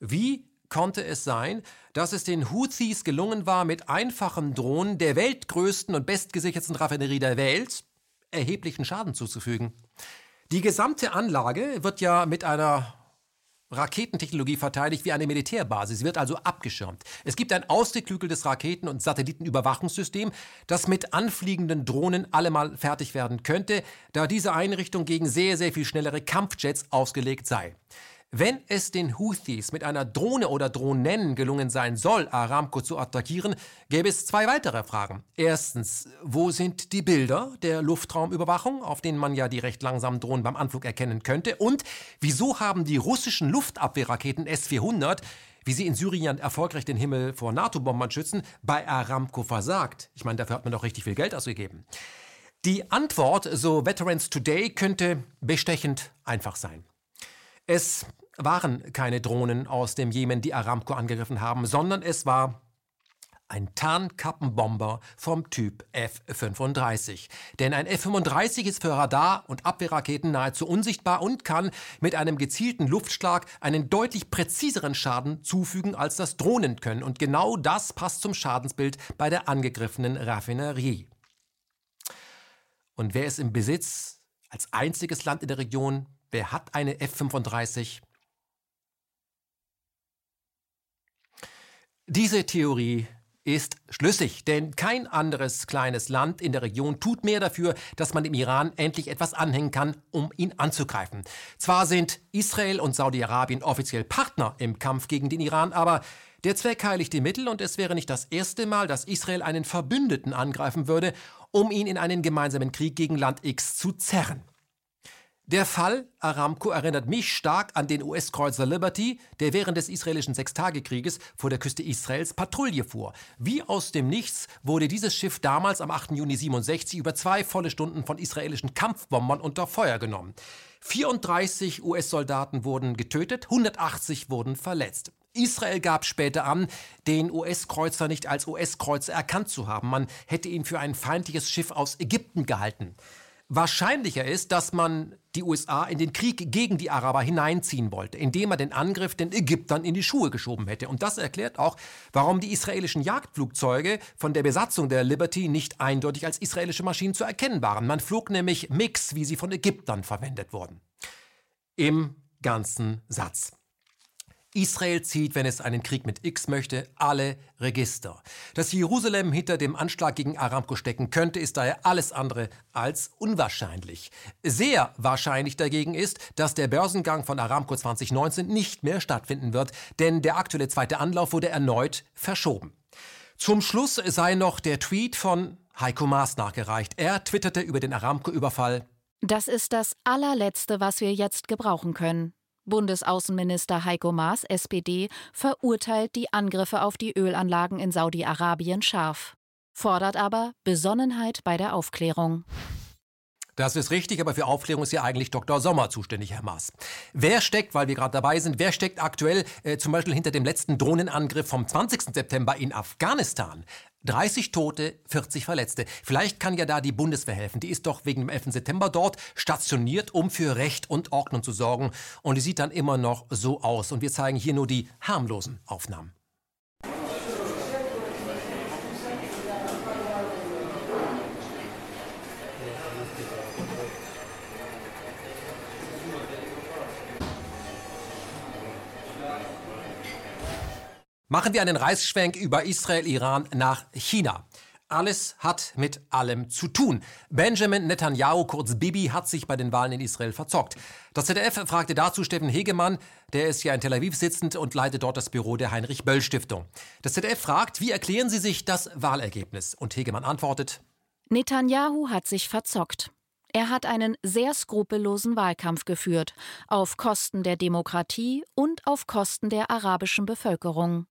Speaker 1: Wie konnte es sein, dass es den Houthis gelungen war, mit einfachen Drohnen der weltgrößten und bestgesichertsten Raffinerie der Welt erheblichen Schaden zuzufügen? Die gesamte Anlage wird ja mit einer Raketentechnologie verteidigt wie eine Militärbasis. Wird also abgeschirmt. Es gibt ein ausgeklügeltes Raketen- und Satellitenüberwachungssystem, das mit anfliegenden Drohnen allemal fertig werden könnte, da diese Einrichtung gegen sehr, sehr viel schnellere Kampfjets ausgelegt sei. Wenn es den Houthis mit einer Drohne oder Drohnen gelungen sein soll, Aramco zu attackieren, gäbe es zwei weitere Fragen. Erstens, wo sind die Bilder der Luftraumüberwachung, auf denen man ja die recht langsamen Drohnen beim Anflug erkennen könnte? Und wieso haben die russischen Luftabwehrraketen S-400 wie sie in Syrien erfolgreich den Himmel vor NATO-Bombern schützen, bei Aramco versagt. Ich meine, dafür hat man doch richtig viel Geld ausgegeben. Die Antwort, so Veterans Today, könnte bestechend einfach sein. Es waren keine Drohnen aus dem Jemen, die Aramco angegriffen haben, sondern es war ein Tarnkappenbomber vom Typ F-35. Denn ein F-35 ist für Radar- und Abwehrraketen nahezu unsichtbar und kann mit einem gezielten Luftschlag einen deutlich präziseren Schaden zufügen, als das Drohnen können. Und genau das passt zum Schadensbild bei der angegriffenen Raffinerie. Und wer ist im Besitz als einziges Land in der Region Wer hat eine F-35? Diese Theorie ist schlüssig, denn kein anderes kleines Land in der Region tut mehr dafür, dass man dem Iran endlich etwas anhängen kann, um ihn anzugreifen. Zwar sind Israel und Saudi-Arabien offiziell Partner im Kampf gegen den Iran, aber der Zweck heiligt die Mittel und es wäre nicht das erste Mal, dass Israel einen Verbündeten angreifen würde, um ihn in einen gemeinsamen Krieg gegen Land X zu zerren. Der Fall Aramco erinnert mich stark an den US-Kreuzer Liberty, der während des israelischen Sechstagekrieges vor der Küste Israels Patrouille fuhr. Wie aus dem Nichts wurde dieses Schiff damals am 8. Juni 67 über zwei volle Stunden von israelischen Kampfbombern unter Feuer genommen. 34 US-Soldaten wurden getötet, 180 wurden verletzt. Israel gab später an, den US-Kreuzer nicht als US-Kreuzer erkannt zu haben. Man hätte ihn für ein feindliches Schiff aus Ägypten gehalten. Wahrscheinlicher ist, dass man die USA in den Krieg gegen die Araber hineinziehen wollte, indem er den Angriff den Ägyptern in die Schuhe geschoben hätte. Und das erklärt auch, warum die israelischen Jagdflugzeuge von der Besatzung der Liberty nicht eindeutig als israelische Maschinen zu erkennen waren. Man flog nämlich Mix, wie sie von Ägyptern verwendet wurden. Im ganzen Satz. Israel zieht, wenn es einen Krieg mit X möchte, alle Register. Dass Jerusalem hinter dem Anschlag gegen Aramco stecken könnte, ist daher alles andere als unwahrscheinlich. Sehr wahrscheinlich dagegen ist, dass der Börsengang von Aramco 2019 nicht mehr stattfinden wird, denn der aktuelle zweite Anlauf wurde erneut verschoben. Zum Schluss sei noch der Tweet von Heiko Maas nachgereicht. Er twitterte über den Aramco-Überfall.
Speaker 2: Das ist das allerletzte, was wir jetzt gebrauchen können. Bundesaußenminister Heiko Maas, SPD, verurteilt die Angriffe auf die Ölanlagen in Saudi-Arabien scharf, fordert aber Besonnenheit bei der Aufklärung.
Speaker 1: Das ist richtig, aber für Aufklärung ist ja eigentlich Dr. Sommer zuständig, Herr Maas. Wer steckt, weil wir gerade dabei sind, wer steckt aktuell äh, zum Beispiel hinter dem letzten Drohnenangriff vom 20. September in Afghanistan? 30 Tote, 40 Verletzte. Vielleicht kann ja da die Bundeswehr helfen. Die ist doch wegen dem 11. September dort stationiert, um für Recht und Ordnung zu sorgen. Und die sieht dann immer noch so aus. Und wir zeigen hier nur die harmlosen Aufnahmen. Machen wir einen Reißschwenk über Israel, Iran nach China. Alles hat mit allem zu tun. Benjamin Netanyahu, kurz Bibi, hat sich bei den Wahlen in Israel verzockt. Das ZDF fragte dazu Steffen Hegemann, der ist ja in Tel Aviv sitzend und leitet dort das Büro der Heinrich-Böll-Stiftung. Das ZDF fragt, wie erklären Sie sich das Wahlergebnis? Und Hegemann antwortet,
Speaker 2: Netanyahu hat sich verzockt. Er hat einen sehr skrupellosen Wahlkampf geführt, auf Kosten der Demokratie und auf Kosten der arabischen Bevölkerung.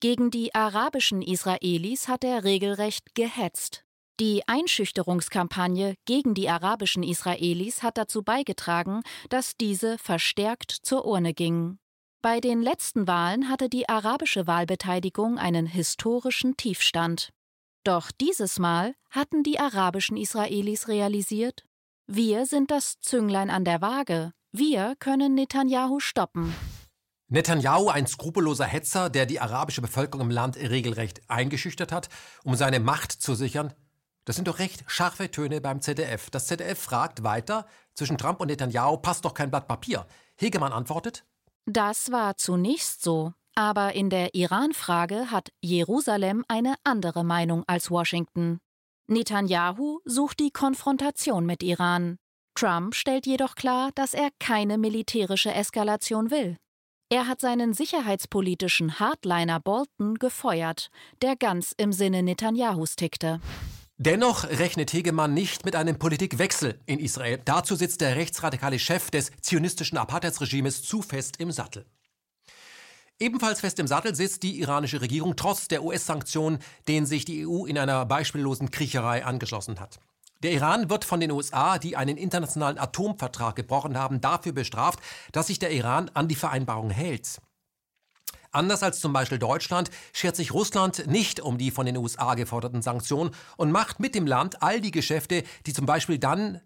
Speaker 2: Gegen die arabischen Israelis hat er regelrecht gehetzt. Die Einschüchterungskampagne gegen die arabischen Israelis hat dazu beigetragen, dass diese verstärkt zur Urne gingen. Bei den letzten Wahlen hatte die arabische Wahlbeteiligung einen historischen Tiefstand. Doch dieses Mal hatten die arabischen Israelis realisiert, wir sind das Zünglein an der Waage, wir können Netanyahu stoppen.
Speaker 1: Netanyahu, ein skrupelloser Hetzer, der die arabische Bevölkerung im Land regelrecht eingeschüchtert hat, um seine Macht zu sichern. Das sind doch recht scharfe Töne beim ZDF. Das ZDF fragt weiter, zwischen Trump und Netanyahu passt doch kein Blatt Papier. Hegemann antwortet,
Speaker 2: das war zunächst so, aber in der Iran-Frage hat Jerusalem eine andere Meinung als Washington. Netanyahu sucht die Konfrontation mit Iran. Trump stellt jedoch klar, dass er keine militärische Eskalation will. Er hat seinen sicherheitspolitischen Hardliner Bolton gefeuert, der ganz im Sinne Netanyahus tickte.
Speaker 1: Dennoch rechnet Hegemann nicht mit einem Politikwechsel in Israel. Dazu sitzt der rechtsradikale Chef des zionistischen Apartheidsregimes zu fest im Sattel. Ebenfalls fest im Sattel sitzt die iranische Regierung trotz der US-Sanktionen, denen sich die EU in einer beispiellosen Kriecherei angeschlossen hat. Der Iran wird von den USA, die einen internationalen Atomvertrag gebrochen haben, dafür bestraft, dass sich der Iran an die Vereinbarung hält. Anders als zum Beispiel Deutschland schert sich Russland nicht um die von den USA geforderten Sanktionen und macht mit dem Land all die Geschäfte, die zum Beispiel dann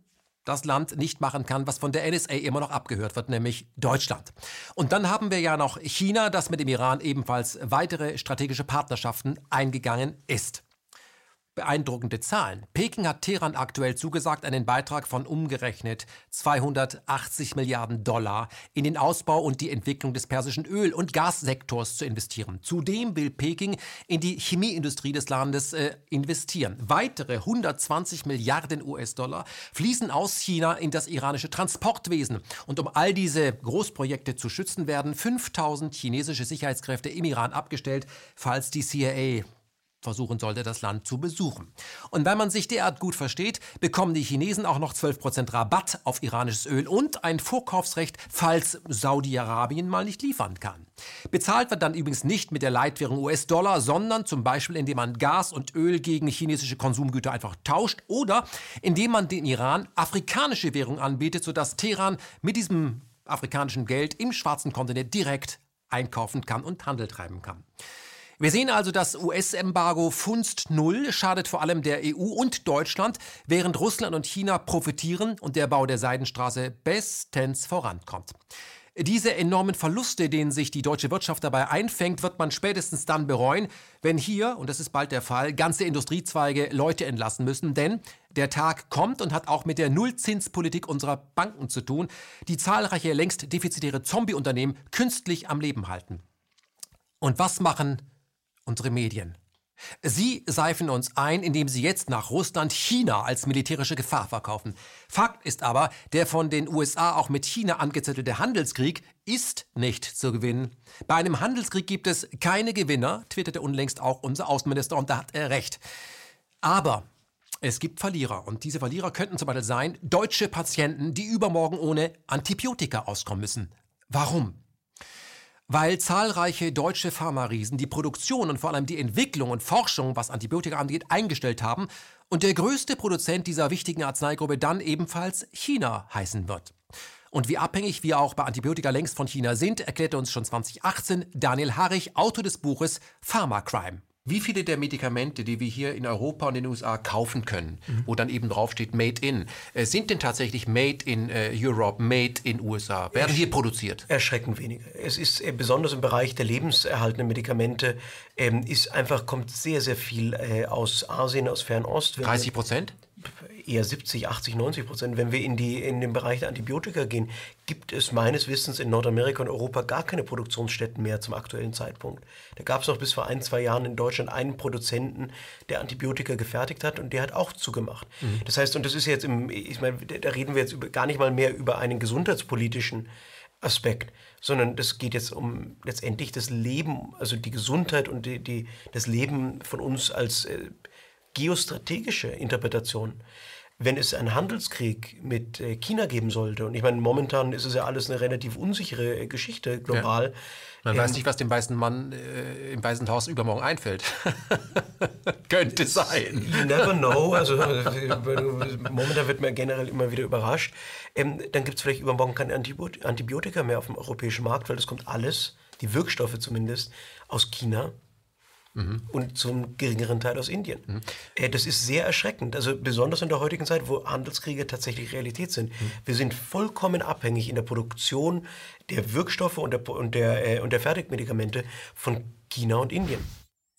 Speaker 1: das Land nicht machen kann, was von der NSA immer noch abgehört wird, nämlich Deutschland. Und dann haben wir ja noch China, das mit dem Iran ebenfalls weitere strategische Partnerschaften eingegangen ist. Beeindruckende Zahlen. Peking hat Teheran aktuell zugesagt, einen Beitrag von umgerechnet 280 Milliarden Dollar in den Ausbau und die Entwicklung des persischen Öl- und Gassektors zu investieren. Zudem will Peking in die Chemieindustrie des Landes äh, investieren. Weitere 120 Milliarden US-Dollar fließen aus China in das iranische Transportwesen. Und um all diese Großprojekte zu schützen, werden 5000 chinesische Sicherheitskräfte im Iran abgestellt, falls die CIA versuchen sollte, das Land zu besuchen. Und wenn man sich derart gut versteht, bekommen die Chinesen auch noch 12% Rabatt auf iranisches Öl und ein Vorkaufsrecht, falls Saudi-Arabien mal nicht liefern kann. Bezahlt wird dann übrigens nicht mit der Leitwährung US-Dollar, sondern zum Beispiel indem man Gas und Öl gegen chinesische Konsumgüter einfach tauscht oder indem man den Iran afrikanische Währung anbietet, sodass Teheran mit diesem afrikanischen Geld im schwarzen Kontinent direkt einkaufen kann und Handel treiben kann. Wir sehen also, das US-Embargo funzt null, schadet vor allem der EU und Deutschland, während Russland und China profitieren und der Bau der Seidenstraße bestens vorankommt. Diese enormen Verluste, denen sich die deutsche Wirtschaft dabei einfängt, wird man spätestens dann bereuen, wenn hier, und das ist bald der Fall, ganze Industriezweige Leute entlassen müssen. Denn der Tag kommt und hat auch mit der Nullzinspolitik unserer Banken zu tun, die zahlreiche längst defizitäre Zombie-Unternehmen künstlich am Leben halten. Und was machen unsere Medien. Sie seifen uns ein, indem sie jetzt nach Russland China als militärische Gefahr verkaufen. Fakt ist aber, der von den USA auch mit China angezettelte Handelskrieg ist nicht zu gewinnen. Bei einem Handelskrieg gibt es keine Gewinner, twitterte unlängst auch unser Außenminister und da hat er recht. Aber es gibt Verlierer und diese Verlierer könnten zum Beispiel sein deutsche Patienten, die übermorgen ohne Antibiotika auskommen müssen. Warum? Weil zahlreiche deutsche Pharmariesen die Produktion und vor allem die Entwicklung und Forschung, was Antibiotika angeht, eingestellt haben und der größte Produzent dieser wichtigen Arzneigruppe dann ebenfalls China heißen wird. Und wie abhängig wir auch bei Antibiotika längst von China sind, erklärte uns schon 2018 Daniel Harrich, Autor des Buches Pharmacrime. Wie viele der Medikamente, die wir hier in Europa und in den USA kaufen können, mhm. wo dann eben draufsteht Made in, äh, sind denn tatsächlich Made in äh, Europe, Made in USA? Werden hier produziert?
Speaker 28: Erschreckend weniger. Es ist äh, besonders im Bereich der lebenserhaltenden Medikamente ähm, ist einfach kommt sehr sehr viel äh, aus Asien, aus Fernost.
Speaker 1: 30 Prozent?
Speaker 28: Eher 70, 80, 90 Prozent. Wenn wir in, die, in den Bereich der Antibiotika gehen, gibt es meines Wissens in Nordamerika und Europa gar keine Produktionsstätten mehr zum aktuellen Zeitpunkt. Da gab es noch bis vor ein, zwei Jahren in Deutschland einen Produzenten, der Antibiotika gefertigt hat und der hat auch zugemacht. Mhm. Das heißt, und das ist jetzt im, ich meine, da reden wir jetzt über, gar nicht mal mehr über einen gesundheitspolitischen Aspekt, sondern das geht jetzt um letztendlich das Leben, also die Gesundheit und die, die, das Leben von uns als äh, geostrategische Interpretation wenn es einen Handelskrieg mit äh, China geben sollte, und ich meine, momentan ist es ja alles eine relativ unsichere äh, Geschichte global. Ja.
Speaker 1: Man ähm, weiß nicht, was dem weißen Mann äh, im Weißen Haus übermorgen einfällt. Könnte sein.
Speaker 28: You never know. Also äh, momentan wird man generell immer wieder überrascht. Ähm, dann gibt es vielleicht übermorgen keine Antibiotika mehr auf dem europäischen Markt, weil das kommt alles, die Wirkstoffe zumindest, aus China. Mhm. und zum geringeren Teil aus Indien. Mhm. Äh, das ist sehr erschreckend, also besonders in der heutigen Zeit, wo Handelskriege tatsächlich Realität sind. Mhm. Wir sind vollkommen abhängig in der Produktion der Wirkstoffe und der, und der, äh, und der Fertigmedikamente von China und Indien.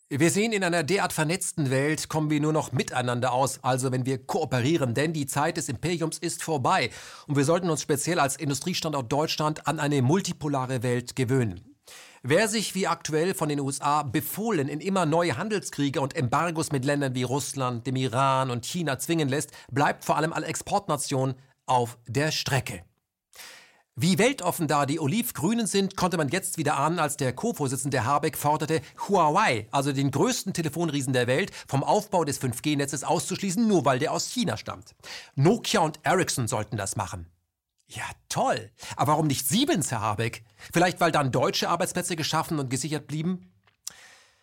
Speaker 1: Wir sehen, in einer derart vernetzten Welt kommen wir nur noch miteinander aus, also wenn wir kooperieren, denn die Zeit des Imperiums ist vorbei und wir sollten uns speziell als Industriestandort Deutschland an eine multipolare Welt gewöhnen. Wer sich wie aktuell von den USA befohlen in immer neue Handelskriege und Embargos mit Ländern wie Russland, dem Iran und China zwingen lässt, bleibt vor allem als Exportnation auf der Strecke. Wie weltoffen da die Olivgrünen sind, konnte man jetzt wieder ahnen, als der Co-Vorsitzende Habeck forderte, Huawei, also den größten Telefonriesen der Welt, vom Aufbau des 5G-Netzes auszuschließen, nur weil der aus China stammt. Nokia und Ericsson sollten das machen. Ja, toll. Aber warum nicht Siemens, Herr Habeck? Vielleicht, weil dann deutsche Arbeitsplätze geschaffen und gesichert blieben?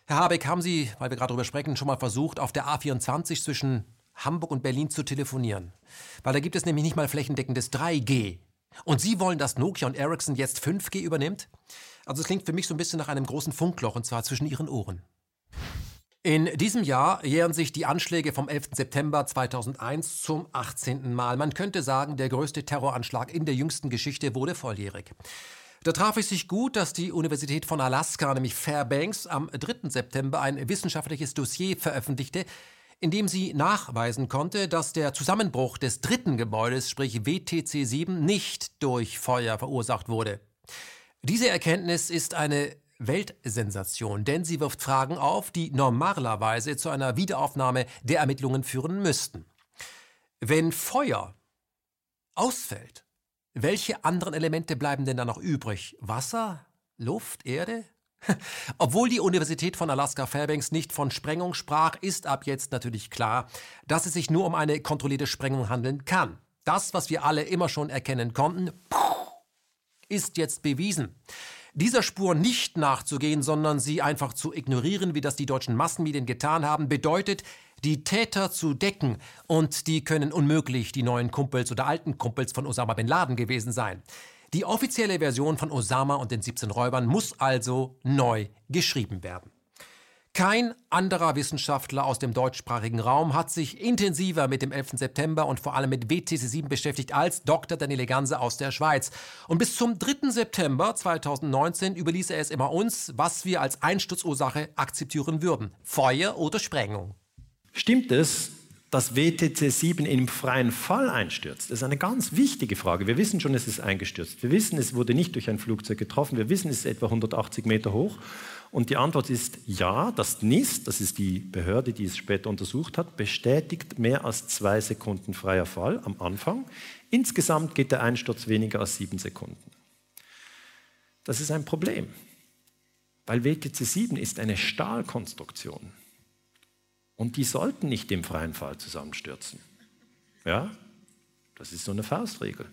Speaker 1: Herr Habeck, haben Sie, weil wir gerade darüber sprechen, schon mal versucht, auf der A24 zwischen Hamburg und Berlin zu telefonieren? Weil da gibt es nämlich nicht mal flächendeckendes 3G. Und Sie wollen, dass Nokia und Ericsson jetzt 5G übernimmt? Also es klingt für mich so ein bisschen nach einem großen Funkloch, und zwar zwischen Ihren Ohren. In diesem Jahr jähren sich die Anschläge vom 11. September 2001 zum 18. Mal. Man könnte sagen, der größte Terroranschlag in der jüngsten Geschichte wurde volljährig. Da traf es sich gut, dass die Universität von Alaska, nämlich Fairbanks, am 3. September ein wissenschaftliches Dossier veröffentlichte, indem sie nachweisen konnte, dass der Zusammenbruch des dritten Gebäudes, sprich WTC 7, nicht durch Feuer verursacht wurde. Diese Erkenntnis ist eine Weltsensation, denn sie wirft Fragen auf, die normalerweise zu einer Wiederaufnahme der Ermittlungen führen müssten. Wenn Feuer ausfällt, welche anderen Elemente bleiben denn da noch übrig? Wasser? Luft? Erde? Obwohl die Universität von Alaska Fairbanks nicht von Sprengung sprach, ist ab jetzt natürlich klar, dass es sich nur um eine kontrollierte Sprengung handeln kann. Das, was wir alle immer schon erkennen konnten, ist jetzt bewiesen. Dieser Spur nicht nachzugehen, sondern sie einfach zu ignorieren, wie das die deutschen Massenmedien getan haben, bedeutet, die Täter zu decken. Und die können unmöglich die neuen Kumpels oder alten Kumpels von Osama bin Laden gewesen sein. Die offizielle Version von Osama und den 17 Räubern muss also neu geschrieben werden. Kein anderer Wissenschaftler aus dem deutschsprachigen Raum hat sich intensiver mit dem 11. September und vor allem mit WTC 7 beschäftigt als Dr. Daniele Ganse aus der Schweiz. Und bis zum 3. September 2019 überließ er es immer uns, was wir als Einsturzursache akzeptieren würden. Feuer oder Sprengung.
Speaker 29: Stimmt es, dass WTC 7 im freien Fall einstürzt? Das ist eine ganz wichtige Frage. Wir wissen schon, es ist eingestürzt. Wir wissen, es wurde nicht durch ein Flugzeug getroffen. Wir wissen, es ist etwa 180 Meter hoch. Und die Antwort ist ja, das NIST, das ist die Behörde, die es später untersucht hat, bestätigt mehr als zwei Sekunden freier Fall am Anfang. Insgesamt geht der Einsturz weniger als sieben Sekunden. Das ist ein Problem, weil WTC 7 ist eine Stahlkonstruktion. Und die sollten nicht im freien Fall zusammenstürzen. Ja, das ist so eine Faustregel.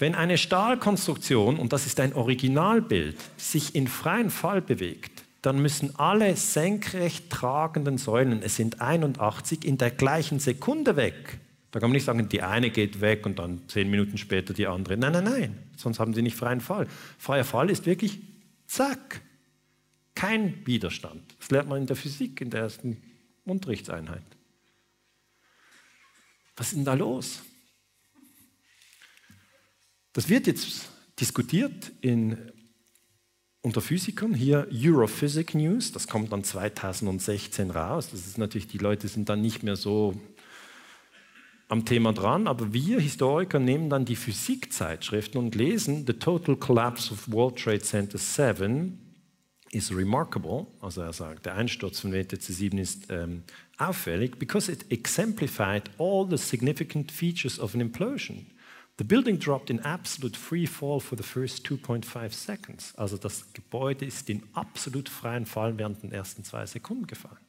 Speaker 29: Wenn eine Stahlkonstruktion, und das ist ein Originalbild, sich in freien Fall bewegt, dann müssen alle senkrecht tragenden Säulen, es sind 81, in der gleichen Sekunde weg. Da kann man nicht sagen, die eine geht weg und dann zehn Minuten später die andere. Nein, nein, nein, sonst haben sie nicht freien Fall. Freier Fall ist wirklich zack, kein Widerstand. Das lernt man in der Physik, in der ersten Unterrichtseinheit. Was ist denn da los? Das wird jetzt diskutiert in, unter Physikern. Hier Europhysic News, das kommt dann 2016 raus. Das ist natürlich, die Leute sind dann nicht mehr so am Thema dran, aber wir Historiker nehmen dann die Physikzeitschriften und lesen The Total Collapse of World Trade Center 7 is remarkable, also er sagt, der Einsturz von WTC 7 ist ähm, auffällig, because it exemplified all the significant features of an implosion. The building dropped in absolute free fall for the first 2.5 seconds. Also das Gebäude ist in absolut freien Fall während den ersten zwei Sekunden gefallen.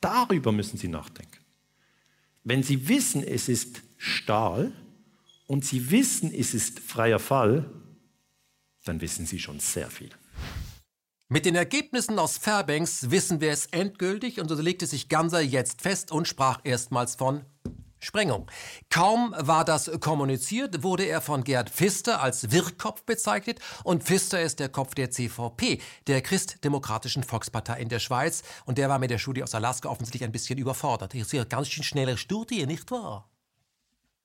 Speaker 29: Darüber müssen Sie nachdenken. Wenn Sie wissen, es ist Stahl und Sie wissen, es ist freier Fall, dann wissen Sie schon sehr viel.
Speaker 1: Mit den Ergebnissen aus Fairbanks wissen wir es endgültig und so legte sich Ganser jetzt fest und sprach erstmals von Sprengung. Kaum war das kommuniziert, wurde er von Gerd Pfister als Wirrkopf bezeichnet und Pfister ist der Kopf der CVP, der Christdemokratischen Volkspartei in der Schweiz und der war mit der Studie aus Alaska offensichtlich ein bisschen überfordert. Ich sehe ganz schön schnelle Studie, nicht wahr?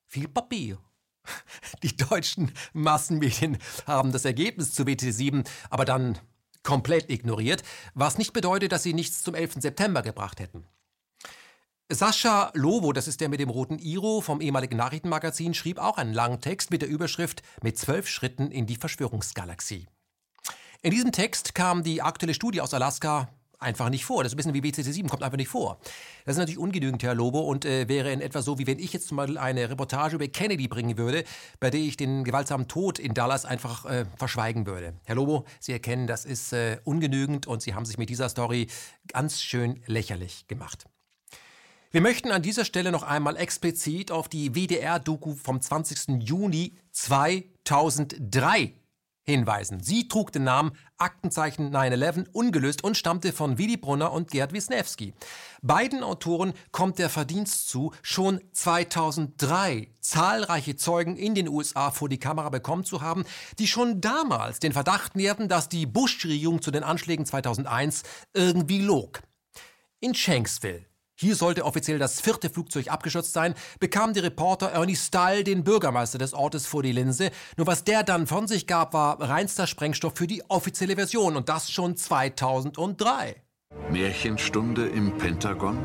Speaker 1: Viel Papier. Die deutschen Massenmedien haben das Ergebnis zu WT7 aber dann komplett ignoriert, was nicht bedeutet, dass sie nichts zum 11. September gebracht hätten. Sascha Lobo, das ist der mit dem roten Iro vom ehemaligen Nachrichtenmagazin, schrieb auch einen langen Text mit der Überschrift Mit zwölf Schritten in die Verschwörungsgalaxie. In diesem Text kam die aktuelle Studie aus Alaska einfach nicht vor. Das ist ein bisschen wie WCC7, kommt einfach nicht vor. Das ist natürlich ungenügend, Herr Lobo, und äh, wäre in etwa so, wie wenn ich jetzt zum Beispiel eine Reportage über Kennedy bringen würde, bei der ich den gewaltsamen Tod in Dallas einfach äh, verschweigen würde. Herr Lobo, Sie erkennen, das ist äh, ungenügend und Sie haben sich mit dieser Story ganz schön lächerlich gemacht. Wir möchten an dieser Stelle noch einmal explizit auf die WDR-Doku vom 20. Juni 2003 hinweisen. Sie trug den Namen Aktenzeichen 9-11 ungelöst und stammte von Willy Brunner und Gerd Wisniewski. Beiden Autoren kommt der Verdienst zu, schon 2003 zahlreiche Zeugen in den USA vor die Kamera bekommen zu haben, die schon damals den Verdacht nährten, dass die Bush-Regierung zu den Anschlägen 2001 irgendwie log. In Shanksville hier sollte offiziell das vierte Flugzeug abgestürzt sein, bekam der Reporter Ernie Stahl den Bürgermeister des Ortes vor die Linse. Nur was der dann von sich gab, war reinster Sprengstoff für die offizielle Version und das schon 2003.
Speaker 30: Märchenstunde im Pentagon?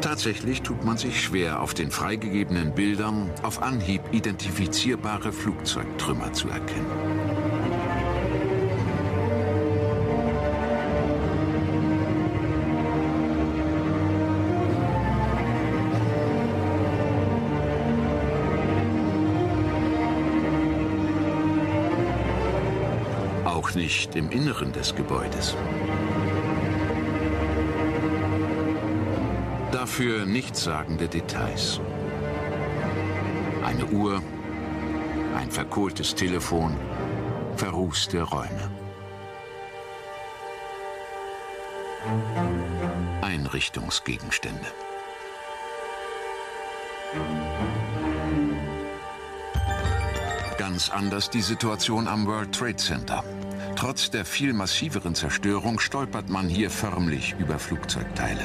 Speaker 30: Tatsächlich tut man sich schwer, auf den freigegebenen Bildern auf Anhieb identifizierbare Flugzeugtrümmer zu erkennen. Inneren des Gebäudes. Dafür nichtssagende Details. Eine Uhr, ein verkohltes Telefon, verrußte Räume. Einrichtungsgegenstände. Ganz anders die Situation am World Trade Center. Trotz der viel massiveren Zerstörung stolpert man hier förmlich über Flugzeugteile.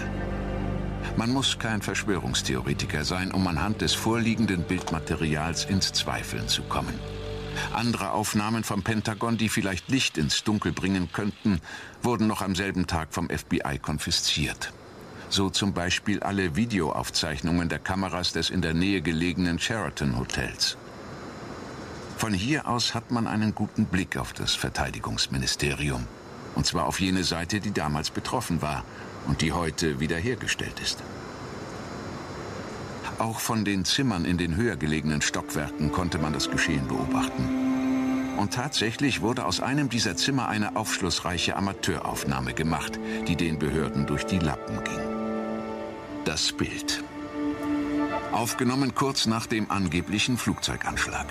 Speaker 30: Man muss kein Verschwörungstheoretiker sein, um anhand des vorliegenden Bildmaterials ins Zweifeln zu kommen. Andere Aufnahmen vom Pentagon, die vielleicht Licht ins Dunkel bringen könnten, wurden noch am selben Tag vom FBI konfisziert. So zum Beispiel alle Videoaufzeichnungen der Kameras des in der Nähe gelegenen Sheraton Hotels. Von hier aus hat man einen guten Blick auf das Verteidigungsministerium. Und zwar auf jene Seite, die damals betroffen war und die heute wiederhergestellt ist. Auch von den Zimmern in den höher gelegenen Stockwerken konnte man das Geschehen beobachten. Und tatsächlich wurde aus einem dieser Zimmer eine aufschlussreiche Amateuraufnahme gemacht, die den Behörden durch die Lappen ging. Das Bild. Aufgenommen kurz nach dem angeblichen Flugzeuganschlag.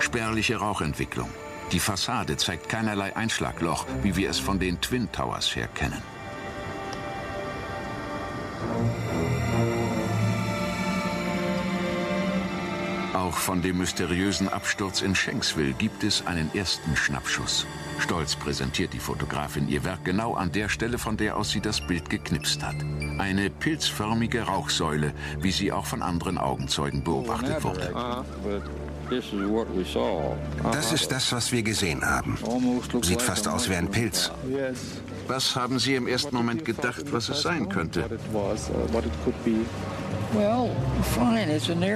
Speaker 30: Spärliche Rauchentwicklung. Die Fassade zeigt keinerlei Einschlagloch, wie wir es von den Twin Towers her kennen. Auch von dem mysteriösen Absturz in Shanksville gibt es einen ersten Schnappschuss. Stolz präsentiert die Fotografin ihr Werk genau an der Stelle, von der aus sie das Bild geknipst hat. Eine pilzförmige Rauchsäule, wie sie auch von anderen Augenzeugen beobachtet wurde.
Speaker 31: Das ist das, was wir gesehen haben. Sieht fast aus wie ein Pilz.
Speaker 30: Was haben Sie im ersten Moment gedacht, was es sein könnte?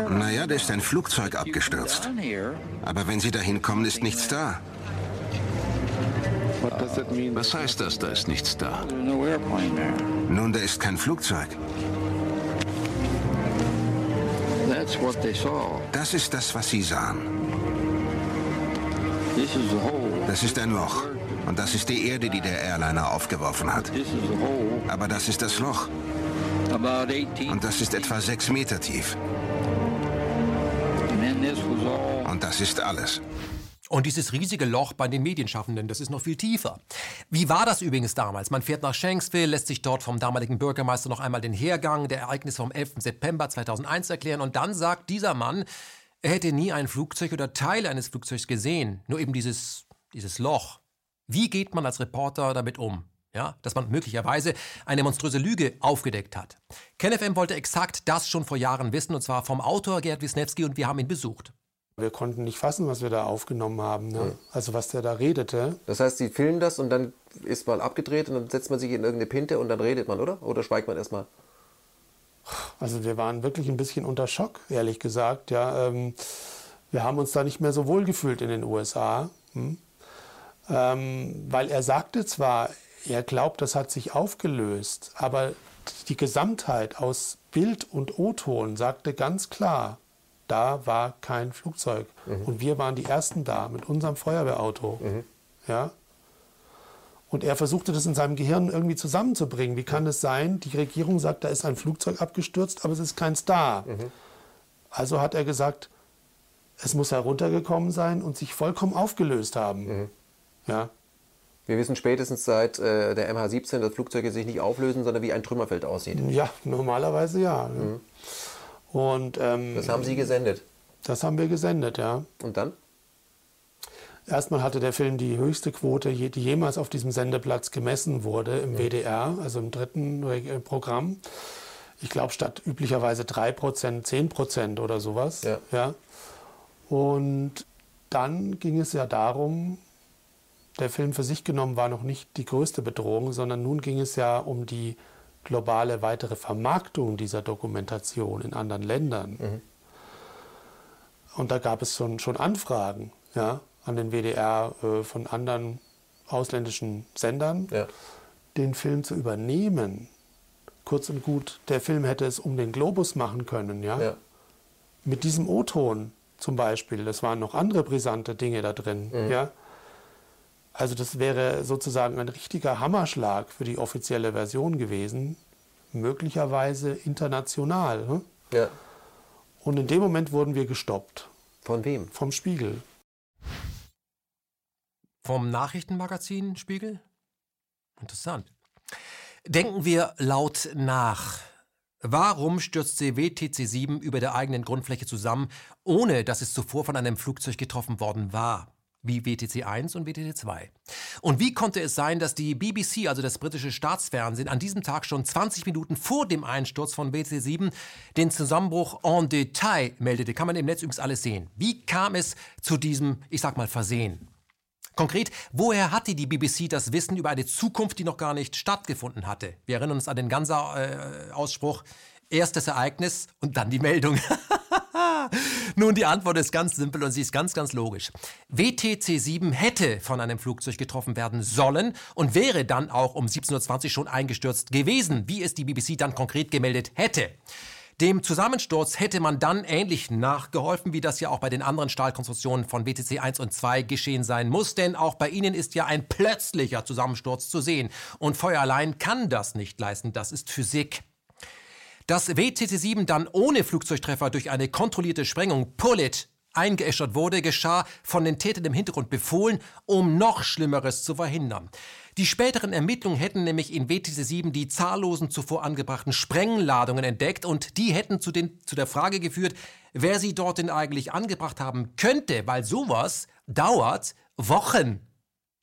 Speaker 31: Naja, da ist ein Flugzeug abgestürzt. Aber wenn Sie dahin kommen, ist nichts da.
Speaker 30: Was heißt das, da ist nichts da?
Speaker 31: Nun, da ist kein Flugzeug. Das ist das, was Sie sahen. Das ist ein Loch. Und das ist die Erde, die der Airliner aufgeworfen hat. Aber das ist das Loch. Und das ist etwa sechs Meter tief. Und das ist alles.
Speaker 1: Und dieses riesige Loch bei den Medienschaffenden, das ist noch viel tiefer. Wie war das übrigens damals? Man fährt nach Shanksville, lässt sich dort vom damaligen Bürgermeister noch einmal den Hergang der Ereignisse vom 11. September 2001 erklären und dann sagt dieser Mann, er hätte nie ein Flugzeug oder Teile eines Flugzeugs gesehen, nur eben dieses, dieses Loch. Wie geht man als Reporter damit um? Ja, dass man möglicherweise eine monströse Lüge aufgedeckt hat. KenFM wollte exakt das schon vor Jahren wissen, und zwar vom Autor Gerd Wisniewski, und wir haben ihn besucht.
Speaker 32: Wir konnten nicht fassen, was wir da aufgenommen haben. Ne?
Speaker 33: Hm.
Speaker 32: Also was der da redete.
Speaker 33: Das heißt, Sie filmen das und dann ist mal abgedreht und dann setzt man sich in irgendeine Pinte und dann redet man, oder? Oder schweigt man erstmal?
Speaker 32: Also wir waren wirklich ein bisschen unter Schock, ehrlich gesagt. Ja, ähm, wir haben uns da nicht mehr so wohl gefühlt in den USA. Hm? Ähm, weil er sagte zwar, er glaubt, das hat sich aufgelöst, aber die Gesamtheit aus Bild und O-Ton sagte ganz klar, da war kein Flugzeug. Mhm. Und wir waren die Ersten da mit unserem Feuerwehrauto. Mhm. Ja? Und er versuchte das in seinem Gehirn irgendwie zusammenzubringen. Wie kann es sein, die Regierung sagt, da ist ein Flugzeug abgestürzt, aber es ist keins da. Mhm. Also hat er gesagt, es muss heruntergekommen sein und sich vollkommen aufgelöst haben.
Speaker 33: Mhm.
Speaker 32: Ja.
Speaker 33: Wir wissen spätestens seit äh, der MH17, dass Flugzeuge sich nicht auflösen, sondern wie ein Trümmerfeld aussieht.
Speaker 32: Ja, normalerweise ja. Mhm. Und, ähm,
Speaker 33: das haben Sie gesendet?
Speaker 32: Das haben wir gesendet, ja.
Speaker 33: Und dann?
Speaker 32: Erstmal hatte der Film die höchste Quote, die jemals auf diesem Sendeplatz gemessen wurde im WDR, also im dritten äh, Programm. Ich glaube, statt üblicherweise 3%, 10% oder sowas. Ja. ja. Und dann ging es ja darum, der Film für sich genommen war noch nicht die größte Bedrohung, sondern nun ging es ja um die globale weitere Vermarktung dieser Dokumentation in anderen Ländern. Mhm. Und da gab es schon, schon Anfragen. Ja, an den WDR äh, von anderen ausländischen Sendern, ja. den Film zu übernehmen. Kurz und gut, der Film hätte es um den Globus machen können, ja. ja. Mit diesem O-Ton zum Beispiel, das waren noch andere brisante Dinge da drin, mhm. ja. Also das wäre sozusagen ein richtiger Hammerschlag für die offizielle Version gewesen, möglicherweise international. Ne? Ja. Und in dem Moment wurden wir gestoppt.
Speaker 33: Von wem?
Speaker 32: Vom Spiegel.
Speaker 1: Vom Nachrichtenmagazin Spiegel? Interessant. Denken wir laut nach. Warum stürzte WTC 7 über der eigenen Grundfläche zusammen, ohne dass es zuvor von einem Flugzeug getroffen worden war? Wie WTC 1 und WTC 2. Und wie konnte es sein, dass die BBC, also das britische Staatsfernsehen, an diesem Tag schon 20 Minuten vor dem Einsturz von WTC 7 den Zusammenbruch en Detail meldete? Kann man im Netz übrigens alles sehen. Wie kam es zu diesem, ich sag mal, Versehen? Konkret, woher hatte die BBC das Wissen über eine Zukunft, die noch gar nicht stattgefunden hatte? Wir erinnern uns an den ganzen äh, Ausspruch, erstes Ereignis und dann die Meldung. Nun, die Antwort ist ganz simpel und sie ist ganz, ganz logisch. WTC 7 hätte von einem Flugzeug getroffen werden sollen und wäre dann auch um 17.20 Uhr schon eingestürzt gewesen, wie es die BBC dann konkret gemeldet hätte. Dem Zusammensturz hätte man dann ähnlich nachgeholfen, wie das ja auch bei den anderen Stahlkonstruktionen von WTC 1 und 2 geschehen sein muss, denn auch bei ihnen ist ja ein plötzlicher Zusammensturz zu sehen. Und Feuer allein kann das nicht leisten, das ist Physik. Dass WTC 7 dann ohne Flugzeugtreffer durch eine kontrollierte Sprengung Pullet eingeäschert wurde, geschah von den Tätern im Hintergrund befohlen, um noch Schlimmeres zu verhindern. Die späteren Ermittlungen hätten nämlich in WTC 7 die zahllosen zuvor angebrachten Sprengladungen entdeckt und die hätten zu, den, zu der Frage geführt, wer sie dort denn eigentlich angebracht haben könnte, weil sowas dauert Wochen.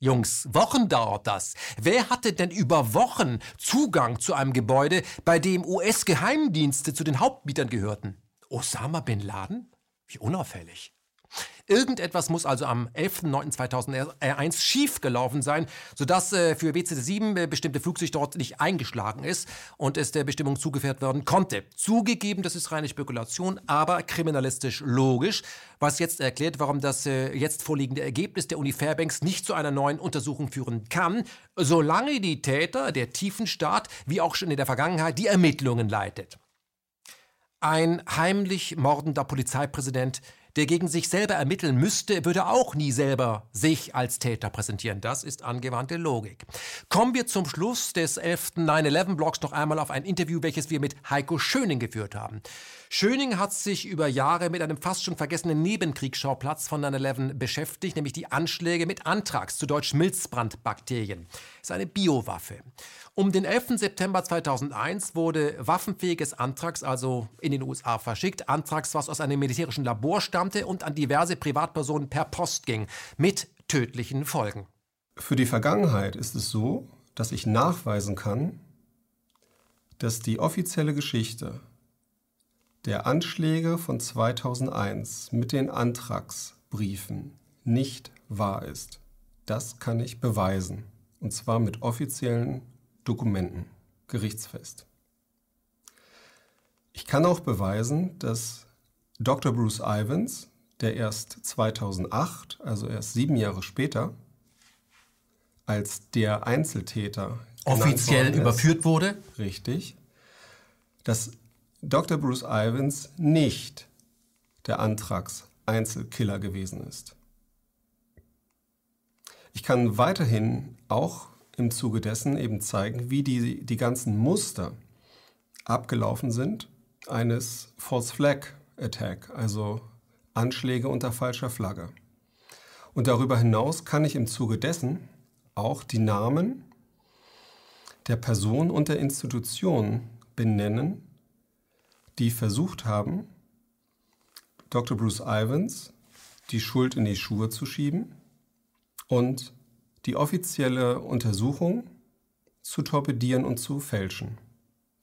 Speaker 1: Jungs, Wochen dauert das. Wer hatte denn über Wochen Zugang zu einem Gebäude, bei dem US-Geheimdienste zu den Hauptmietern gehörten? Osama bin Laden? Wie unauffällig. Irgendetwas muss also am 11.09.2001 schiefgelaufen sein, sodass äh, für WC7 äh, bestimmte Flugsicht dort nicht eingeschlagen ist und es der Bestimmung zugefährt werden konnte. Zugegeben, das ist reine Spekulation, aber kriminalistisch logisch, was jetzt erklärt, warum das äh, jetzt vorliegende Ergebnis der Uni Fairbanks nicht zu einer neuen Untersuchung führen kann, solange die Täter, der Tiefenstaat, wie auch schon in der Vergangenheit, die Ermittlungen leitet. Ein heimlich mordender Polizeipräsident der gegen sich selber ermitteln müsste, würde auch nie selber sich als Täter präsentieren. Das ist angewandte Logik. Kommen wir zum Schluss des 11. 9-11-Blogs noch einmal auf ein Interview, welches wir mit Heiko Schöning geführt haben. Schöning hat sich über Jahre mit einem fast schon vergessenen Nebenkriegsschauplatz von 9-11 beschäftigt, nämlich die Anschläge mit Anthrax, zu Deutsch Milzbrandbakterien. Das ist eine Biowaffe. Um den 11. September 2001 wurde waffenfähiges Anthrax also in den USA verschickt. Anthrax, was aus einem militärischen Labor stammte und an diverse Privatpersonen per Post ging, mit tödlichen Folgen.
Speaker 34: Für die Vergangenheit ist es so, dass ich nachweisen kann, dass die offizielle Geschichte der Anschläge von 2001 mit den Antragsbriefen nicht wahr ist. Das kann ich beweisen. Und zwar mit offiziellen Dokumenten, gerichtsfest. Ich kann auch beweisen, dass Dr. Bruce Ivans, der erst 2008, also erst sieben Jahre später, als der Einzeltäter
Speaker 1: offiziell überführt wurde.
Speaker 34: Richtig. Dass Dr. Bruce Ivans nicht der Antrags-Einzelkiller gewesen ist. Ich kann weiterhin auch im Zuge dessen eben zeigen, wie die, die ganzen Muster abgelaufen sind eines False Flag Attack, also Anschläge unter falscher Flagge. Und darüber hinaus kann ich im Zuge dessen auch die Namen der Person und der Institution benennen, die versucht haben, Dr. Bruce Ivans die Schuld in die Schuhe zu schieben und die offizielle Untersuchung zu torpedieren und zu fälschen.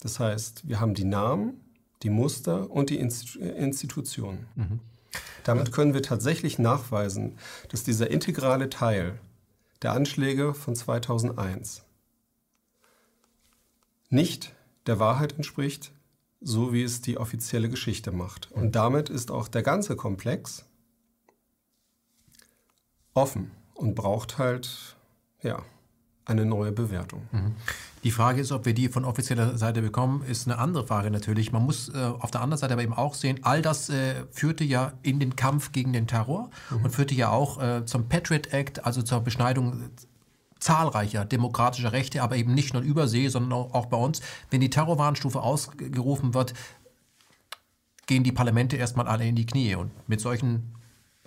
Speaker 34: Das heißt, wir haben die Namen, die Muster und die Institutionen. Mhm. Damit können wir tatsächlich nachweisen, dass dieser integrale Teil der Anschläge von 2001 nicht der Wahrheit entspricht, so wie es die offizielle Geschichte macht. Und damit ist auch der ganze Komplex offen und braucht halt ja, eine neue Bewertung.
Speaker 1: Mhm. Die Frage ist, ob wir die von offizieller Seite bekommen, ist eine andere Frage natürlich. Man muss äh, auf der anderen Seite aber eben auch sehen, all das äh, führte ja in den Kampf gegen den Terror mhm. und führte ja auch äh, zum Patriot Act, also zur Beschneidung zahlreicher demokratischer Rechte, aber eben nicht nur übersee, sondern auch bei uns. Wenn die Terrorwarnstufe ausgerufen wird, gehen die Parlamente erstmal alle in die Knie. Und mit solchen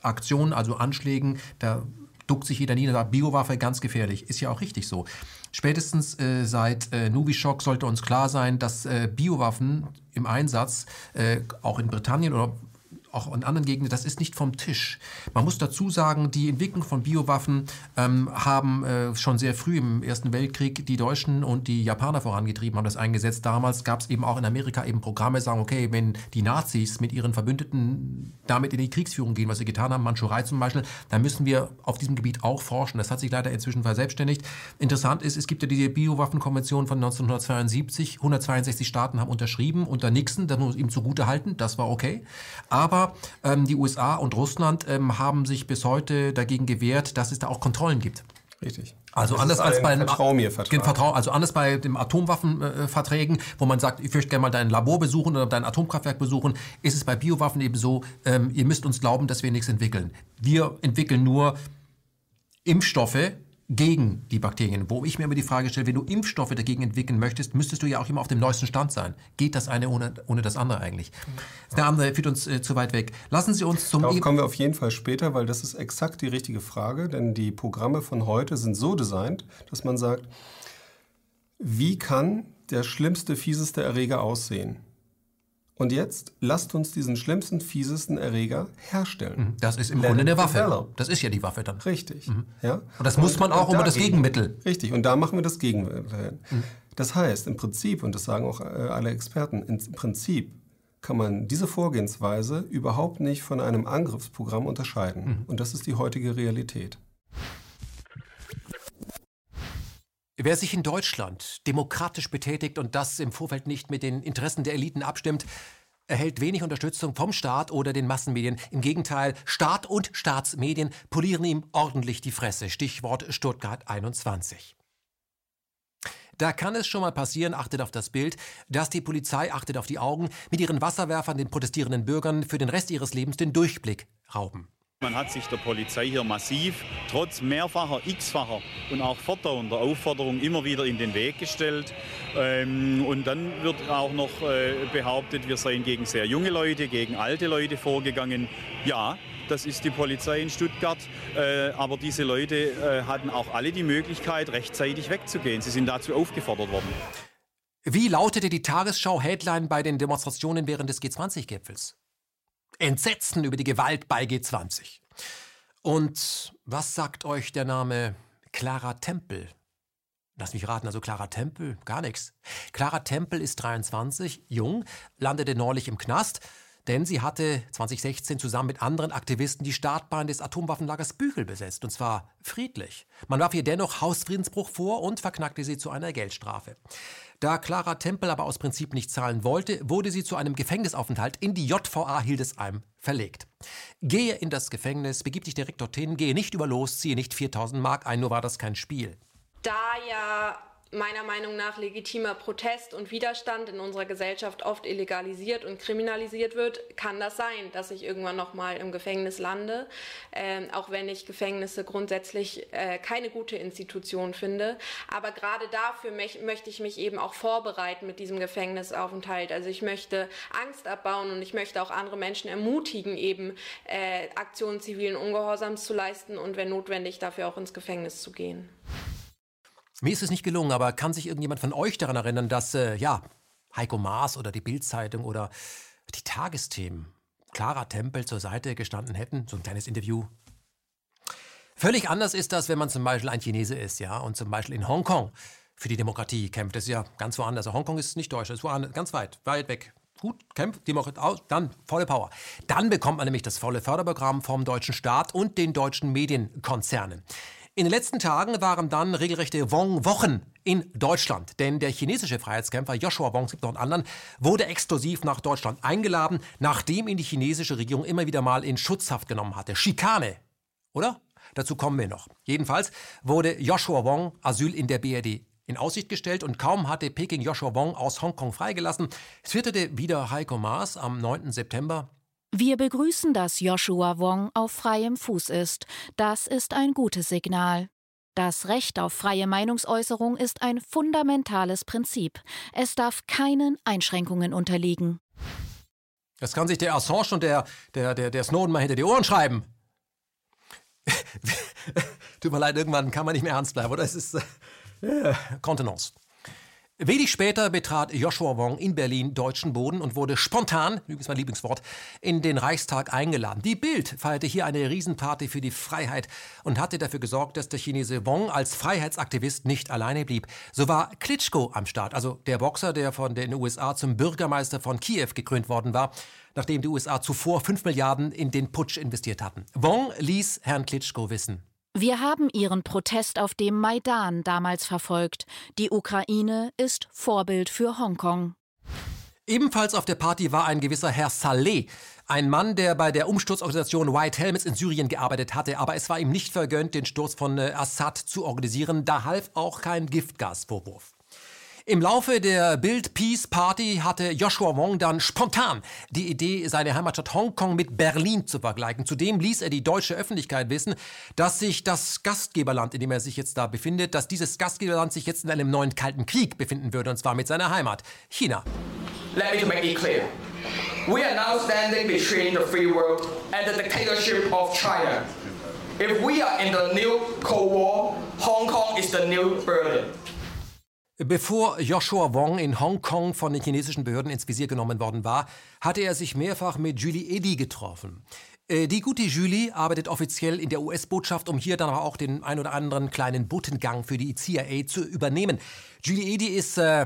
Speaker 1: Aktionen, also Anschlägen, da duckt sich jeder nieder, sagt, Biowaffe ganz gefährlich. Ist ja auch richtig so. Spätestens äh, seit äh, Novichok sollte uns klar sein, dass äh, Biowaffen im Einsatz äh, auch in Britannien oder auch in anderen Gegenden, das ist nicht vom Tisch. Man muss dazu sagen, die Entwicklung von Biowaffen ähm, haben äh, schon sehr früh im Ersten Weltkrieg die Deutschen und die Japaner vorangetrieben, haben das eingesetzt. Damals gab es eben auch in Amerika eben Programme, sagen, okay, wenn die Nazis mit ihren Verbündeten damit in die Kriegsführung gehen, was sie getan haben, Mandschurei zum Beispiel, dann müssen wir auf diesem Gebiet auch forschen. Das hat sich leider inzwischen verselbstständigt. Interessant ist, es gibt ja die Biowaffenkonvention von 1972. 162 Staaten haben unterschrieben unter Nixon, das muss ihm zugute halten, das war okay. Aber aber ähm, die USA und Russland ähm, haben sich bis heute dagegen gewehrt, dass es da auch Kontrollen gibt.
Speaker 34: Richtig.
Speaker 1: Also
Speaker 34: das
Speaker 1: anders als bei
Speaker 34: Vertrau mir Vertrag.
Speaker 1: Vertrau, also anders bei den Atomwaffenverträgen, äh, wo man sagt, ich möchte gerne mal dein Labor besuchen oder dein Atomkraftwerk besuchen, ist es bei Biowaffen eben so, ähm, ihr müsst uns glauben, dass wir nichts entwickeln. Wir entwickeln nur Impfstoffe, gegen die Bakterien. Wo ich mir immer die Frage stelle, wenn du Impfstoffe dagegen entwickeln möchtest, müsstest du ja auch immer auf dem neuesten Stand sein. Geht das eine ohne, ohne das andere eigentlich? Der andere führt uns äh, zu weit weg. Lassen Sie uns zum...
Speaker 34: Darauf kommen wir auf jeden Fall später, weil das ist exakt die richtige Frage, denn die Programme von heute sind so designt, dass man sagt, wie kann der schlimmste, fieseste Erreger aussehen? Und jetzt lasst uns diesen schlimmsten, fiesesten Erreger herstellen.
Speaker 1: Mhm. Das ist im Grunde eine Waffe. Develop. Das ist ja die Waffe dann.
Speaker 34: Richtig. Mhm. Ja?
Speaker 1: Und das und, muss man auch über das Gegenmittel.
Speaker 34: Richtig. Und da machen wir das Gegenmittel. Mhm. Das heißt, im Prinzip, und das sagen auch äh, alle Experten, im Prinzip kann man diese Vorgehensweise überhaupt nicht von einem Angriffsprogramm unterscheiden. Mhm. Und das ist die heutige Realität.
Speaker 1: Wer sich in Deutschland demokratisch betätigt und das im Vorfeld nicht mit den Interessen der Eliten abstimmt, erhält wenig Unterstützung vom Staat oder den Massenmedien. Im Gegenteil, Staat und Staatsmedien polieren ihm ordentlich die Fresse. Stichwort Stuttgart 21. Da kann es schon mal passieren, achtet auf das Bild, dass die Polizei achtet auf die Augen, mit ihren Wasserwerfern den protestierenden Bürgern für den Rest ihres Lebens den Durchblick rauben.
Speaker 35: Man hat sich der Polizei hier massiv, trotz mehrfacher, x-facher und auch fortdauernder Aufforderung immer wieder in den Weg gestellt. Ähm, und dann wird auch noch äh, behauptet, wir seien gegen sehr junge Leute, gegen alte Leute vorgegangen. Ja, das ist die Polizei in Stuttgart. Äh, aber diese Leute äh, hatten auch alle die Möglichkeit, rechtzeitig wegzugehen. Sie sind dazu aufgefordert worden.
Speaker 1: Wie lautete die Tagesschau-Headline bei den Demonstrationen während des G20-Gipfels? Entsetzen über die Gewalt bei G20. Und was sagt euch der Name Clara Tempel? Lass mich raten, also Clara Tempel, gar nichts. Clara Tempel ist 23, jung, landete neulich im Knast, denn sie hatte 2016 zusammen mit anderen Aktivisten die Startbahn des Atomwaffenlagers Büchel besetzt, und zwar friedlich. Man warf ihr dennoch Hausfriedensbruch vor und verknackte sie zu einer Geldstrafe. Da Clara Tempel aber aus Prinzip nicht zahlen wollte, wurde sie zu einem Gefängnisaufenthalt in die JVA Hildesheim verlegt. Gehe in das Gefängnis, begib dich direkt dorthin, gehe nicht über los, ziehe nicht 4000 Mark ein, nur war das kein Spiel.
Speaker 36: Da ja meiner Meinung nach legitimer Protest und Widerstand in unserer Gesellschaft oft illegalisiert und kriminalisiert wird, kann das sein, dass ich irgendwann noch mal im Gefängnis lande, äh, auch wenn ich Gefängnisse grundsätzlich äh, keine gute Institution finde. Aber gerade dafür möchte ich mich eben auch vorbereiten mit diesem Gefängnisaufenthalt. Also ich möchte Angst abbauen und ich möchte auch andere Menschen ermutigen, eben äh, Aktionen zivilen Ungehorsams zu leisten und wenn notwendig dafür auch ins Gefängnis zu gehen.
Speaker 1: Mir ist es nicht gelungen, aber kann sich irgendjemand von euch daran erinnern, dass, äh, ja, Heiko Maas oder die Bildzeitung oder die Tagesthemen Clara Tempel zur Seite gestanden hätten? So ein kleines Interview. Völlig anders ist das, wenn man zum Beispiel ein Chinese ist, ja, und zum Beispiel in Hongkong für die Demokratie kämpft. Das ist ja ganz woanders. Also Hongkong ist nicht deutsch, das ist woanders, ganz weit, weit weg. Gut, kämpft, Demokratie, dann volle Power. Dann bekommt man nämlich das volle Förderprogramm vom deutschen Staat und den deutschen Medienkonzernen. In den letzten Tagen waren dann regelrechte Wong-Wochen in Deutschland. Denn der chinesische Freiheitskämpfer Joshua Wong, es gibt noch einen anderen, wurde exklusiv nach Deutschland eingeladen, nachdem ihn die chinesische Regierung immer wieder mal in Schutzhaft genommen hatte. Schikane, oder? Dazu kommen wir noch. Jedenfalls wurde Joshua Wong Asyl in der BRD in Aussicht gestellt und kaum hatte Peking Joshua Wong aus Hongkong freigelassen, twitterte wieder Heiko Maas am 9. September
Speaker 2: wir begrüßen, dass Joshua Wong auf freiem Fuß ist. Das ist ein gutes Signal. Das Recht auf freie Meinungsäußerung ist ein fundamentales Prinzip. Es darf keinen Einschränkungen unterliegen.
Speaker 1: Das kann sich der Assange und der, der, der, der Snowden mal hinter die Ohren schreiben. Tut mir leid, irgendwann kann man nicht mehr ernst bleiben, oder? Es ist äh, Kontenance. Wenig später betrat Joshua Wong in Berlin deutschen Boden und wurde spontan, übrigens mein Lieblingswort, in den Reichstag eingeladen. Die Bild feierte hier eine Riesenparty für die Freiheit und hatte dafür gesorgt, dass der Chinese Wong als Freiheitsaktivist nicht alleine blieb. So war Klitschko am Start, also der Boxer, der von den USA zum Bürgermeister von Kiew gekrönt worden war, nachdem die USA zuvor 5 Milliarden in den Putsch investiert hatten. Wong ließ Herrn Klitschko wissen.
Speaker 2: Wir haben Ihren Protest auf dem Maidan damals verfolgt. Die Ukraine ist Vorbild für Hongkong.
Speaker 1: Ebenfalls auf der Party war ein gewisser Herr Saleh, ein Mann, der bei der Umsturzorganisation White Helmets in Syrien gearbeitet hatte, aber es war ihm nicht vergönnt, den Sturz von äh, Assad zu organisieren. Da half auch kein Giftgasvorwurf. Im Laufe der Bild Peace Party hatte Joshua Wong dann spontan die Idee, seine Heimatstadt Hongkong mit Berlin zu vergleichen. Zudem ließ er die deutsche Öffentlichkeit wissen, dass sich das Gastgeberland, in dem er sich jetzt da befindet, dass dieses Gastgeberland sich jetzt in einem neuen Kalten Krieg befinden würde, und zwar mit seiner Heimat, China.
Speaker 37: Let me make it clear. We are now standing between the free world and the dictatorship of China. If we are in the new Cold War, Hong Kong is the new Berlin.
Speaker 1: Bevor Joshua Wong in Hongkong von den chinesischen Behörden ins Visier genommen worden war, hatte er sich mehrfach mit Julie Eddy getroffen. Äh, die gute Julie arbeitet offiziell in der US-Botschaft, um hier dann auch den ein oder anderen kleinen Buttengang für die CIA zu übernehmen. Julie Eddy ist äh,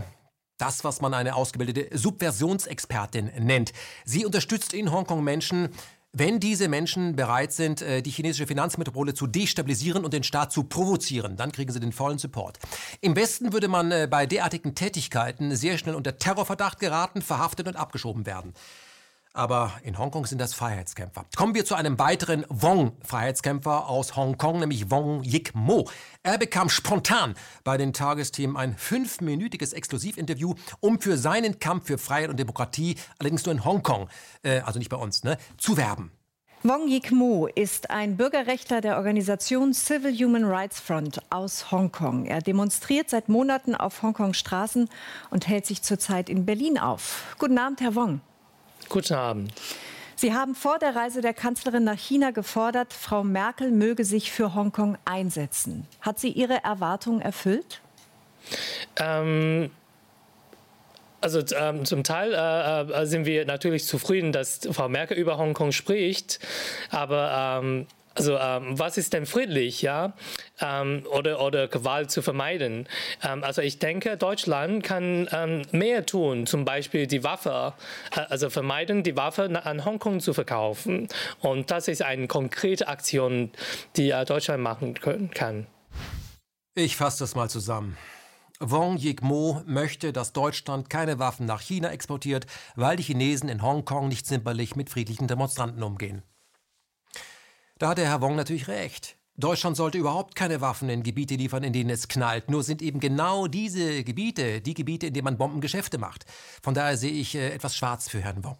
Speaker 1: das, was man eine ausgebildete Subversionsexpertin nennt. Sie unterstützt in Hongkong Menschen, wenn diese Menschen bereit sind, äh, die chinesische Finanzmetropole zu destabilisieren und den Staat zu provozieren, dann kriegen sie den vollen Support. Im Westen würde man äh, bei derartigen Tätigkeiten sehr schnell unter Terrorverdacht geraten, verhaftet und abgeschoben werden. Aber in Hongkong sind das Freiheitskämpfer. Kommen wir zu einem weiteren Wong-Freiheitskämpfer aus Hongkong, nämlich Wong Yik Mo. Er bekam spontan bei den Tagesthemen ein fünfminütiges Exklusivinterview, um für seinen Kampf für Freiheit und Demokratie, allerdings nur in Hongkong, äh, also nicht bei uns, ne, zu werben.
Speaker 38: Wong Yik Mo ist ein Bürgerrechtler der Organisation Civil Human Rights Front aus Hongkong. Er demonstriert seit Monaten auf Hongkong Straßen und hält sich zurzeit in Berlin auf. Guten Abend, Herr Wong.
Speaker 39: Guten Abend.
Speaker 38: Sie haben vor der Reise der Kanzlerin nach China gefordert, Frau Merkel möge sich für Hongkong einsetzen. Hat sie Ihre Erwartungen erfüllt?
Speaker 39: Ähm, also ähm, zum Teil äh, äh sind wir natürlich zufrieden, dass Frau Merkel über Hongkong spricht, aber ähm, also ähm, was ist denn friedlich, ja, ähm, oder, oder Gewalt zu vermeiden? Ähm, also ich denke, Deutschland kann ähm, mehr tun, zum Beispiel die Waffe, äh, also vermeiden, die Waffe an Hongkong zu verkaufen. Und das ist eine konkrete Aktion, die äh, Deutschland machen können, kann.
Speaker 1: Ich fasse das mal zusammen. Wong Yik-mo möchte, dass Deutschland keine Waffen nach China exportiert, weil die Chinesen in Hongkong nicht zimperlich mit friedlichen Demonstranten umgehen. Da hat der Herr Wong natürlich recht. Deutschland sollte überhaupt keine Waffen in Gebiete liefern, in denen es knallt. Nur sind eben genau diese Gebiete die Gebiete, in denen man Bombengeschäfte macht. Von daher sehe ich äh, etwas schwarz für Herrn Wong.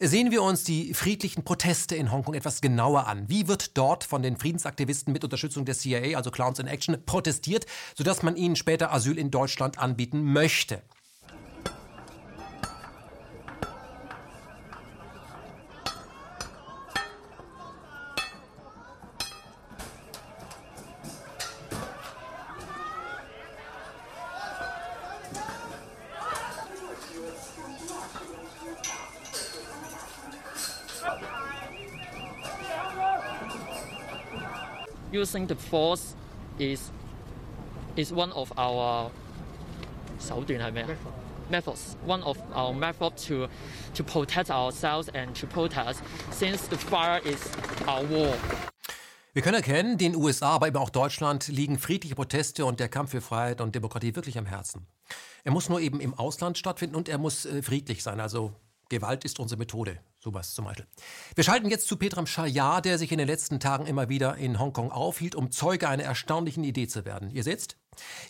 Speaker 1: Sehen wir uns die friedlichen Proteste in Hongkong etwas genauer an. Wie wird dort von den Friedensaktivisten mit Unterstützung der CIA, also Clowns in Action, protestiert, sodass man ihnen später Asyl in Deutschland anbieten möchte?
Speaker 40: using the force is is one of our 手段系咩啊？Methods. One of our methods to to protect ourselves and to protest since the fire is our war.
Speaker 1: Wir können erkennen, den USA, aber eben auch Deutschland liegen friedliche Proteste und der Kampf für Freiheit und Demokratie wirklich am Herzen. Er muss nur eben im Ausland stattfinden und er muss äh, friedlich sein. Also Gewalt ist unsere Methode. Sowas zum Beispiel. Wir schalten jetzt zu Petram Shayar, der sich in den letzten Tagen immer wieder in Hongkong aufhielt, um Zeuge einer erstaunlichen Idee zu werden. Ihr seht?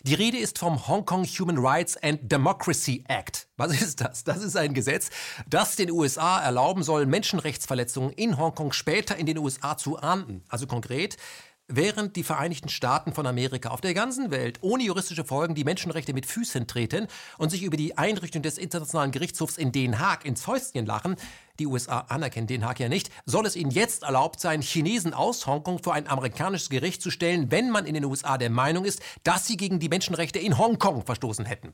Speaker 1: Die Rede ist vom Hong Kong Human Rights and Democracy Act. Was ist das? Das ist ein Gesetz, das den USA erlauben soll, Menschenrechtsverletzungen in Hongkong später in den USA zu ahnden. Also konkret, Während die Vereinigten Staaten von Amerika auf der ganzen Welt ohne juristische Folgen die Menschenrechte mit Füßen treten und sich über die Einrichtung des Internationalen Gerichtshofs in Den Haag ins Fäustchen lachen, die USA anerkennen Den Haag ja nicht, soll es ihnen jetzt erlaubt sein, Chinesen aus Hongkong vor ein amerikanisches Gericht zu stellen, wenn man in den USA der Meinung ist, dass sie gegen die Menschenrechte in Hongkong verstoßen hätten.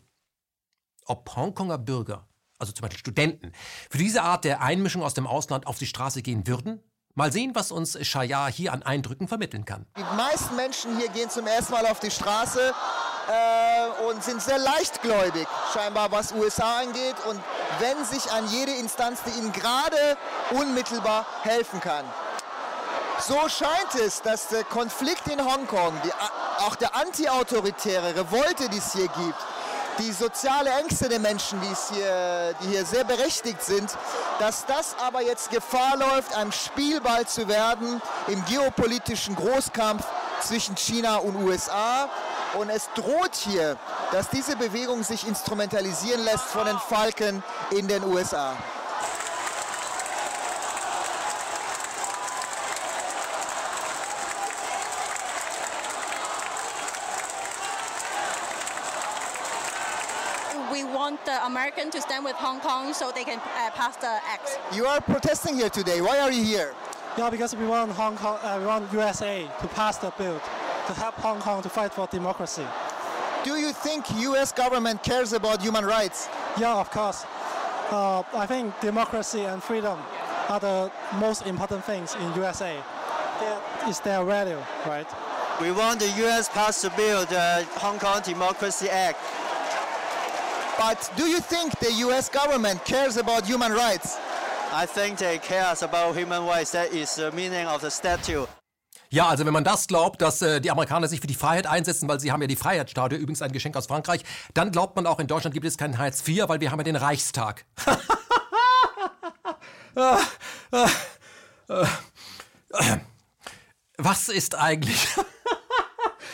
Speaker 1: Ob Hongkonger Bürger, also zum Beispiel Studenten, für diese Art der Einmischung aus dem Ausland auf die Straße gehen würden, Mal sehen, was uns Shaya hier an Eindrücken vermitteln kann.
Speaker 41: Die meisten Menschen hier gehen zum ersten Mal auf die Straße äh, und sind sehr leichtgläubig, scheinbar was USA angeht und wenden sich an jede Instanz, die ihnen gerade unmittelbar helfen kann. So scheint es, dass der Konflikt in Hongkong, die, auch der antiautoritäre Revolte, die es hier gibt, die soziale Ängste der Menschen, die, hier, die hier sehr berechtigt sind, dass das aber jetzt Gefahr läuft, ein Spielball zu werden im geopolitischen Großkampf zwischen China und USA. Und es droht hier, dass diese Bewegung sich instrumentalisieren lässt von den Falken in den USA.
Speaker 42: American to stand with Hong Kong so they can uh, pass the act.
Speaker 41: You are protesting here today. Why are you here?
Speaker 43: Yeah, because we want Hong Kong, uh, we want USA to pass the bill to help Hong Kong to fight for democracy.
Speaker 41: Do you think U.S. government cares about human rights?
Speaker 43: Yeah, of course. Uh, I think democracy and freedom are the most important things in USA. That is their value, right?
Speaker 44: We want the U.S. pass the bill, the Hong Kong Democracy Act,
Speaker 41: but do you think the US government cares about human rights?
Speaker 44: I think they cares about human rights. That is the meaning of the statute.
Speaker 1: Ja, also wenn man das glaubt, dass äh, die Amerikaner sich für die Freiheit einsetzen, weil sie haben ja die Freiheitsstatue, übrigens ein Geschenk aus Frankreich, dann glaubt man auch, in Deutschland gibt es keinen Hartz IV, weil wir haben ja den Reichstag. Was ist eigentlich...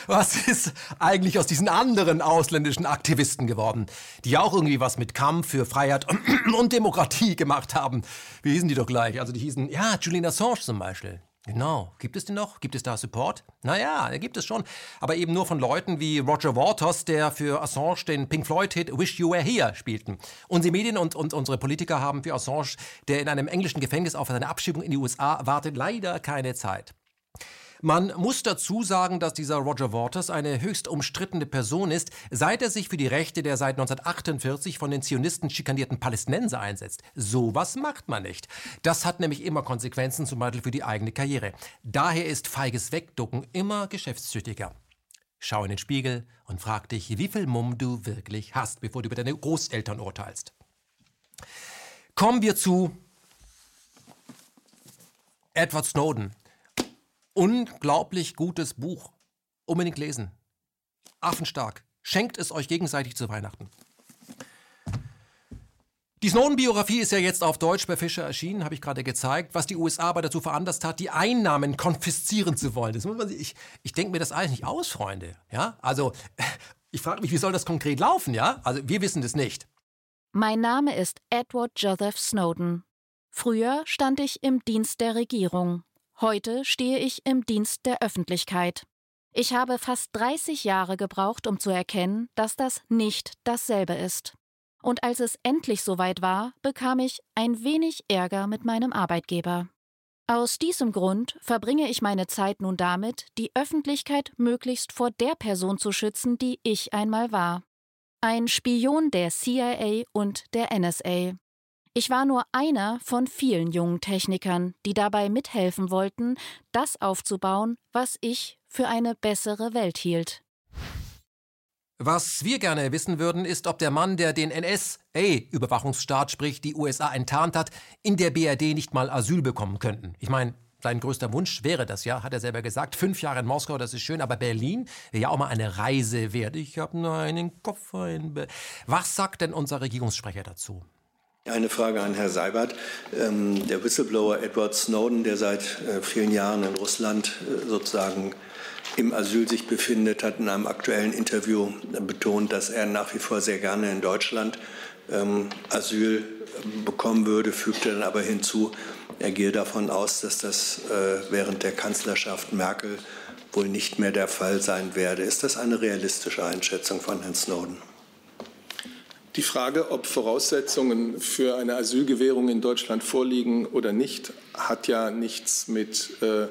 Speaker 1: was ist eigentlich aus diesen anderen ausländischen Aktivisten geworden, die auch irgendwie was mit Kampf für Freiheit und Demokratie gemacht haben? Wie hießen die doch gleich? Also die hießen, ja, Julian Assange zum Beispiel. Genau. Gibt es den noch? Gibt es da Support? Naja, gibt es schon. Aber eben nur von Leuten wie Roger Waters, der für Assange den Pink Floyd-Hit Wish You Were Here spielten. Unsere Medien und, und unsere Politiker haben für Assange, der in einem englischen Gefängnis auf seine Abschiebung in die USA wartet, leider keine Zeit. Man muss dazu sagen, dass dieser Roger Waters eine höchst umstrittene Person ist, seit er sich für die Rechte der seit 1948 von den Zionisten schikanierten Palästinenser einsetzt. Sowas macht man nicht. Das hat nämlich immer Konsequenzen, zum Beispiel für die eigene Karriere. Daher ist feiges Wegducken immer geschäftstüchtiger. Schau in den Spiegel und frag dich, wie viel Mumm du wirklich hast, bevor du über deine Großeltern urteilst. Kommen wir zu Edward Snowden. Unglaublich gutes Buch. Unbedingt lesen. Affenstark. Schenkt es euch gegenseitig zu Weihnachten. Die Snowden-Biografie ist ja jetzt auf Deutsch bei Fischer erschienen, habe ich gerade gezeigt, was die USA aber dazu veranlasst hat, die Einnahmen konfiszieren zu wollen. Das muss man, ich ich denke mir das eigentlich nicht aus, Freunde. Ja? Also, ich frage mich, wie soll das konkret laufen? Ja? Also, wir wissen das nicht.
Speaker 2: Mein Name ist Edward Joseph Snowden. Früher stand ich im Dienst der Regierung. Heute stehe ich im Dienst der Öffentlichkeit. Ich habe fast 30 Jahre gebraucht, um zu erkennen, dass das nicht dasselbe ist. Und als es endlich soweit war, bekam ich ein wenig Ärger mit meinem Arbeitgeber. Aus diesem Grund verbringe ich meine Zeit nun damit, die Öffentlichkeit möglichst vor der Person zu schützen, die ich einmal war. Ein Spion der CIA und der NSA. Ich war nur einer von vielen jungen Technikern, die dabei mithelfen wollten, das aufzubauen, was ich für eine bessere Welt hielt.
Speaker 1: Was wir gerne wissen würden, ist, ob der Mann, der den NSA-Überwachungsstaat, sprich die USA, enttarnt hat, in der BRD nicht mal Asyl bekommen könnten. Ich meine, sein größter Wunsch wäre das ja, hat er selber gesagt. Fünf Jahre in Moskau, das ist schön, aber Berlin wäre ja auch mal eine Reise wert. Ich habe nur einen Koffer in Be Was sagt denn unser Regierungssprecher dazu?
Speaker 45: Eine Frage an Herrn Seibert. Ähm, der Whistleblower Edward Snowden, der seit äh, vielen Jahren in Russland äh, sozusagen im Asyl sich befindet, hat in einem aktuellen Interview betont, dass er nach wie vor sehr gerne in Deutschland ähm, Asyl bekommen würde, fügte dann aber hinzu, er gehe davon aus, dass das äh, während der Kanzlerschaft Merkel wohl nicht mehr der Fall sein werde. Ist das eine realistische Einschätzung von Herrn Snowden?
Speaker 46: Die Frage, ob Voraussetzungen für eine Asylgewährung in Deutschland vorliegen oder nicht, hat ja nichts mit äh,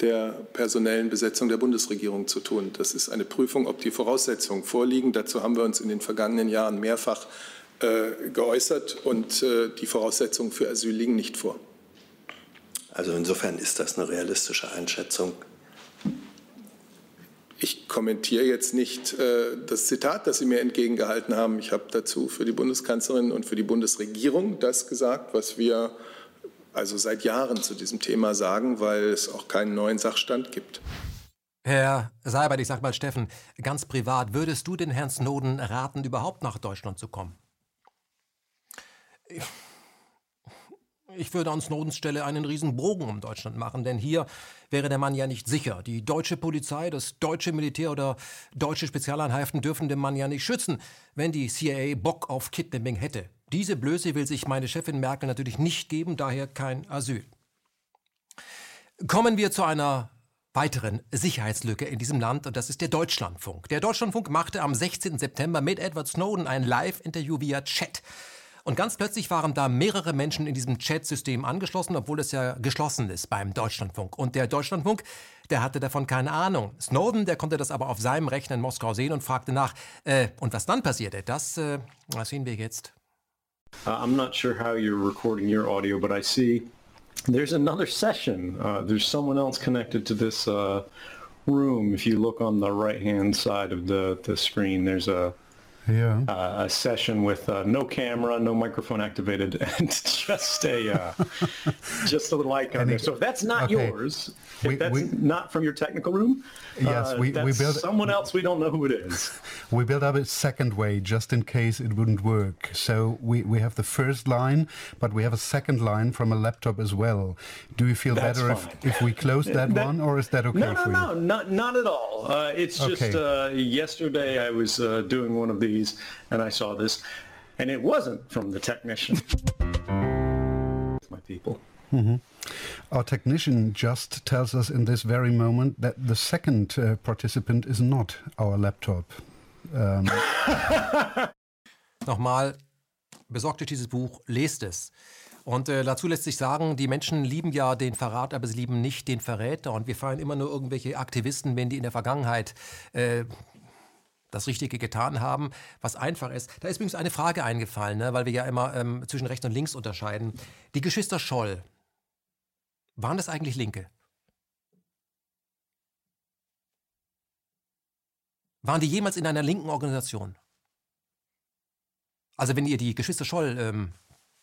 Speaker 46: der personellen Besetzung der Bundesregierung zu tun. Das ist eine Prüfung, ob die Voraussetzungen vorliegen. Dazu haben wir uns in den vergangenen Jahren mehrfach äh, geäußert und äh, die Voraussetzungen für Asyl liegen nicht vor.
Speaker 45: Also insofern ist das eine realistische Einschätzung
Speaker 46: ich kommentiere jetzt nicht äh, das Zitat, das Sie mir entgegengehalten haben. Ich habe dazu für die Bundeskanzlerin und für die Bundesregierung das gesagt, was wir also seit Jahren zu diesem Thema sagen, weil es auch keinen neuen Sachstand gibt.
Speaker 1: Herr Seibert, ich sag mal Steffen, ganz privat, würdest du den Herrn Snowden raten, überhaupt nach Deutschland zu kommen? Ich würde an Snowdens Stelle einen riesen Bogen um Deutschland machen, denn hier wäre der Mann ja nicht sicher. Die deutsche Polizei, das deutsche Militär oder deutsche Spezialeinheiten dürfen den Mann ja nicht schützen, wenn die CIA Bock auf Kidnapping hätte. Diese Blöße will sich meine Chefin Merkel natürlich nicht geben, daher kein Asyl. Kommen wir zu einer weiteren Sicherheitslücke in diesem Land und das ist der Deutschlandfunk. Der Deutschlandfunk machte am 16. September mit Edward Snowden ein Live-Interview via Chat. Und ganz plötzlich waren da mehrere Menschen in diesem Chat-System angeschlossen, obwohl es ja geschlossen ist beim Deutschlandfunk. Und der Deutschlandfunk, der hatte davon keine Ahnung. Snowden, der konnte das aber auf seinem Rechner in Moskau sehen und fragte nach. Äh, und was dann passierte, das, äh, das sehen wir jetzt.
Speaker 47: Uh, I'm not sure how you're recording your audio, but I see there's another session. Uh, there's someone else connected to this uh, room. If you look on the right-hand side of the, the screen, there's a yeah. Uh, a session with uh, no camera, no microphone activated, and just a uh, just a little icon there. So if that's not okay. yours, if we, that's we, not from your technical room, yes, uh, we, we built someone else. We don't know who it is.
Speaker 48: We built up a second way just in case it wouldn't work. So we, we have the first line, but we have a second line from a laptop as well. Do you feel that's better if, if we close that, that, one, or is that okay
Speaker 47: no, no,
Speaker 48: for you?
Speaker 47: No, no, not not at all. Uh, it's okay. just uh, yesterday I was doing one of these these, and I saw this, and it wasn't from the technician. My people.
Speaker 48: Mm-hmm. Our technician just tells us in this very moment that the second uh, participant is not our laptop. Um.
Speaker 1: Nochmal, besorgt euch dieses Buch, lest es. Und äh, dazu lässt sich sagen, die Menschen lieben ja den Verrat, aber sie lieben nicht den Verräter. Und wir feiern immer nur irgendwelche Aktivisten, wenn die in der Vergangenheit äh, das Richtige getan haben, was einfach ist. Da ist übrigens eine Frage eingefallen, ne, weil wir ja immer ähm, zwischen rechts und links unterscheiden. Die Geschwister Scholl, waren das eigentlich Linke? Waren die jemals in einer linken Organisation? Also wenn ihr die Geschwister Scholl ähm,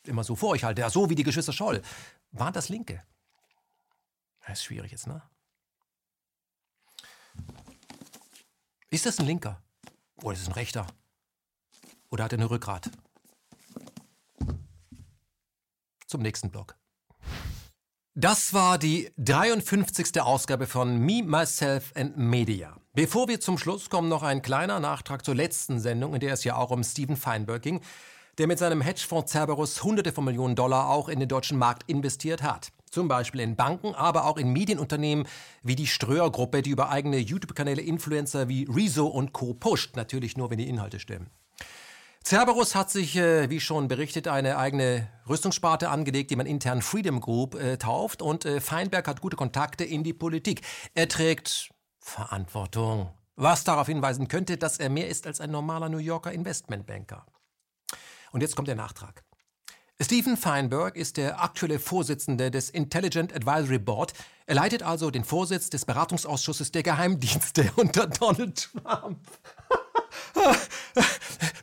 Speaker 1: immer so vor euch haltet, ja, so wie die Geschwister Scholl, waren das Linke? Das ist schwierig jetzt, ne? Ist das ein Linker? Oder ist es ein Rechter? Oder hat er eine Rückgrat? Zum nächsten Block. Das war die 53. Ausgabe von Me, Myself and Media. Bevor wir zum Schluss kommen, noch ein kleiner Nachtrag zur letzten Sendung, in der es ja auch um Steven Feinberg ging, der mit seinem Hedgefonds Cerberus hunderte von Millionen Dollar auch in den deutschen Markt investiert hat. Zum Beispiel in Banken, aber auch in Medienunternehmen wie die Ströer-Gruppe, die über eigene YouTube-Kanäle Influencer wie Rezo und Co. pusht. Natürlich nur, wenn die Inhalte stimmen. Cerberus hat sich, äh, wie schon berichtet, eine eigene Rüstungssparte angelegt, die man intern Freedom Group äh, tauft. Und äh, Feinberg hat gute Kontakte in die Politik. Er trägt Verantwortung. Was darauf hinweisen könnte, dass er mehr ist als ein normaler New Yorker Investmentbanker. Und jetzt kommt der Nachtrag. Stephen Feinberg ist der aktuelle Vorsitzende des Intelligent Advisory Board. Er leitet also den Vorsitz des Beratungsausschusses der Geheimdienste unter Donald Trump.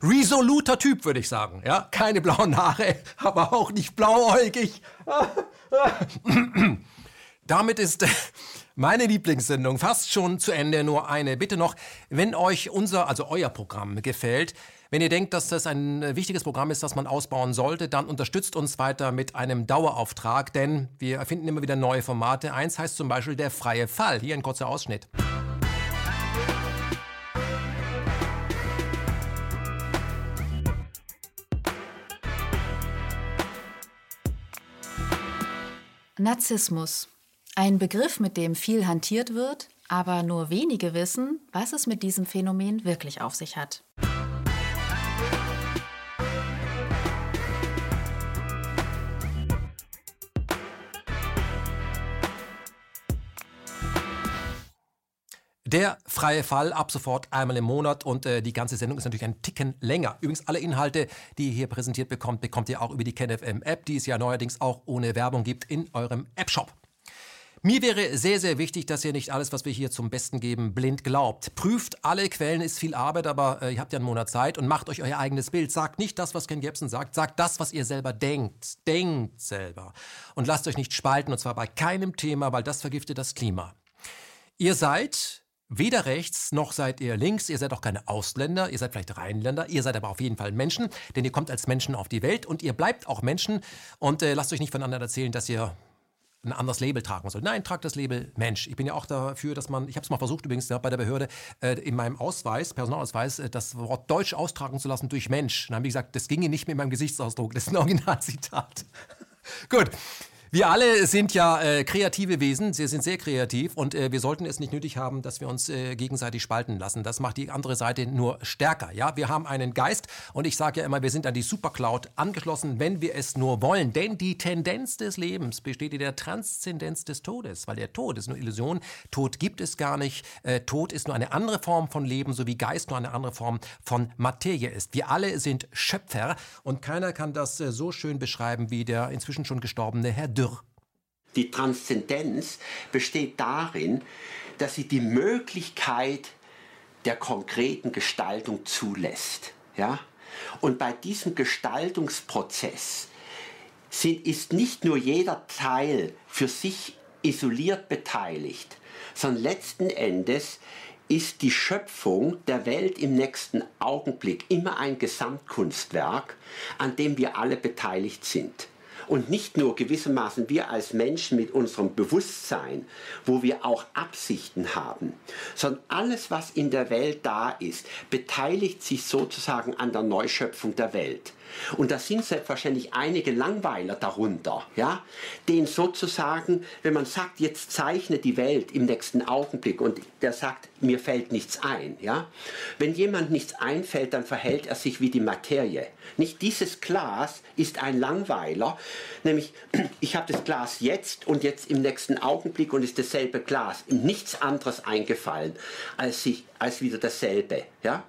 Speaker 1: Resoluter Typ, würde ich sagen. Ja? Keine blauen Haare, aber auch nicht blauäugig. Damit ist meine Lieblingssendung fast schon zu Ende. Nur eine Bitte noch, wenn euch unser, also euer Programm gefällt, wenn ihr denkt, dass das ein wichtiges Programm ist, das man ausbauen sollte, dann unterstützt uns weiter mit einem Dauerauftrag, denn wir erfinden immer wieder neue Formate. Eins heißt zum Beispiel der freie Fall. Hier ein kurzer Ausschnitt.
Speaker 2: Narzissmus. Ein Begriff, mit dem viel hantiert wird, aber nur wenige wissen, was es mit diesem Phänomen wirklich auf sich hat.
Speaker 1: Der freie Fall ab sofort einmal im Monat und äh, die ganze Sendung ist natürlich ein Ticken länger. Übrigens, alle Inhalte, die ihr hier präsentiert bekommt, bekommt ihr auch über die KenFM-App, die es ja neuerdings auch ohne Werbung gibt in eurem App-Shop. Mir wäre sehr, sehr wichtig, dass ihr nicht alles, was wir hier zum Besten geben, blind glaubt. Prüft alle Quellen, ist viel Arbeit, aber äh, ihr habt ja einen Monat Zeit und macht euch euer eigenes Bild. Sagt nicht das, was Ken Jebsen sagt, sagt das, was ihr selber denkt. Denkt selber. Und lasst euch nicht spalten, und zwar bei keinem Thema, weil das vergiftet das Klima. Ihr seid weder rechts noch seid ihr links, ihr seid auch keine Ausländer, ihr seid vielleicht Rheinländer, ihr seid aber auf jeden Fall Menschen, denn ihr kommt als Menschen auf die Welt und ihr bleibt auch Menschen und äh, lasst euch nicht voneinander erzählen, dass ihr ein anderes Label tragen sollt. Nein, tragt das Label Mensch. Ich bin ja auch dafür, dass man, ich habe es mal versucht übrigens ja, bei der Behörde, äh, in meinem Ausweis, Personalausweis, äh, das Wort Deutsch austragen zu lassen durch Mensch. Dann haben die gesagt, das ginge nicht mit meinem Gesichtsausdruck. Das ist ein Originalzitat. Gut. Wir alle sind ja äh, kreative Wesen, wir sind sehr kreativ und äh, wir sollten es nicht nötig haben, dass wir uns äh, gegenseitig spalten lassen. Das macht die andere Seite nur stärker. Ja, wir haben einen Geist und ich sage ja immer, wir sind an die Supercloud angeschlossen, wenn wir es nur wollen. Denn die Tendenz des Lebens besteht in der Transzendenz des Todes, weil der Tod ist nur Illusion. Tod gibt es gar nicht. Äh, Tod ist nur eine andere Form von Leben, so wie Geist nur eine andere Form von Materie ist. Wir alle sind Schöpfer und keiner kann das äh, so schön beschreiben wie der inzwischen schon gestorbene Herr Dürr.
Speaker 49: Die Transzendenz besteht darin, dass sie die Möglichkeit der konkreten Gestaltung zulässt. Ja? Und bei diesem Gestaltungsprozess sind, ist nicht nur jeder Teil für sich isoliert beteiligt, sondern letzten Endes ist die Schöpfung der Welt im nächsten Augenblick immer ein Gesamtkunstwerk, an dem wir alle beteiligt sind und nicht nur gewissermaßen wir als Menschen mit unserem Bewusstsein, wo wir auch Absichten haben, sondern alles, was in der Welt da ist, beteiligt sich sozusagen an der Neuschöpfung der Welt. Und da sind selbstverständlich einige Langweiler darunter, ja, den sozusagen, wenn man sagt, jetzt zeichne die Welt im nächsten Augenblick und der sagt, mir fällt nichts ein, ja. Wenn jemand nichts einfällt, dann verhält er sich wie die Materie. Nicht dieses Glas ist ein Langweiler, nämlich ich habe das Glas jetzt und jetzt im nächsten Augenblick und ist dasselbe Glas, nichts anderes eingefallen als, sich, als wieder dasselbe, ja.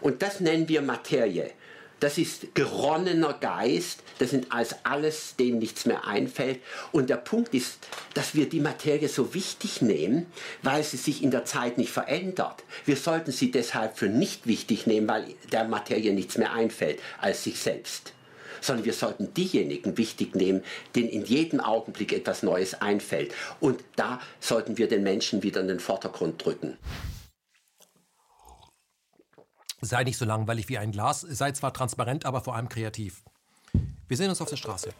Speaker 49: Und das nennen wir Materie. Das ist geronnener Geist, das sind als alles, denen nichts mehr einfällt. Und der Punkt ist, dass wir die Materie so wichtig nehmen, weil sie sich in der Zeit nicht verändert. Wir sollten sie deshalb für nicht wichtig nehmen, weil der Materie nichts mehr einfällt als sich selbst. Sondern wir sollten diejenigen wichtig nehmen, denen in jedem Augenblick etwas Neues einfällt. Und da sollten wir den Menschen wieder in den Vordergrund drücken.
Speaker 1: Sei nicht so langweilig wie ein Glas, sei zwar transparent, aber vor allem kreativ. Wir sehen uns auf der Straße.